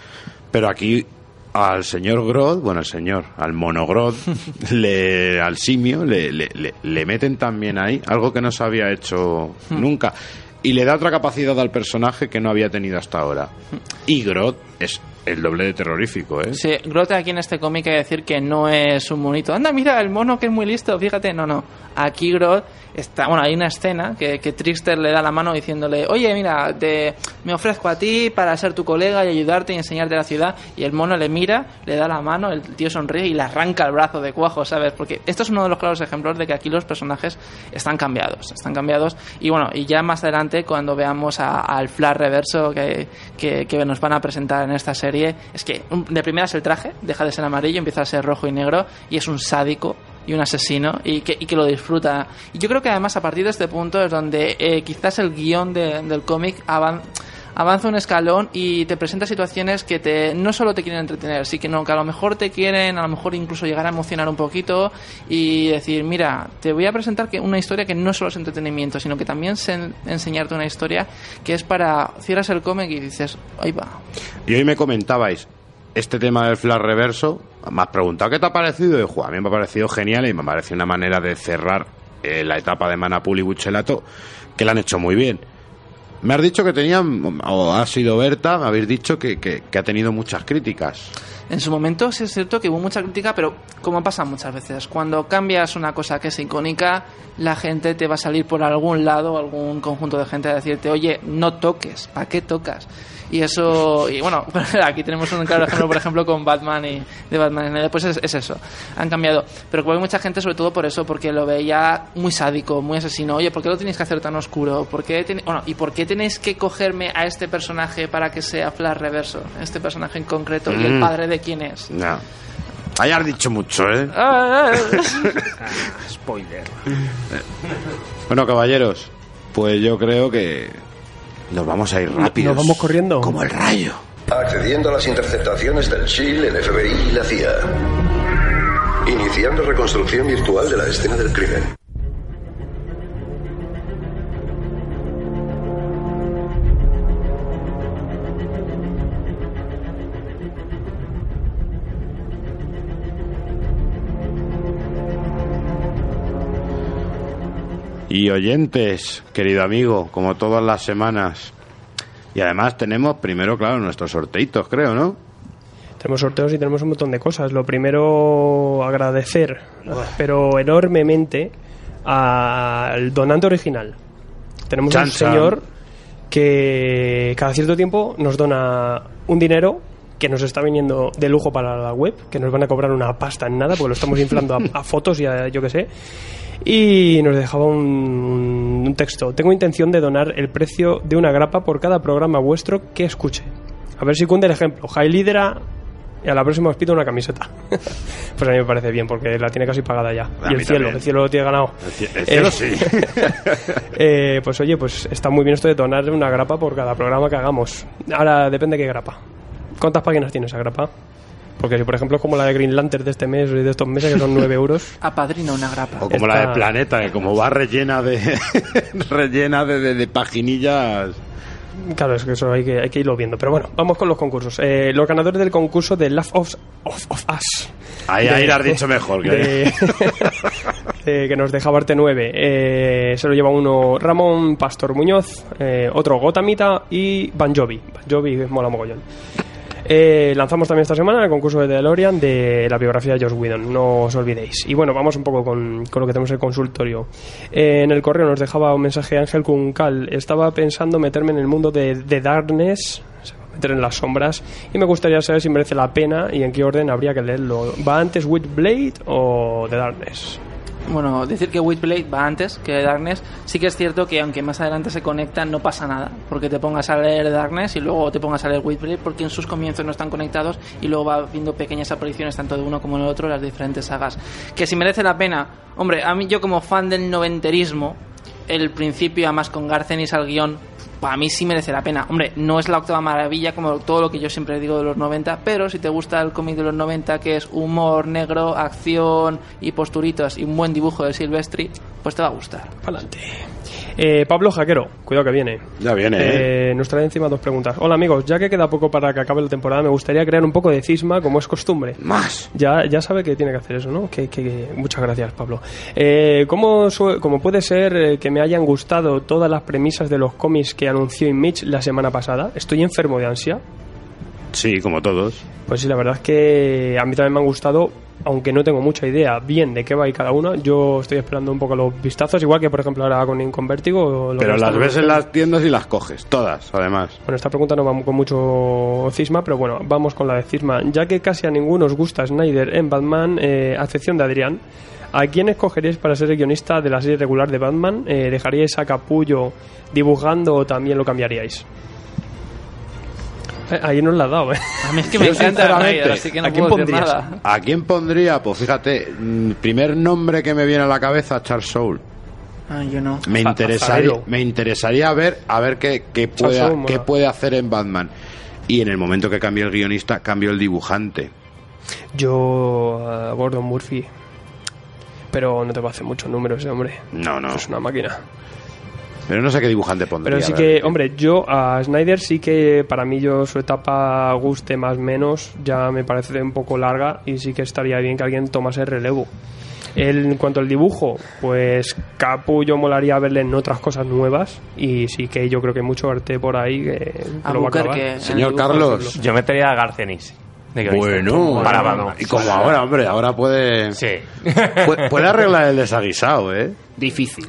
Pero aquí al señor Grodd, bueno, al señor, al mono Grodd, le, al simio, le, le, le- le meten también ahí algo que no se había hecho nunca. Y le da otra capacidad al personaje que no había tenido hasta ahora. Y Grodd es el doble de terrorífico, ¿eh? Sí, Groth aquí en este cómic hay que decir que no es un monito. Anda, mira, el mono que es muy listo, fíjate. No, no. Aquí Groth está... Bueno, hay una escena que, que Trickster le da la mano diciéndole Oye, mira, te, me ofrezco a ti para ser tu colega y ayudarte y enseñarte la ciudad. Y el mono le mira, le da la mano, el tío sonríe y le arranca el brazo de cuajo, ¿sabes? Porque esto es uno de los claros ejemplos de que aquí los personajes están cambiados. Están cambiados. Y bueno, y ya más adelante, cuando veamos al Flash reverso que, que, que nos van a presentar en esta serie, es que de primeras el traje deja de ser amarillo, empieza a ser rojo y negro y es un sádico y un asesino y que, y que lo disfruta. Y yo creo que además a partir de este punto es donde eh, quizás el guion de- del cómic avan- avanza un escalón y te presenta situaciones que te no solo te quieren entretener, sí que a lo mejor te quieren, a lo mejor incluso llegar a emocionar un poquito y decir, mira, te voy a presentar que una historia que no solo es entretenimiento, sino que también es en- enseñarte una historia que es para cierras el cómic y dices, ahí va. Y hoy me comentabais este tema del flash reverso. Me has preguntado qué te ha parecido. Y jo, a mí me ha parecido genial y me parece una manera de cerrar eh, la etapa de Manapul y Buchelato que la han hecho muy bien. Me has dicho que tenían, o ha sido Berta, me habéis dicho que, que- que ha tenido muchas críticas. En su momento sí es cierto que hubo mucha crítica, pero como pasa muchas veces, cuando cambias una cosa que es icónica, la gente te va a salir por algún lado, algún conjunto de gente a decirte, oye, no toques, ¿para qué tocas? Y eso, y bueno, aquí tenemos un claro ejemplo, por ejemplo, con Batman y de Batman. y Pues es, es eso, han cambiado. Pero hay mucha gente, sobre todo por eso, porque lo veía muy sádico, muy asesino. Oye, ¿por qué lo tenéis que hacer tan oscuro? ¿Por qué tiene- bueno, ¿Y por qué tenéis que cogerme a este personaje para que sea Flash Reverso? Este personaje en concreto, y el Mm. padre de quién es. No. Ahí has dicho mucho, ¿eh? Ah, Spoiler. Bueno, caballeros, pues yo creo que nos vamos a ir rápidos. Nos vamos corriendo. Como el rayo. Accediendo a las interceptaciones del SHIELD, el FBI y la CIA. Iniciando reconstrucción virtual de la escena del crimen. Y oyentes, querido amigo, como todas las semanas. Y además tenemos primero, claro, nuestros sorteitos, creo, ¿no? Tenemos sorteos y tenemos un montón de cosas. Lo primero, agradecer, pero enormemente, al donante original. Tenemos Chan, un chan. señor que cada cierto tiempo nos dona un dinero que nos está viniendo de lujo para la web, que nos van a cobrar una pasta en nada, porque lo estamos inflando a, a fotos y a yo que sé. Y nos dejaba un, un texto. Tengo intención de donar el precio de una grapa por cada programa vuestro que escuche. A ver si cunde el ejemplo. High Lidera y a la próxima os pido una camiseta. pues a mí me parece bien, porque la tiene casi pagada ya. A y el cielo, también. el cielo lo tiene ganado. El cie- el cielo Eh, sí. eh, pues oye, pues está muy bien esto de donar una grapa por cada programa que hagamos. Ahora depende qué grapa. ¿Cuántas páginas tiene esa grapa? Porque si por ejemplo es como la de Green Lantern de este mes y de estos meses que son 9 euros. Apadrina una grapa. O como la de Planeta, que como va rellena de rellena de, de- de paginillas. Claro, es que eso hay que, hay que irlo viendo. Pero bueno, vamos con los concursos. Eh, los ganadores del concurso de Love of, of, of Us. Ahí, ahí lo has dicho mejor. Que de- que nos deja Barte 9. Eh, se lo lleva uno Ramón Pastor Muñoz, eh, otro Gotamita y Banjovi. Banjovi mola mogollón. Eh, lanzamos también esta semana el concurso de DeLorean de la biografía de Josh Whedon, no os olvidéis. Y bueno, vamos un poco con, con lo que tenemos en el consultorio. Eh, en el correo nos dejaba un mensaje Ángel Cuncal. Estaba pensando meterme en el mundo de, de Darkness, meter en las sombras, y me gustaría saber si merece la pena y en qué orden habría que leerlo. ¿Va antes Witchblade o The Darkness? Bueno, decir que Witchblade va antes que Darkness, sí que es cierto que aunque más adelante se conectan, no pasa nada. Porque te pongas a leer Darkness y luego te pongas a leer Witchblade, porque en sus comienzos no están conectados y luego va viendo pequeñas apariciones tanto de uno como del otro las diferentes sagas. Que si merece la pena, hombre, a mí yo como fan del noventerismo, el principio, además con Garcenis al guion, para mí sí merece la pena. Hombre, no es la octava maravilla como todo lo que yo siempre digo de los 90, pero si te gusta el cómic de los 90 que es humor negro, acción y posturitos y un buen dibujo de Silvestri, pues te va a gustar. Adelante. Eh, Pablo Jaquero, cuidado que viene. Ya viene, ¿eh? Eh, nos trae encima dos preguntas. Hola amigos, ya que queda poco para que acabe la temporada, me gustaría crear un poco de cisma como es costumbre. Más. Ya, ya sabe que tiene que hacer eso, ¿no? Que, que- que- muchas gracias, Pablo. Eh, ¿cómo, cómo puede ser eh, que me hayan gustado todas las premisas de los cómics que anunció Image la semana pasada? ¿Estoy enfermo de ansia? Sí, como todos. Pues sí, la verdad es que a mí también me han gustado, aunque no tengo mucha idea bien de qué va y cada una. Yo estoy esperando un poco los vistazos, igual que por ejemplo ahora con, con Vértigo. lo Pero las ves en las tiendas y las coges, todas, además. Bueno, esta pregunta no va con mucho cisma, pero bueno, vamos con la de cisma. Ya que casi a ninguno os gusta Snyder en Batman, eh, a excepción de Adrián, ¿a quién escogeríais para ser el guionista de la serie regular de Batman? Eh, ¿Dejaríais a Capullo dibujando o también lo cambiaríais? Eh, ahí nos la ha dado, ¿eh? A mí es que me Yo, encanta Snyder, así que no ¿a quién puedo decir pondrías? nada. ¿A quién pondría? Pues fíjate, mm, primer nombre que me viene a la cabeza, Charles Soule. Ah, yo no. Me interesaría, me interesaría ver a ver qué, qué, puede, mola. qué puede hacer en Batman. Y en el momento que cambie el guionista, cambio el dibujante. Yo, a Gordon Murphy. Pero no te va a hacer muchos números ese hombre. No, no. Es una máquina. Pero no sé qué dibujante pondría. Pero sí realmente. que, hombre, yo a Snyder sí que para mí yo su etapa guste más menos, ya me parece un poco larga y sí que estaría bien que alguien tomase el relevo. Él, en cuanto al dibujo, pues Capu yo molaría verle en otras cosas nuevas y sí que yo creo que mucho arte por ahí que A lo va a acabar. que el Señor Carlos. Yo metería a Garcenis. Bueno, para bueno. Y como ahora, hombre, ahora puede, Sí. puede, puede arreglar el desaguisado, ¿eh? Difícil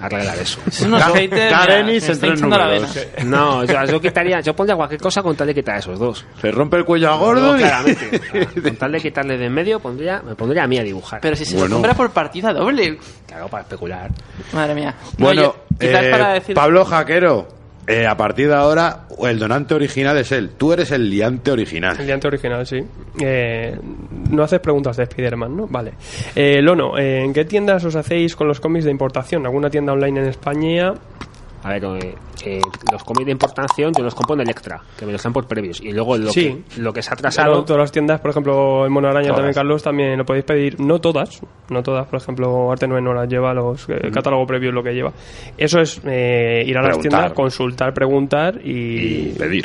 arreglar eso. Son unos haters, está hinchando la números. No, yo quitaría, yo pondría cualquier cosa con tal de quitar a esos dos. Se rompe el cuello a No, gordo y... claramente. O sea, con tal de quitarle de en medio, pondría, me pondría a mí a dibujar. Pero si se Bueno. compra por partida doble. Claro, para especular. Madre mía. No, Bueno, yo- quizás eh, para decir... Pablo Jaquero, eh, a partir de ahora el donante original es él. Tú eres el liante original. El diante original, sí. Eh, no haces preguntas de Spider-Man, ¿no? Vale. Eh, Lono, eh, ¿en qué tiendas os hacéis con los cómics de importación? ¿Alguna tienda online en España? A ver, eh, eh, los cómics de importación yo los compro en Electra, que me los dan por previos. Y luego lo, Sí. que, lo que se ha Claro, atrasado. todas las tiendas, por ejemplo, en Mono Araña Todas. también, Carlos, también lo podéis pedir. No todas, no todas. Por ejemplo, Arte 9 no las lleva, los, el catálogo previo es lo que lleva. Eso es eh, ir a las Preguntar. tiendas, consultar, preguntar Y y... pedir.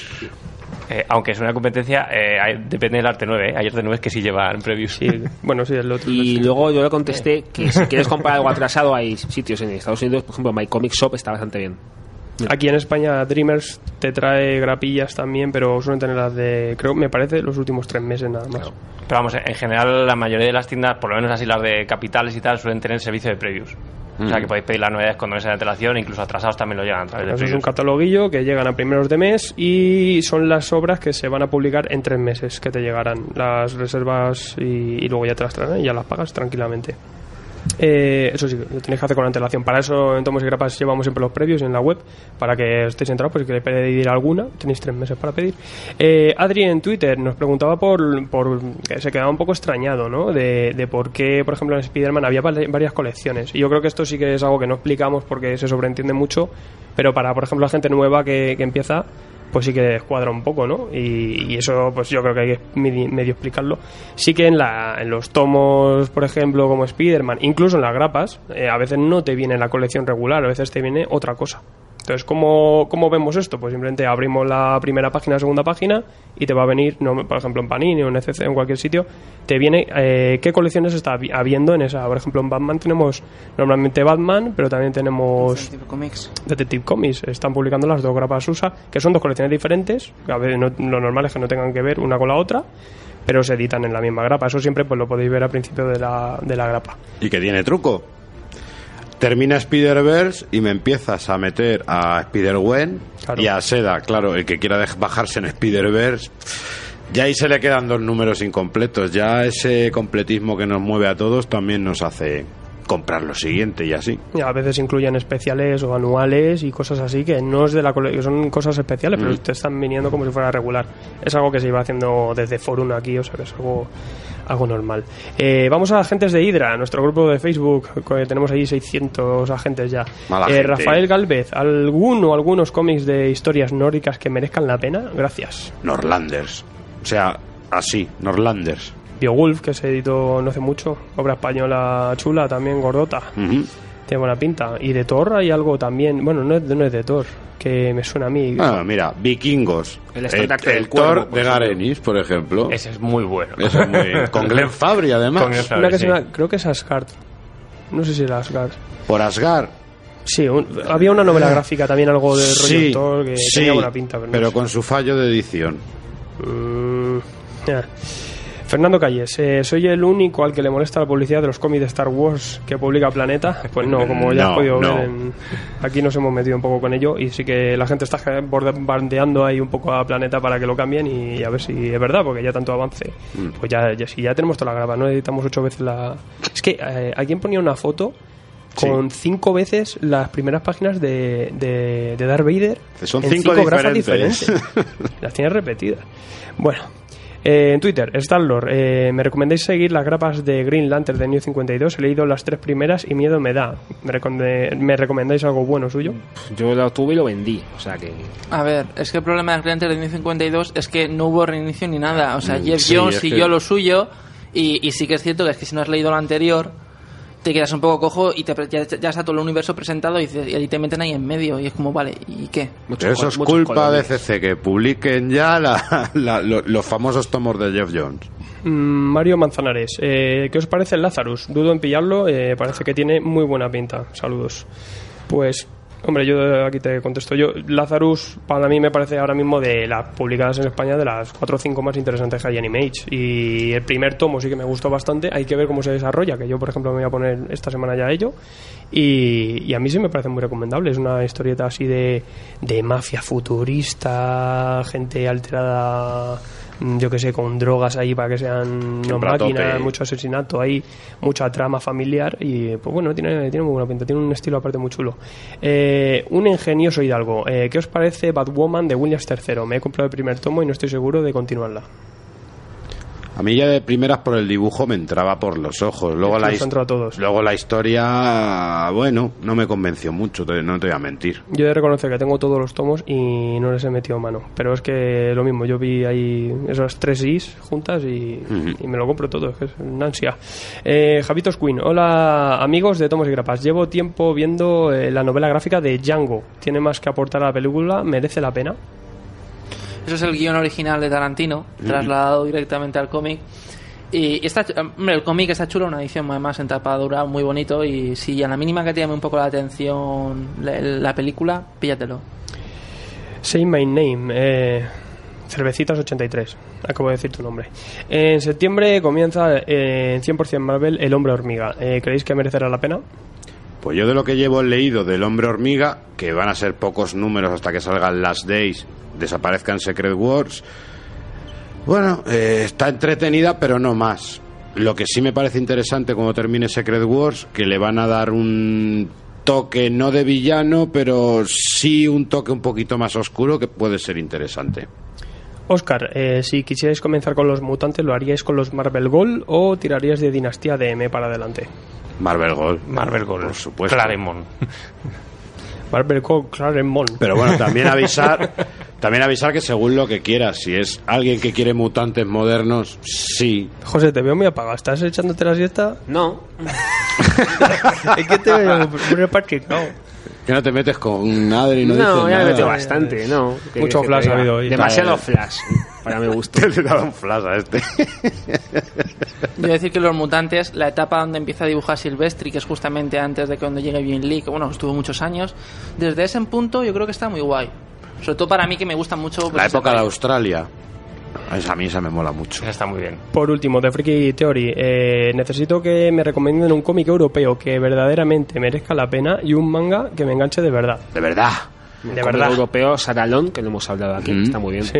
Eh, aunque es una competencia, eh, hay- depende del arte 9. ¿eh? Hay arte 9 que sí llevan previews. Sí, bueno, sí, el otro. Y luego yo le contesté que si quieres comprar algo atrasado, hay sitios en Estados Unidos, por ejemplo, My Comic Shop está bastante bien. Aquí en España Dreamers te trae grapillas también, pero suelen tener las de, creo, me parece, los últimos tres meses nada más. Pero vamos, en general la mayoría de las tiendas, por lo menos así las de capitales y tal, suelen tener servicio de previews. O sea que podéis pedir las novedades con meses de antelación, incluso atrasados también lo llegan a través de es un cataloguillo que llegan a primeros de mes y son las obras que se van a publicar en tres meses que te llegarán. Las reservas y, y luego ya te las traerán y ya las pagas tranquilamente. Eh, eso sí, lo tenéis que hacer con antelación. Para eso en Tomos y Grapas llevamos siempre los previos en la web, para que estéis enterados, pues si queréis pedir alguna, tenéis tres meses para pedir. Eh, Adri en Twitter nos preguntaba por, por se quedaba un poco extrañado, ¿no? De, de por qué, por ejemplo, en Spider-Man había varias colecciones. Y yo creo que esto sí que es algo que no explicamos porque se sobreentiende mucho, pero para, por ejemplo, la gente nueva que, que empieza, pues sí que descuadra un poco, ¿no? Y, y eso, pues yo creo que hay que medi- medio explicarlo. Sí que en, la, en los tomos, por ejemplo, como Spider-Man, incluso en las grapas, eh, a veces no te viene la colección regular, a veces te viene otra cosa. Entonces, ¿cómo, ¿cómo vemos esto? Pues simplemente abrimos la primera página, segunda página y te va a venir, no, por ejemplo, en Panini o en ECC en cualquier sitio, te viene eh, qué colecciones está habi- habiendo en esa. Por ejemplo, en Batman tenemos normalmente Batman, pero también tenemos Tipo Comics. Detective Comics. Están publicando las dos grapas USA, que son dos colecciones diferentes. A ver, no- lo normal es que no tengan que ver una con la otra, pero se editan en la misma grapa. Eso siempre pues lo podéis ver al principio de la, de la grapa. Y que tiene truco. Termina Spider-Verse y me empiezas a meter a Spider-Gwen Claro. y a Seda. Claro, el que quiera bajarse en Spider-Verse, ya ahí se le quedan dos números incompletos. Ya ese completismo que nos mueve a todos también nos hace comprar lo siguiente y así. Y a veces incluyen especiales o anuales y cosas así que no es de la que son cosas especiales, pero te están viniendo como si fuera regular. Es algo que se iba haciendo desde Forum aquí, o sea que es algo, algo normal. Eh, vamos a agentes de Hydra, nuestro grupo de Facebook, que tenemos ahí 600 agentes ya. Eh. Rafael Galvez, ¿alguno algunos cómics de historias nórdicas que merezcan la pena? Gracias. Norlanders. O sea, así, Norlanders. Biowulf, que se editó no hace mucho, obra española chula, también gordota. Ujú. Tiene buena pinta. Y de Thor hay algo también. Bueno, no es, de- no es de Thor, que me suena a mí. Ah, mira, vikingos. El estandarte el Thor de. Garenis, por ejemplo. Ese es muy bueno. Eso es muy- Con Glenn Fabry, además. Con Glenn Fabry. Una que sí. se llama- creo que es Asgard. No sé si era Asgard. Por Asgard. Sí, un- había una novela gráfica también, algo de rollo Sí, Thor, que sí, tenía buena pinta. Pero, no pero sé. con su fallo de edición. Mm. Fernando Calles, eh, ¿soy el único al que le molesta la publicidad de los cómics de Star Wars que publica Planeta? Pues no, como ya No, has podido no. ver, en- aquí nos hemos metido un poco con ello y sí que la gente está bombardeando ahí un poco a Planeta para que lo cambien y a ver si es verdad, porque ya tanto avance. Mm. Pues ya, ya, si ya tenemos toda la grava, no editamos ocho veces la... Es que eh, alguien ponía una foto con cinco veces las primeras páginas de, de, de Darth Vader Son en cinco grafas diferentes. diferentes. las tiene repetidas. Bueno, Eh, en Twitter, Starlord, eh, ¿me recomendáis seguir las grapas de Green Lantern de New 52? He leído las tres primeras y miedo me da. ¿Me, recomendáis algo bueno suyo? Yo lo tuve y lo vendí, o sea que... A ver, es que el problema del cliente de 1052 es que no hubo reinicio ni nada. O sea, Mm, Jeff sí, Jones es siguió que- lo suyo y, y sí que es cierto que es que si no has leído lo anterior te quedas un poco cojo y te, ya, ya está todo el universo presentado y, ahí te meten ahí en medio y es como, vale, ¿y qué? Eso es culpa de CC, que publiquen ya la- la- lo- los famosos tomos de Jeff Jones. Mm, Mario Manzanares, eh, ¿qué os parece el Lazarus? Dudo en pillarlo, eh, parece que tiene muy buena pinta. Saludos. Pues, hombre, yo aquí te contesto. Yo, Lazarus, para mí me parece ahora mismo de las publicadas en España de las 4 o 5 más interesantes que hay en Image. Y el primer tomo sí que me gustó bastante. Hay que ver cómo se desarrolla, que yo, por ejemplo, me voy a poner esta semana ya ello. Y, y a mí sí me parece muy recomendable. Es una historieta así de, de mafia futurista, gente alterada yo que sé, con drogas ahí para que sean no máquinas, mucho asesinato ahí, mucha trama familiar y pues bueno, tiene, tiene muy buena pinta, tiene un estilo aparte muy chulo. Eh, un ingenioso hidalgo, eh, ¿qué os parece Batwoman de Williams III? Me he comprado el primer tomo y no estoy seguro de continuarla. A mí ya de primeras por el dibujo me entraba por los ojos. Luego, la, nos his- entró a todos. luego la historia, bueno, no me convenció mucho, no te voy a mentir. Yo he de reconocer que tengo todos los tomos y no les he metido mano. Pero es que lo mismo, yo vi ahí esas tres Is juntas y, y me lo compro todo, es que es una ansia. Eh, Javitos Queen, hola amigos de Tomos y Grapas. Llevo tiempo viendo eh, la novela gráfica de Django. ¿Tiene más que aportar a la película? ¿Merece la pena? Eso es el guion original de Tarantino, Mm. trasladado directamente al cómic. Y está, hombre, el cómic está chulo, una edición además en tapadura muy bonito. Y si a la mínima que te llame un poco la atención la, la película, píllatelo. Say My Name, eh, Cervecitas83, acabo de decir tu nombre. En septiembre comienza eh, en 100% Marvel El Hombre Hormiga. Eh, ¿Creéis que merecerá la pena? Pues yo de lo que llevo leído del hombre hormiga, que van a ser pocos números hasta que salgan Last Days, desaparezcan Secret Wars, bueno, eh, está entretenida, pero no más. Lo que sí me parece interesante cuando termine Secret Wars, que le van a dar un toque no de villano, pero sí un toque un poquito más oscuro que puede ser interesante. Oscar, eh, si quisierais comenzar con los mutantes, ¿lo haríais con los Marvel Gold o tirarías de Dinastía de M para adelante? Marvel Gold. Marvel Gold. Por supuesto. Claremont. Gold, Claremont. Pero bueno, también avisar, también avisar que según lo que quieras, si es alguien que quiere mutantes modernos, sí. José, te veo muy apagado. ¿Estás echándote la siesta? No. es que te veo muy reparquicado. Que no te metes con Adri, no, No, dices ya me metido bastante, ¿no? Mucho que flash ha habido hoy. Demasiado Vale. flash, para mi gusto. Le he dado un flash a este. Yo voy a decir que los mutantes, la etapa donde empieza a dibujar Silvestri, que es justamente antes de que cuando llegue Bien Lee, que bueno, estuvo muchos años, desde ese punto yo creo que está muy guay. Sobre todo para mí que me gusta mucho. pues, La época de. Australia. Esa, a mí esa me mola mucho. Está muy bien. Por último, de Freaky Theory, eh, necesito que me recomienden un cómic europeo que verdaderamente merezca la pena y un manga que me enganche de verdad. De verdad. De Como verdad. europeo, Saralón, que lo hemos hablado aquí, Mm. está muy bien. Sí.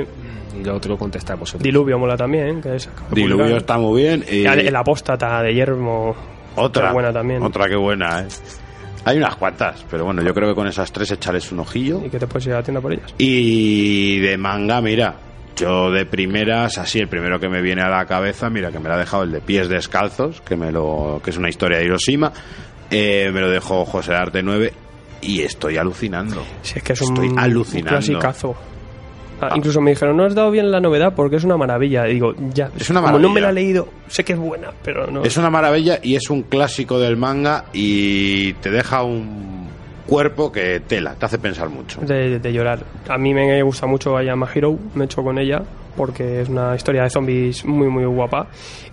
Y lo otro contestar vosotros. Diluvio mola también, que es Diluvio está muy bien. Y El, el apóstata de Yermo. otra. qué buena también. Otra que buena, ¿eh? Hay unas cuantas, pero bueno, yo creo que con esas tres echarles un ojillo. Y que te puedes ir a la tienda por ellas. Y de manga, mira, yo de primeras, así el primero que me viene a la cabeza, mira, que me lo ha dejado el de pies descalzos, que me lo, que es una historia de Hiroshima, eh, me lo dejó José Arte 9 y estoy alucinando. Si es que es estoy un, alucinando. un clasicazo. Ah, Incluso me dijeron, no has dado bien la novedad porque es una maravilla. Y digo, ya, Es una como no me maravilla. la he leído, sé que es buena, pero no. Es una maravilla y es un clásico del manga y te deja un cuerpo que tela, te hace pensar mucho. de, de llorar. A mí me gusta mucho Ayama Hero, me echo con ella porque es una historia de zombies muy muy guapa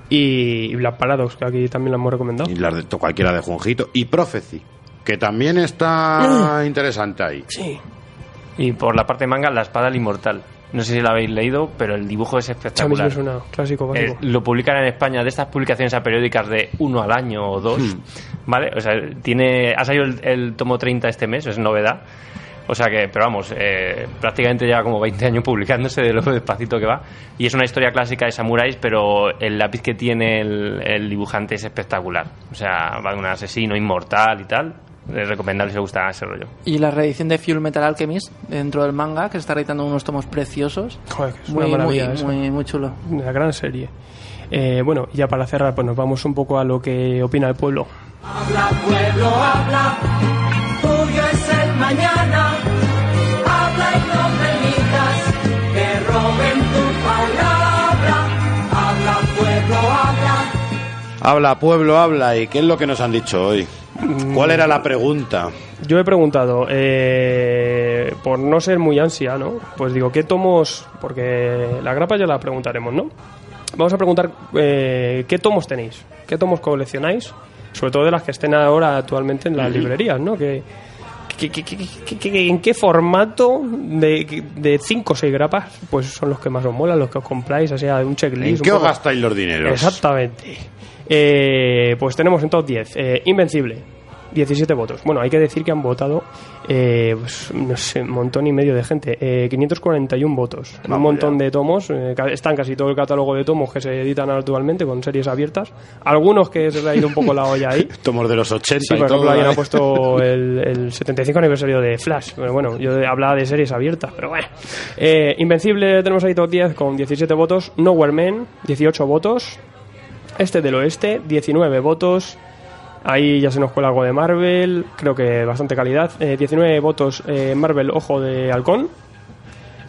y Black Paradox que aquí también la hemos recomendado. Y las de cualquiera de Junjito. Y Prophecy, que también está interesante ahí. Sí. Y por la parte manga, La Espada del Inmortal. No sé si lo habéis leído, pero el dibujo es espectacular. suena clásico Eh, básico. lo publican en España de estas publicaciones a periódicas de uno al año o dos, Hmm. ¿vale? O sea, tiene, ha salido el, el tomo 30 este mes, es novedad. O sea que, pero vamos, eh, prácticamente lleva como 20 años publicándose de lo despacito que va. Y es una historia clásica de samuráis, pero el lápiz que tiene el, el dibujante es espectacular. O sea, va de un asesino inmortal y tal. Es recomendable si os gusta ese rollo. Y la reedición de Fuel Metal Alchemist dentro del manga, que se está editando unos tomos preciosos. Joder, que es muy, una maravilla muy, muy, muy chulo. Una gran serie. Eh, bueno, ya para cerrar, pues nos vamos un poco a lo que opina el pueblo. Habla pueblo, habla, tuyo es el mañana. Habla, pueblo, habla. ¿Y qué es lo que nos han dicho hoy? ¿Cuál era la pregunta? Yo he preguntado, eh, por no ser muy ansia, ¿no? Pues digo, ¿qué tomos? Porque la grapa ya la preguntaremos, ¿no? Vamos a preguntar, eh, ¿qué tomos tenéis? ¿Qué tomos coleccionáis? Sobre todo de las que estén ahora actualmente en las librerías, ¿no? Que, ¿En qué formato de, de cinco o seis grapas pues son los que más os molan, los que os compráis? O sea, un checklist. ¿En qué os gastáis los dineros? Exactamente. Eh, pues tenemos en top 10 eh, Invencible, 17 votos. Bueno, hay que decir que han votado, eh, pues, no sé, un montón y medio de gente. Eh, 541 votos. En un Vamos montón de tomos. eh, están casi todo el catálogo de tomos que se editan actualmente con series abiertas. Algunos que se le ha ido un poco la olla ahí. Tomos de los 80 Sí, por ejemplo, alguien ¿eh? ha puesto el, el 75 aniversario de Flash. Pero bueno, yo hablaba de series abiertas, pero bueno. Eh, Invencible tenemos ahí top 10 con 17 votos. Nowhere Man, 18 votos. Este del oeste, 19 votos. Ahí ya se nos cuela algo de Marvel, creo que bastante calidad. Eh, 19 votos eh, Marvel Ojo de Halcón,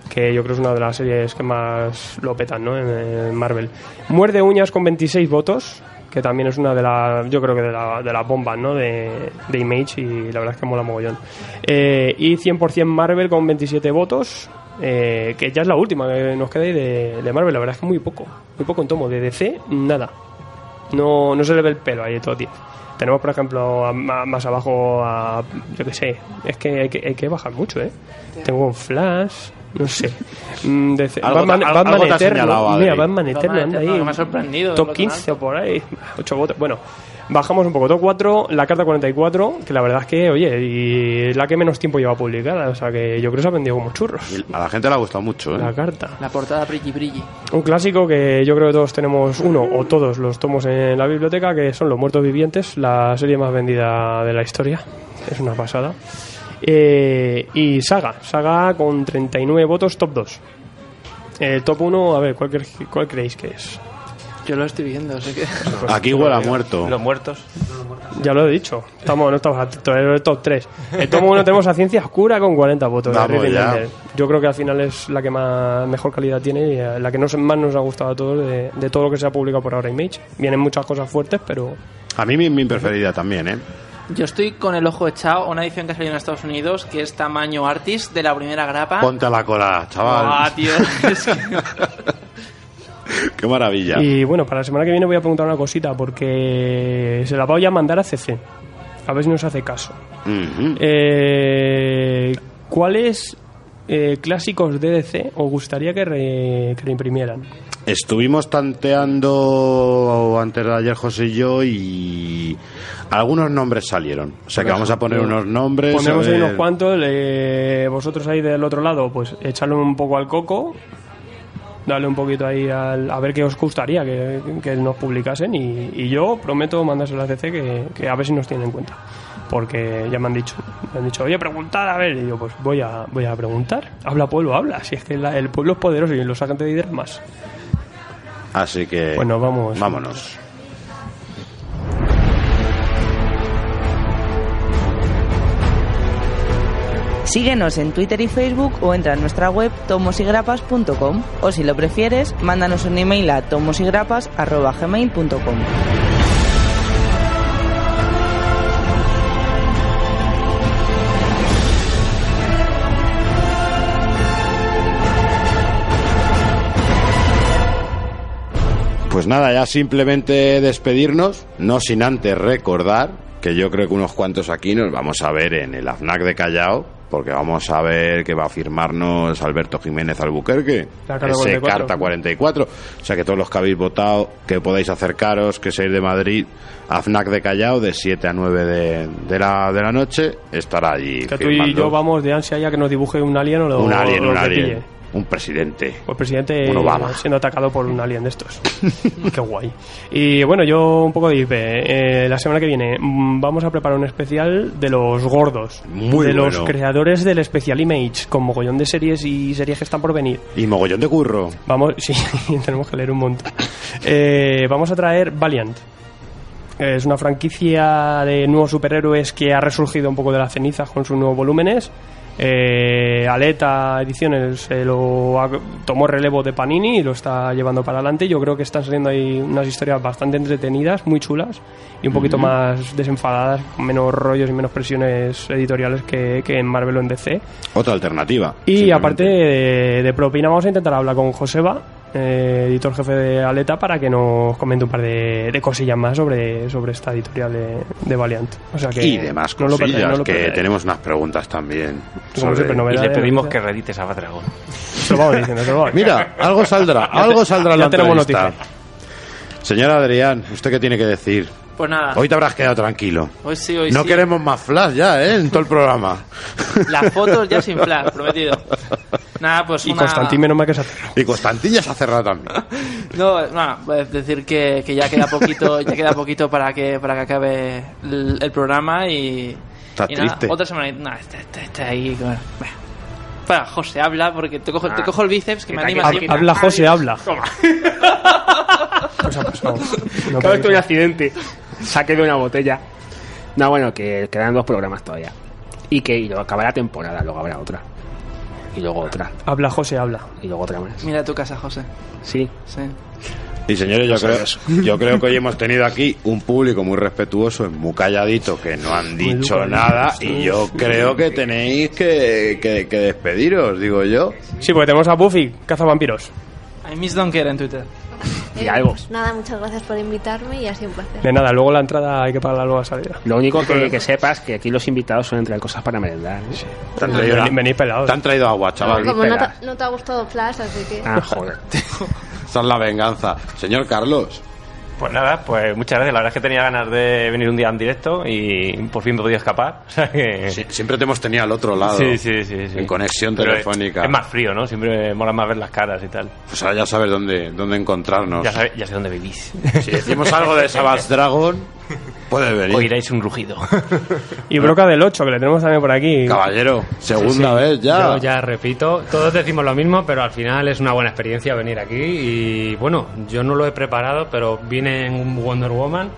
que yo creo es una de las series que más lo petan ¿no? en, en Marvel. Muerde Uñas con 26 votos, que también es una de las, yo creo que de, la- de las bombas ¿no? de, de Image y la verdad es que mola mogollón. Eh, y 100% Marvel con 27 votos, eh, que ya es la última que nos queda ahí de, de Marvel, la verdad es que muy poco, muy poco en tomo. De DC, nada. No, no se le ve el pelo ahí todo, tío. Tenemos, por ejemplo, a- más abajo a. Yo qué sé. Es que hay, que hay que bajar mucho, ¿eh? Tengo un Flash. No sé. Mm, te- Batman, algo Batman te ha Eterno. señalado. Mira, Batman Eterno anda ahí. que me ha sorprendido, Top lo 15 o por ahí. 8 votos. Bueno, bajamos un poco. Top 4, la carta 44. Que la verdad es que, oye, y es la que menos tiempo lleva publicada. O sea que yo creo que se ha vendido como churros. A la gente le ha gustado mucho, ¿eh? La carta. La portada brilli brilli. Un clásico que yo creo que todos tenemos uno o todos los tomos en la biblioteca, que son Los Muertos Vivientes, la serie más vendida de la historia. Es una pasada. Eh, y Saga, Saga con 39 votos, top 2. El top 1, a ver, ¿cuál, cre- cuál creéis que es? Yo lo estoy viendo, así que. Aquí huele a muerto. Los muertos. Ya lo he dicho, estamos, no estamos atentos, es el top 3. El top 1 tenemos a Ciencia Oscura con 40 votos. Vamos. Remender. Yo creo que al final es la que más mejor calidad tiene y eh, la que nos, más nos ha gustado a todos de, de todo lo que se ha publicado por ahora Image. Vienen muchas cosas fuertes, pero A mí mi, mi preferida también, ¿eh? Yo estoy con el ojo echado, una edición que ha salido en Estados Unidos, que es tamaño artist de la primera grapa. Ponte a la cola, chaval. Ah, tío. es que- Qué maravilla. Y bueno, para la semana que viene voy a preguntar una cosita porque se la voy a mandar a CC. A ver si nos hace caso. Eh, ¿Cuáles eh, clásicos de DC os gustaría que, re- que reimprimieran? Estuvimos tanteando antes de ayer José y yo y algunos nombres salieron. O sea que vamos a poner unos nombres. Ponemos ahí unos cuantos. le- vosotros ahí del otro lado, pues echarle un poco al coco. Darle un poquito ahí al- a ver qué os gustaría que, que nos publicasen. Y, y yo prometo mandárselo a CC que, que a ver si nos tienen en cuenta. Porque ya me han dicho, me han dicho, oye, preguntar, a ver. Y yo, pues voy a, voy a preguntar. Habla pueblo, habla. Si es que la- el pueblo es poderoso y los agentes de Hydra más. Así que. Bueno, vamos. Vámonos. Síguenos en Twitter y Facebook o entra en nuestra web tomosigrapas.com o si lo prefieres, mándanos un email a tomosigrapas.gmail.com. Pues nada, ya simplemente despedirnos, no sin antes recordar que yo creo que unos cuantos aquí nos vamos a ver en el AFNAC de Callao, porque vamos a ver que va a firmarnos Alberto Jiménez Albuquerque, ese 44. carta 44. O sea que todos los que habéis votado, que podáis acercaros, que seáis de Madrid, AFNAC de Callao, de 7 a 9 de, de la, de la noche, estará allí. Que tú y yo vamos de ansia ya que nos dibuje un alien o lo, Un alien, o lo un alien. Un presidente. Pues presidente Un Obama. siendo atacado por un alien de estos. Qué guay. Y bueno, yo un poco de IP. Eh, la semana que viene mm, vamos a preparar un especial de los gordos. Muy de los creadores del Special Image, con mogollón de series y series que están por venir. Y mogollón de curro. Vamos, sí, tenemos que leer un montón. Eh, vamos a traer Valiant. Es una franquicia de nuevos superhéroes que ha resurgido un poco de las cenizas con sus nuevos volúmenes. Eh, Aleta Ediciones eh, lo ha- tomó relevo de Panini y lo está llevando para adelante. Yo creo que están saliendo ahí unas historias bastante entretenidas, muy chulas y un poquito más desenfadadas, con menos rollos y menos presiones editoriales que, que en Marvel o en DC. Otra alternativa. Y aparte de, de Propina, vamos a intentar hablar con Joseba, eh, editor jefe de Aleta, para que nos comente un par de, de cosillas más sobre, sobre esta editorial de, de Valiant. O sea que y demás no cosillas, no lo que tenemos unas preguntas también. Siempre, Y le pedimos que reedites a Batragon. Se lo vamos diciendo, se lo vamos diciendo. Mira, algo saldrá, algo saldrá en ya la tenemos entrevista. noticia. Señor Adrián, ¿usted qué tiene que decir? Pues nada. Hoy te habrás quedado tranquilo. Hoy sí, hoy no sí. queremos más flash ya, ¿eh? En todo el programa. Las fotos ya sin flash, prometido. Nada, pues Y una... Constantín, menos mal que se ha cerrado. Y Constantín ya se ha cerrado también. No, no, pues decir que, que ya queda poquito, ya queda poquito para que para que acabe el, el programa y. Estás y nada, triste. otra semana. Nada, está, está, está ahí. bueno. Para, José, habla porque te cojo, te cojo el bíceps que me anima Hab- siempre. habla José, habla. Toma. Pues ha pasado. No Claro, esto es un accidente. Saqué de una botella. No, bueno, que quedan dos programas todavía. Y que y luego acabará temporada, luego habrá otra. Y luego otra. Habla José, habla. Y luego otra más. Mira tu casa, José. Sí. Sí. Y señores, yo No creo, yo creo que hoy hemos tenido aquí un público muy respetuoso, muy calladito, que no han dicho nada. Y yo creo que tenéis que, que- que despediros, digo yo. Sí, porque tenemos a Buffy, caza vampiros. I miss Donker en Twitter. Y algo. Pues nada, muchas gracias por invitarme y ha sido un placer. De nada, luego la entrada hay que pagar la nueva salida. Lo único que, que sepas que aquí los invitados suelen traer cosas para merendar. ¿eh? Te han traído, pelados. te han traído agua, chaval. Como no pelas. te, no te ha gustado Flash, así que... Ah, joder. Esa es la venganza. Señor Carlos. Pues nada, pues muchas gracias. La verdad es que tenía ganas de venir un día en directo y por fin me podido escapar. O sea que... Sí, siempre te hemos tenido al otro lado. Sí, sí, sí, sí. En conexión Pero telefónica. Es más frío, ¿no? Siempre mola más ver las caras y tal. Pues ahora ya sabes dónde, dónde encontrarnos. Ya, sabe- ya sé dónde vivís. Si decimos algo de Savage Dragon, puede venir. Oiréis un rugido. Y Broca del 8, que le tenemos también por aquí. Caballero, segunda Sí, sí. vez ya. Yo ya repito, todos decimos lo mismo, pero al final es una buena experiencia venir aquí. Y bueno, yo no lo he preparado, pero vine en un Wonder Woman.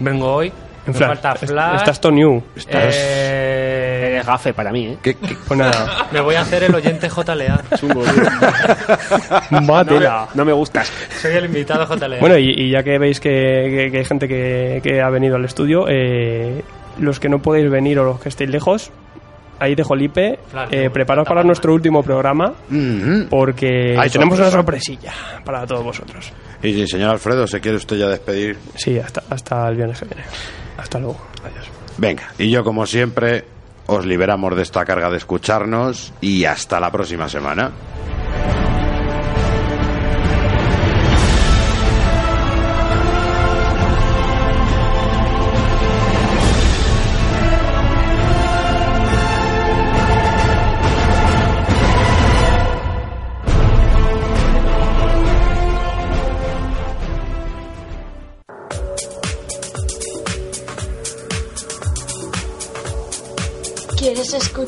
Vengo hoy. En me Flash. falta Flash. Estás todo new. Eh, Gafe para mí, ¿eh? ¿Qué- qué- Pues nada. me voy a hacer el oyente JLA. Chungo, tío. no, me, Mátela. no me gustas. Soy el invitado JLA. Bueno, y, y ya que veis que, que- que hay gente que, que ha venido al estudio, eh, los que no podéis venir o los que estéis lejos, ahí IP. Claro, Eh, preparaos para nuestro último programa, Mhm. porque Hay tenemos una sorpresilla para todos vosotros. Y sí, señor Alfredo, ¿se quiere usted ya despedir? Sí, hasta, hasta el viernes que viene. Hasta luego. Adiós. Venga, y yo como siempre os liberamos de esta carga de escucharnos y hasta la próxima semana.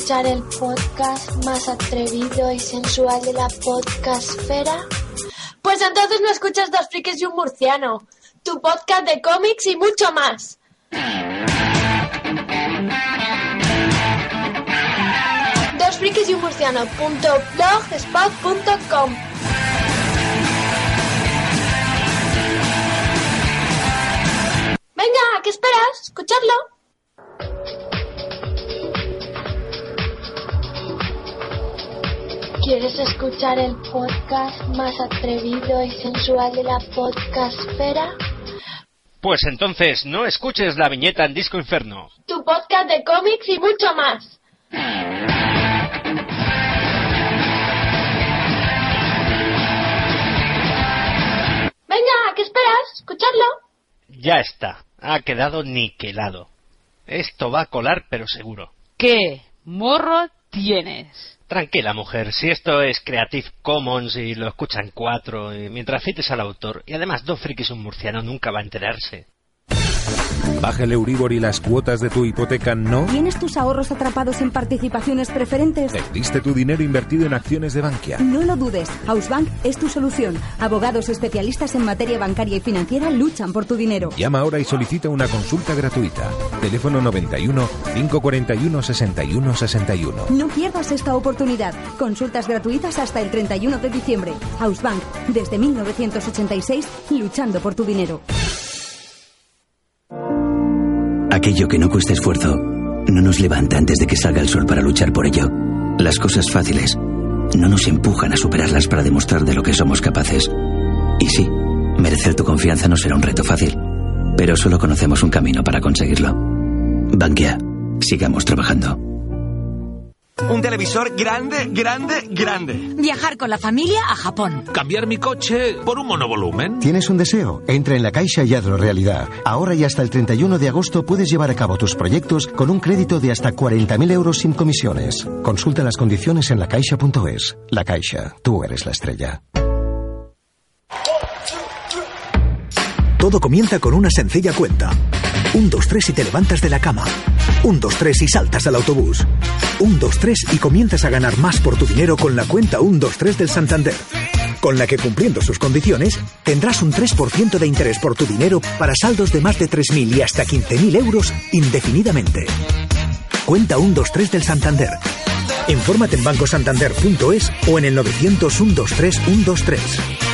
Escuchar el podcast más atrevido y sensual de la podcastfera? Pues entonces no escuchas Dos Frikis y un Murciano, tu podcast de cómics y mucho más. Dos Frikis y un Murciano punto blogspot.com. Venga, ¿qué esperas? Escuchadlo. ¿Quieres escuchar el podcast más atrevido y sensual de la podcastfera? Pues entonces no escuches la viñeta en Disco Inferno. Tu podcast de cómics y mucho más. Venga, ¿qué esperas? Escuchadlo. Ya está, ha quedado niquelado. Esto va a colar pero seguro. ¿Qué morro tienes? Tranquila, mujer, si esto es Creative Commons y lo escuchan cuatro, mientras cites al autor, y además dos frikis un murciano nunca va a enterarse. Baja el Euribor y las cuotas de tu hipoteca no. ¿Tienes tus ahorros atrapados en participaciones preferentes? Perdiste tu dinero invertido en acciones de Bankia. No lo dudes, Hausbank es tu solución. Abogados especialistas en materia bancaria y financiera luchan por tu dinero. Llama ahora y solicita una consulta gratuita. Teléfono 91 541 61 61. No pierdas esta oportunidad. Consultas gratuitas hasta el 31 de diciembre. Hausbank, desde 1986, luchando por tu dinero. Aquello que no cuesta esfuerzo no nos levanta antes de que salga el sol para luchar por ello. Las cosas fáciles no nos empujan a superarlas para demostrar de lo que somos capaces. Y sí, merecer tu confianza no será un reto fácil, pero solo conocemos un camino para conseguirlo. Bankia, sigamos trabajando. Un televisor grande, grande, grande. Viajar con la familia a Japón. Cambiar mi coche por un monovolumen. ¿Tienes un deseo? Entra en la Caixa y hazlo realidad. Ahora y hasta el 31 de agosto puedes llevar a cabo tus proyectos con un crédito de hasta 40.000 euros sin comisiones. Consulta las condiciones en lacaixa.es. La Caixa, tú eres la estrella. Todo comienza con una sencilla cuenta. Un, dos, tres y te levantas de la cama. Un, dos, tres y saltas al autobús. Un, dos, tres y comienzas a ganar más por tu dinero con la cuenta 123 del Santander. Con la que cumpliendo sus condiciones, tendrás un 3% de interés por tu dinero para saldos de más de 3.000 y hasta 15.000 euros indefinidamente. Cuenta 123 del Santander. Infórmate en bancosantander.es o en el 900 123 123.